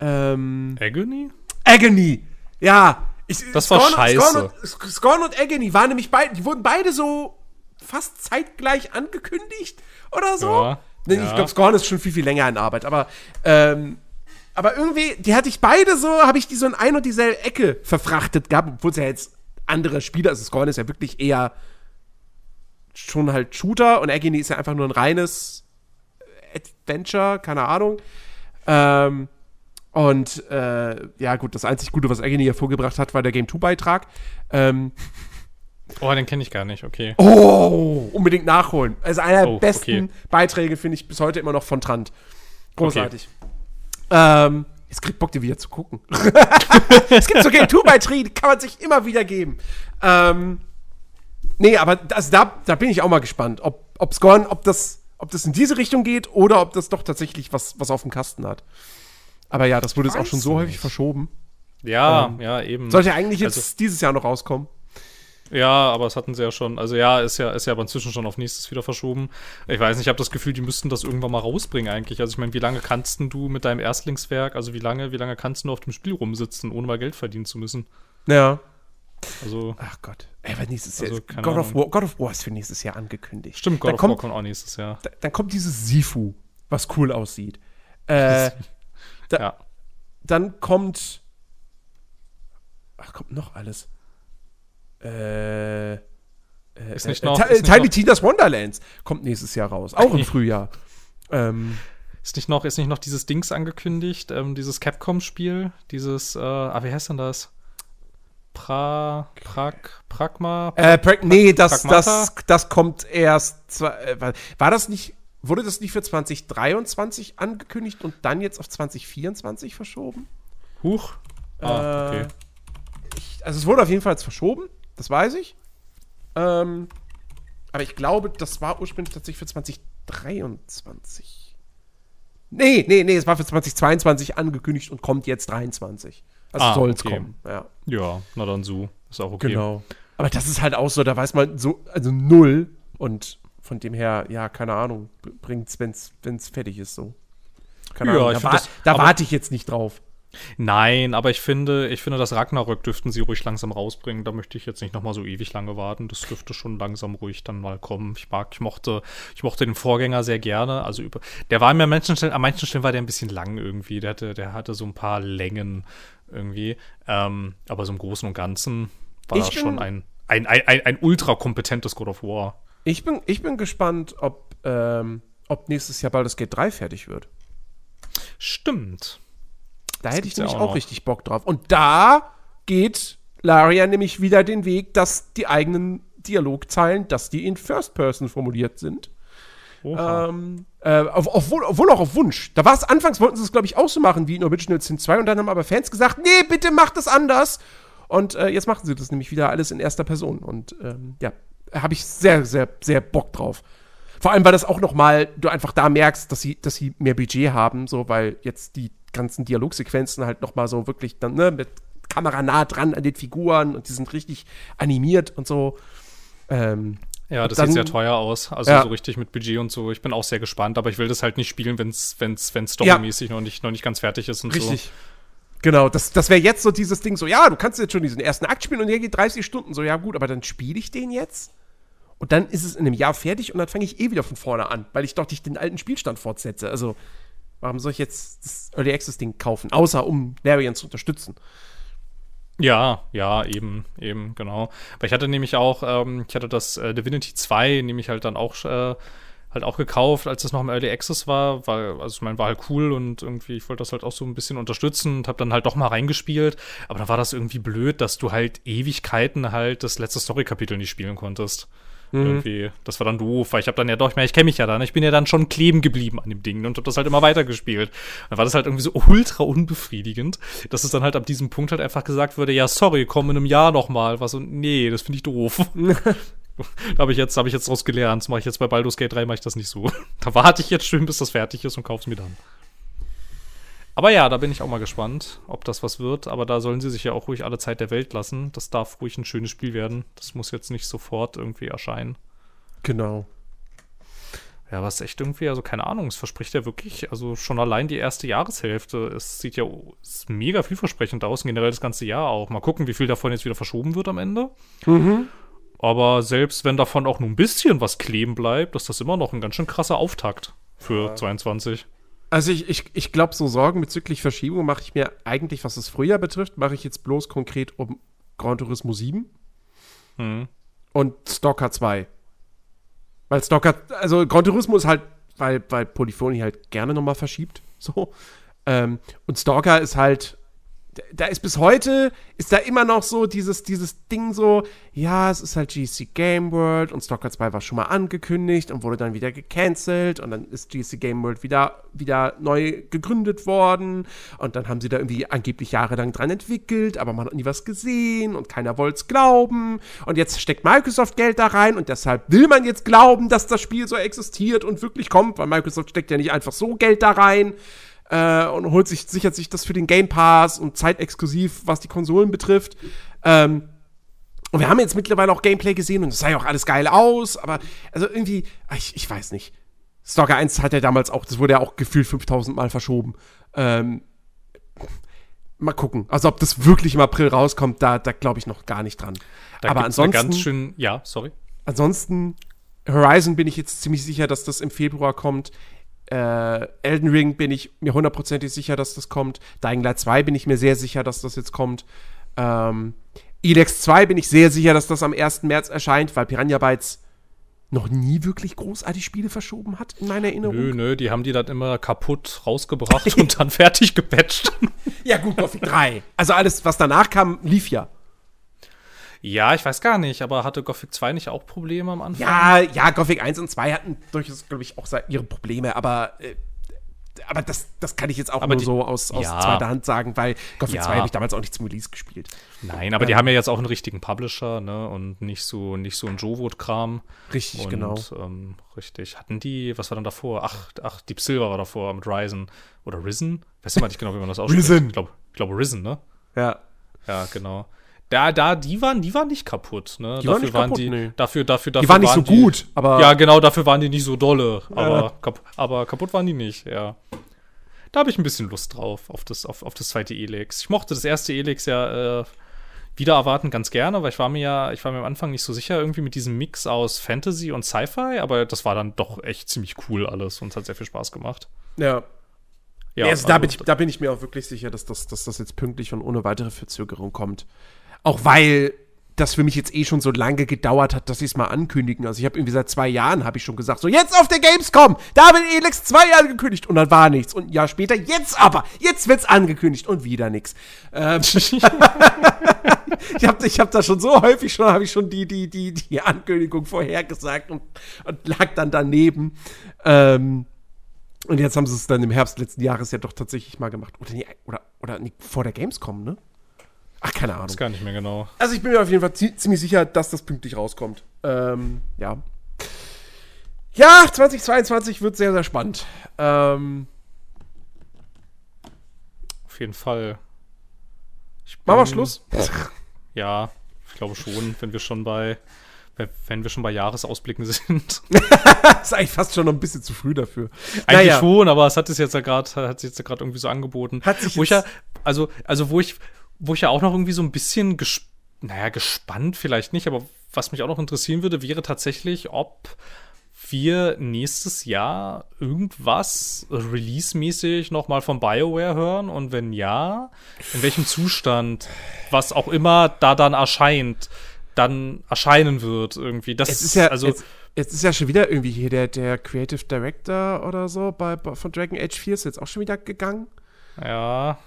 Ähm,
Agony?
Agony. Ja. Ich,
Das war scheiße.
Scorn und, Scorn und Agony waren nämlich beide, die wurden beide so fast zeitgleich angekündigt oder so.
Ja,
Nee,
ja.
Ich glaube, Scorn ist schon viel, viel länger in Arbeit, aber, ähm, aber irgendwie, die hatte ich beide so, habe ich die so in ein und dieselbe Ecke verfrachtet gehabt, obwohl es ja jetzt andere Spiele, also Scorn ist ja wirklich eher schon halt Shooter und Agony ist ja einfach nur ein reines Adventure, keine Ahnung. Ähm, und äh, ja, gut, das einzig Gute, was Agony hervorgebracht hat, war der Game 2-Beitrag. Ähm,
Oh, den kenne ich gar nicht, okay.
oh, unbedingt nachholen. Also einer der
Oh,
besten
okay.
Beiträge, finde ich bis heute immer noch von Trant. Großartig. Ähm, jetzt kriegt Bock, dir wieder zu gucken. es gibt so Game 2-Beiträge, die kann man sich immer wieder geben. Ähm, nee, aber das, da, da bin ich auch mal gespannt, ob, ob Scorn, ob das, ob das in diese Richtung geht oder ob das doch tatsächlich was, was auf dem Kasten hat. Aber ja, das wurde jetzt auch schon so häufig
nicht.
verschoben.
Ja,
Ähm,
ja, eben.
Sollte eigentlich jetzt
Also-
dieses Jahr noch rauskommen.
Ja, aber es hatten sie ja schon. Also ja, ist ja, ist ja aber inzwischen schon auf nächstes wieder verschoben. Ich weiß nicht, ich habe das Gefühl, die müssten das irgendwann mal rausbringen eigentlich. Also ich meine, wie lange kannst du mit deinem Erstlingswerk, also wie lange, wie lange kannst du auf dem Spiel rumsitzen, ohne mal Geld verdienen zu müssen?
Ja.
Also
Ach Gott. Ey, was nächstes Jahr
Also, keine
God of. War, God of War ist für nächstes Jahr angekündigt.
stimmt, God
dann
of War
kommt,
kommt auch nächstes Jahr.
da- Dann kommt dieses Sifu, was cool aussieht. Äh, da-
ja.
dann kommt. Ach, kommt noch alles. Äh. äh,
Ist nicht
äh,
noch- ist nicht
Tiny
noch-
Tina's Wonderlands kommt nächstes Jahr raus. Auch im Frühjahr. Ähm,
Ist nicht noch, ist nicht noch dieses Dings angekündigt, ähm, dieses Capcom-Spiel, dieses, äh, ah, wie heißt denn das? Pra, Prag, Pragma?
Äh, pra nee, das, das, das kommt erst. Äh, war das nicht, wurde das nicht für 2023 angekündigt und dann jetzt auf 2024 verschoben?
Huch.
Ah, okay. Äh, ich, also es wurde auf jeden Fall verschoben, das weiß ich. Ähm, aber ich glaube, das war ursprünglich tatsächlich für 2023. Nee, nee, nee, es war für 2022 angekündigt und kommt jetzt 23. Also ah, soll es okay. kommen, ja.
Ja, na dann so. Ist auch okay.
Genau. Aber das ist halt auch so, da weiß man so, also null. Und von dem her, ja, keine Ahnung, bringt es, wenn es fertig ist, so. Keine ja, Ahnung. Da, wa da warte ich jetzt nicht drauf.
Nein, aber ich finde, ich finde, das Ragnarök dürften sie ruhig langsam rausbringen. Da möchte ich jetzt nicht nochmal so ewig lange warten. Das dürfte schon langsam ruhig dann mal kommen. Ich mag, ich mochte, ich mochte den Vorgänger sehr gerne. Also über, der war mir an manchen Stellen, an manchen Stellen war der ein bisschen lang irgendwie. Der hatte, der hatte so ein paar Längen irgendwie. Ähm, aber so im Großen und Ganzen war ich das schon ein, ein, ein, ein, ein ultra kompetentes God of War.
Ich bin, ich bin gespannt, ob, ähm, ob nächstes Jahr bald das Gate 3 fertig wird.
Stimmt.
Da hätte ich nämlich auch, auch richtig Bock drauf. Und da geht Laria nämlich wieder den Weg, dass die eigenen Dialogzeilen, dass die in First Person formuliert sind. Ähm, äh, auf, obwohl auch auf Wunsch. Da war es anfangs, wollten sie es, glaube ich, auch so machen wie in Original Sin 2 und dann haben aber Fans gesagt, nee, bitte macht es anders. Und äh, jetzt machen sie das nämlich wieder alles in erster Person. Und ähm, ja, habe ich sehr, sehr, sehr Bock drauf. Vor allem, weil das auch noch mal, du einfach da merkst, dass sie, dass sie mehr Budget haben, so, weil jetzt die ganzen Dialogsequenzen halt noch mal so wirklich dann, ne, mit Kamera nah dran an den Figuren und die sind richtig animiert und so.
Ähm, ja, das dann, sieht sehr teuer aus. Also ja. so richtig mit Budget und so. Ich bin auch sehr gespannt, aber ich will das halt nicht spielen, wenn es wenn's, wenn's storymäßig ja. noch, nicht, noch nicht ganz fertig ist und richtig. so.
Genau, das, das wäre jetzt so dieses Ding, so, ja, du kannst jetzt schon diesen ersten Akt spielen und der geht 30 Stunden. So, ja, gut, aber dann spiele ich den jetzt? Und dann ist es in einem Jahr fertig und dann fange ich eh wieder von vorne an, weil ich doch nicht den alten Spielstand fortsetze. Also, Warum soll ich jetzt das Early Access Ding kaufen? Außer um Variant zu unterstützen.
Ja, ja, eben, eben, genau. Weil ich hatte nämlich auch, ähm, ich hatte das äh, Divinity 2 nämlich halt dann auch äh, halt auch gekauft, als es noch im Early Access war, weil, also ich meine, war halt cool und irgendwie, ich wollte das halt auch so ein bisschen unterstützen und habe dann halt doch mal reingespielt, aber dann war das irgendwie blöd, dass du halt Ewigkeiten halt das letzte Story-Kapitel nicht spielen konntest. Mhm. Irgendwie, das war dann doof, weil ich habe dann ja doch, ich meine, ich kenne mich ja dann, ich bin ja dann schon kleben geblieben an dem Ding und habe das halt immer weitergespielt. Dann war das halt irgendwie so ultra unbefriedigend, dass es dann halt ab diesem Punkt halt einfach gesagt wurde, ja, sorry, komm in einem Jahr noch mal. Was und nee, das finde ich doof. da habe ich jetzt, habe ich jetzt draus gelernt. Das mache ich jetzt bei Baldur's Gate 3 mache ich das nicht so. da warte ich jetzt schön, bis das fertig ist und kauf's mir dann. Aber ja, da bin ich auch mal gespannt, ob das was wird. Aber da sollen sie sich ja auch ruhig alle Zeit der Welt lassen. Das darf ruhig ein schönes Spiel werden. Das muss jetzt nicht sofort irgendwie erscheinen.
Genau.
Ja, was echt irgendwie, also keine Ahnung, es verspricht ja wirklich, also schon allein die erste Jahreshälfte, es sieht ja ist mega vielversprechend aus, generell das ganze Jahr auch. Mal gucken, wie viel davon jetzt wieder verschoben wird am Ende. Mhm. Aber selbst wenn davon auch nur ein bisschen was kleben bleibt, ist das immer noch ein ganz schön krasser Auftakt für ja. 22.
Also ich, ich, ich glaube, so Sorgen bezüglich Verschiebung mache ich mir eigentlich, was das Frühjahr betrifft, mache ich jetzt bloß konkret um Gran Turismo 7 hm. und Stalker 2. Weil Stalker, also Gran Turismo ist halt, weil, weil Polyphony halt gerne nochmal verschiebt, so. Ähm, und Stalker ist halt da ist bis heute, ist da immer noch so dieses, dieses Ding so, ja, es ist halt GC Game World und Stalker 2 war schon mal angekündigt und wurde dann wieder gecancelt und dann ist GC Game World wieder, wieder neu gegründet worden und dann haben sie da irgendwie angeblich jahrelang dran entwickelt, aber man hat nie was gesehen und keiner wollte es glauben und jetzt steckt Microsoft Geld da rein und deshalb will man jetzt glauben, dass das Spiel so existiert und wirklich kommt, weil Microsoft steckt ja nicht einfach so Geld da rein äh, und holt sich, sichert sich das für den Game Pass und zeitexklusiv, was die Konsolen betrifft. Ähm, und wir haben jetzt mittlerweile auch Gameplay gesehen und es sah ja auch alles geil aus, aber also irgendwie, ich, ich weiß nicht. Stalker 1 hat ja damals auch, das wurde ja auch gefühlt 5000 Mal verschoben. Ähm, mal gucken. Also ob das wirklich im April rauskommt, da, da glaube ich noch gar nicht dran.
Da aber ansonsten. ganz schön, ja, sorry.
Ansonsten, Horizon bin ich jetzt ziemlich sicher, dass das im Februar kommt. Äh, Elden Ring bin ich mir hundertprozentig sicher, dass das kommt. Dying Light 2 bin ich mir sehr sicher, dass das jetzt kommt. Ähm, Elex 2 bin ich sehr sicher, dass das am 1. März erscheint, weil Piranha Bytes noch nie wirklich großartig Spiele verschoben hat, in meiner Erinnerung.
Nö, nö, die haben die dann immer kaputt rausgebracht und dann fertig gepatcht.
Ja, gut, Gothic 3. Also alles, was danach kam, lief ja.
Ja, ich weiß gar nicht, aber hatte Gothic 2 nicht auch Probleme am Anfang?
Ja, ja, Gothic 1 und 2 hatten durchaus, glaube ich, auch ihre Probleme, aber, äh, aber das, das kann ich jetzt auch
Aber
nur
die-
so aus, aus
ja.
zweiter Hand sagen, weil Gothic
Ja.
2 habe ich damals auch nicht zum Release gespielt.
Nein, aber die haben ja jetzt auch einen richtigen Publisher, ne? Und nicht so, nicht so ein Jovot-Kram.
Richtig,
Und,
genau.
Ähm, richtig. Hatten die, was war dann davor? Ach, ach, Deep Silver war davor mit Ryzen. Oder Risen? Weiß immer nicht genau, wie man das ausspricht.
Risen.
Ich glaube, ich glaube Risen, ne?
Ja.
Ja, genau. Da, da, die waren, die waren nicht kaputt, ne?
Die waren nicht kaputt,
die,
nee.
dafür, dafür, dafür
Die waren nicht so gut, aber
Ja, genau, dafür waren die nicht so dolle. Aber,
Ja.
kap aber kaputt waren die nicht, ja. Da habe ich ein bisschen Lust drauf, auf das, auf, auf das zweite Elix. Ich mochte das erste Elix ja äh, wieder erwarten ganz gerne, weil ich war mir ja, ich war mir am Anfang nicht so sicher irgendwie mit diesem Mix aus Fantasy und Sci-Fi, aber das war dann doch echt ziemlich cool alles und es hat sehr viel Spaß gemacht.
ja.
Ja,
also, da,
also
bin ich, da bin ich mir auch wirklich sicher, dass das, dass das jetzt pünktlich und ohne weitere Verzögerung kommt. Auch weil das für mich jetzt eh schon so lange gedauert hat, dass sie es mal ankündigen. Also ich habe irgendwie seit zwei Jahren, habe ich schon gesagt, so jetzt auf der Gamescom, da wird Elix 2 angekündigt und dann war nichts. Und ein Jahr später, jetzt aber, jetzt wird's angekündigt und wieder nichts. Ähm, ich habe ich hab da schon so häufig schon, habe ich schon die, die, die, die Ankündigung vorhergesagt und, und lag dann daneben. Ähm, und jetzt haben sie es dann im Herbst letzten Jahres ja doch tatsächlich mal gemacht. Oder, oder, oder nee, vor der Gamescom, ne? Ach, keine Ahnung.
weiß gar nicht mehr genau.
Also ich bin mir auf jeden Fall zie- ziemlich sicher, dass das pünktlich rauskommt. Ähm, ja. Ja, 2022 wird sehr, sehr spannend. Ähm,
Auf jeden Fall. Ich
machen wir Schluss?
Ja, ich glaube schon, wenn wir schon bei, wenn- wir schon bei Jahresausblicken sind.
ist eigentlich fast schon noch ein bisschen zu früh dafür.
Eigentlich
Naja.
schon, aber es hat es jetzt ja gerade, hat sich jetzt ja gerade irgendwie so angeboten.
Hat sich
wo ich ja, also, also wo ich, wo ich ja auch noch irgendwie so ein bisschen, ges naja, gespannt vielleicht nicht, aber was mich auch noch interessieren würde, wäre tatsächlich, ob wir nächstes Jahr irgendwas release-mäßig nochmal von BioWare hören und wenn ja, in welchem Zustand, was auch immer da dann erscheint, dann erscheinen wird irgendwie. Das
Jetzt ist ja,
also
jetzt, jetzt ist ja schon wieder irgendwie hier der, der Creative Director oder so bei, bei, von Dragon Age 4 ist jetzt auch schon wieder gegangen.
Ja.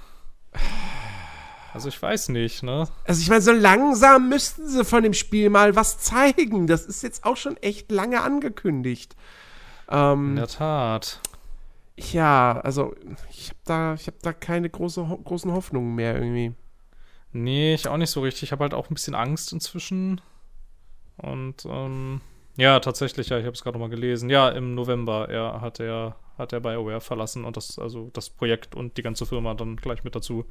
Also ich weiß nicht, ne?
Also ich meine, so langsam müssten sie von dem Spiel mal was zeigen. Das ist jetzt auch schon echt lange angekündigt.
In
Ähm,
der Tat.
ja, also ich habe da, ich hab da keine große, ho großen Hoffnungen mehr irgendwie.
Nee, ich auch nicht so richtig. Ich habe halt auch ein bisschen Angst inzwischen. Und ähm, ja, tatsächlich, ja, ich habe es gerade noch mal gelesen. Ja, im November er hat er hat er BioWare verlassen und das also das Projekt und die ganze Firma dann gleich mit dazu.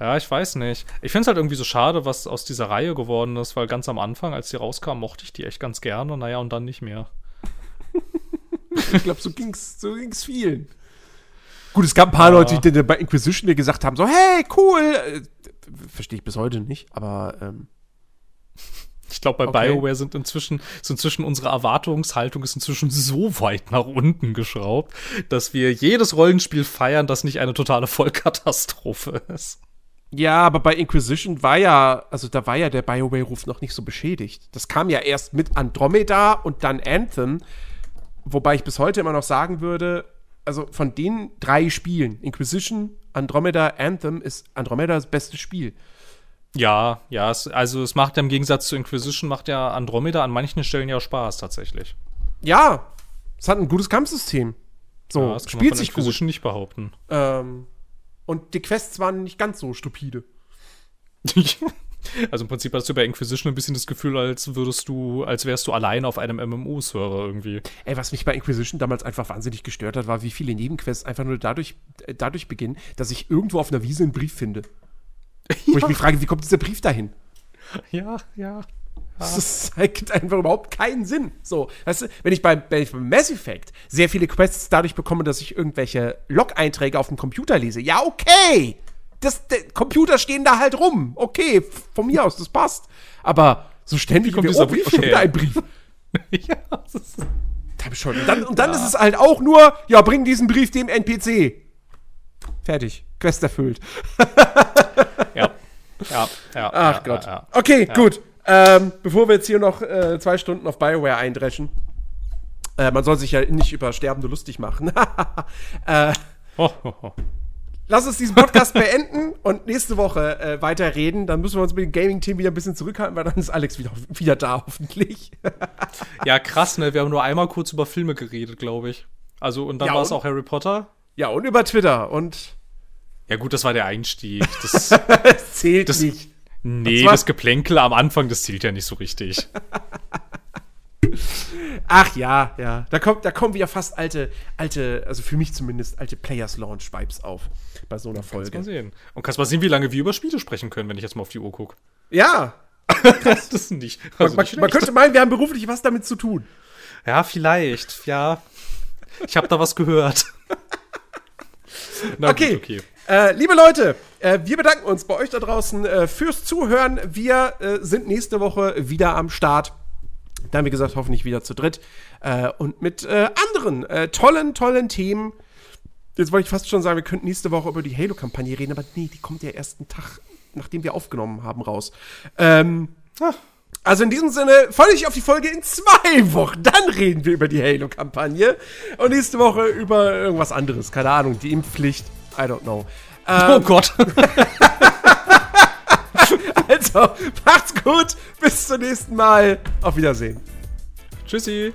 Ja, ich weiß nicht. Ich finde es halt irgendwie so schade, was aus dieser Reihe geworden ist, weil ganz am Anfang, als die rauskam, mochte ich die echt ganz gerne. Naja, und dann nicht mehr.
Ich glaube, so ging's, so ging's vielen. Gut, es gab ein paar
Ja.
Leute, die bei Inquisition die gesagt haben, so, hey, cool. Äh, Verstehe ich bis heute nicht, aber ähm,
Ich glaube, bei
Okay.
BioWare sind inzwischen, ist inzwischen unsere Erwartungshaltung ist inzwischen so weit nach unten geschraubt, dass wir jedes Rollenspiel feiern, das nicht eine totale Vollkatastrophe ist.
Ja, aber bei Inquisition war ja, also da war ja der BioWare-Ruf noch nicht so beschädigt. Das kam ja erst mit Andromeda und dann Anthem, wobei ich bis heute immer noch sagen würde, also von den drei Spielen, Inquisition, Andromeda, Anthem, ist Andromeda das beste Spiel.
Ja, ja, es, also es macht ja im Gegensatz zu Inquisition, macht ja Andromeda an manchen Stellen ja Spaß tatsächlich.
Ja, es hat ein gutes Kampfsystem. So,
ja, das kann man
spielt
von
sich gut.
Inquisition nicht behaupten.
Ähm, und die Quests waren nicht ganz so stupide.
also im Prinzip hast du bei Inquisition ein bisschen das Gefühl, als würdest du, als wärst du allein auf einem MMO-Server irgendwie.
Ey, was mich bei Inquisition damals einfach wahnsinnig gestört hat, war, wie viele Nebenquests einfach nur dadurch, äh, dadurch beginnen, dass ich irgendwo auf einer Wiese einen Brief finde. Wo ich mich frage, wie kommt dieser Brief dahin?
Ja, ja.
Das ergibt einfach überhaupt keinen Sinn. So, weißt du, wenn ich bei, wenn ich bei Mass Effect sehr viele Quests dadurch bekomme, dass ich irgendwelche Log-Einträge auf dem Computer lese, ja, okay. Das, Computer stehen da halt rum. Okay, von mir aus, das passt. Aber so ständig
kommt
wie,
dieser
oh,
Brief
schon wieder ein Brief.
ja, das ist
schon. Und dann, und dann ist es halt auch nur, ja, bring diesen Brief dem NPC. Fertig. Quest erfüllt.
ja. Ja, ja.
Ach
ja,
Gott.
Ja, ja.
Okay,
Ja.
gut. Ähm, bevor wir jetzt hier noch äh, zwei Stunden auf Bioware eindreschen. Äh, man soll sich ja nicht über Sterbende lustig machen. äh,
Ho, ho, ho.
lass uns diesen Podcast beenden und nächste Woche äh, weiterreden. Dann müssen wir uns mit dem Gaming-Team wieder ein bisschen zurückhalten, weil dann ist Alex wieder, wieder da, hoffentlich.
Ja, krass, ne? Wir haben nur einmal kurz über Filme geredet, glaube ich. Also, und dann
Ja,
war es auch Harry Potter.
ja, und über Twitter. Und
Ja, gut, das war der Einstieg. Das,
es zählt
Das-
nicht.
Nee, das Geplänkel am Anfang, das zählt ja nicht so richtig.
Ach ja, ja. Da kommt, da kommen wieder fast alte, alte, also für mich zumindest, alte Players Launch Vibes auf bei so einer
Kannst mal
Folge.
sehen. Und kannst mal sehen, wie lange wir über Spiele sprechen können, wenn ich jetzt mal auf die Uhr gucke.
Ja,
Das ist nicht.
man,
Also
man,
nicht
man könnte meinen, wir haben beruflich was damit zu tun.
Ja, vielleicht. Ja. Ich habe da was gehört. Na
Okay.
Gut, okay.
Äh, liebe Leute, äh, wir bedanken uns bei euch da draußen äh, fürs Zuhören. Wir äh, sind nächste Woche wieder am Start. Dann, wie gesagt, hoffentlich wieder zu dritt. Äh, und mit äh, anderen tollen, tollen Themen. Jetzt wollte ich fast schon sagen, wir könnten nächste Woche über die Halo-Kampagne reden, aber nee, die kommt ja erst einen Tag, nachdem wir aufgenommen haben, raus. Ähm, also in diesem Sinne, freue dich auf die Folge in zwei Wochen. Dann reden wir über die Halo-Kampagne. Und nächste Woche über irgendwas anderes. Keine Ahnung, die Impfpflicht. I don't know.
Oh
Ähm,
Gott.
also, macht's gut. Bis zum nächsten Mal. Auf Wiedersehen.
Tschüssi.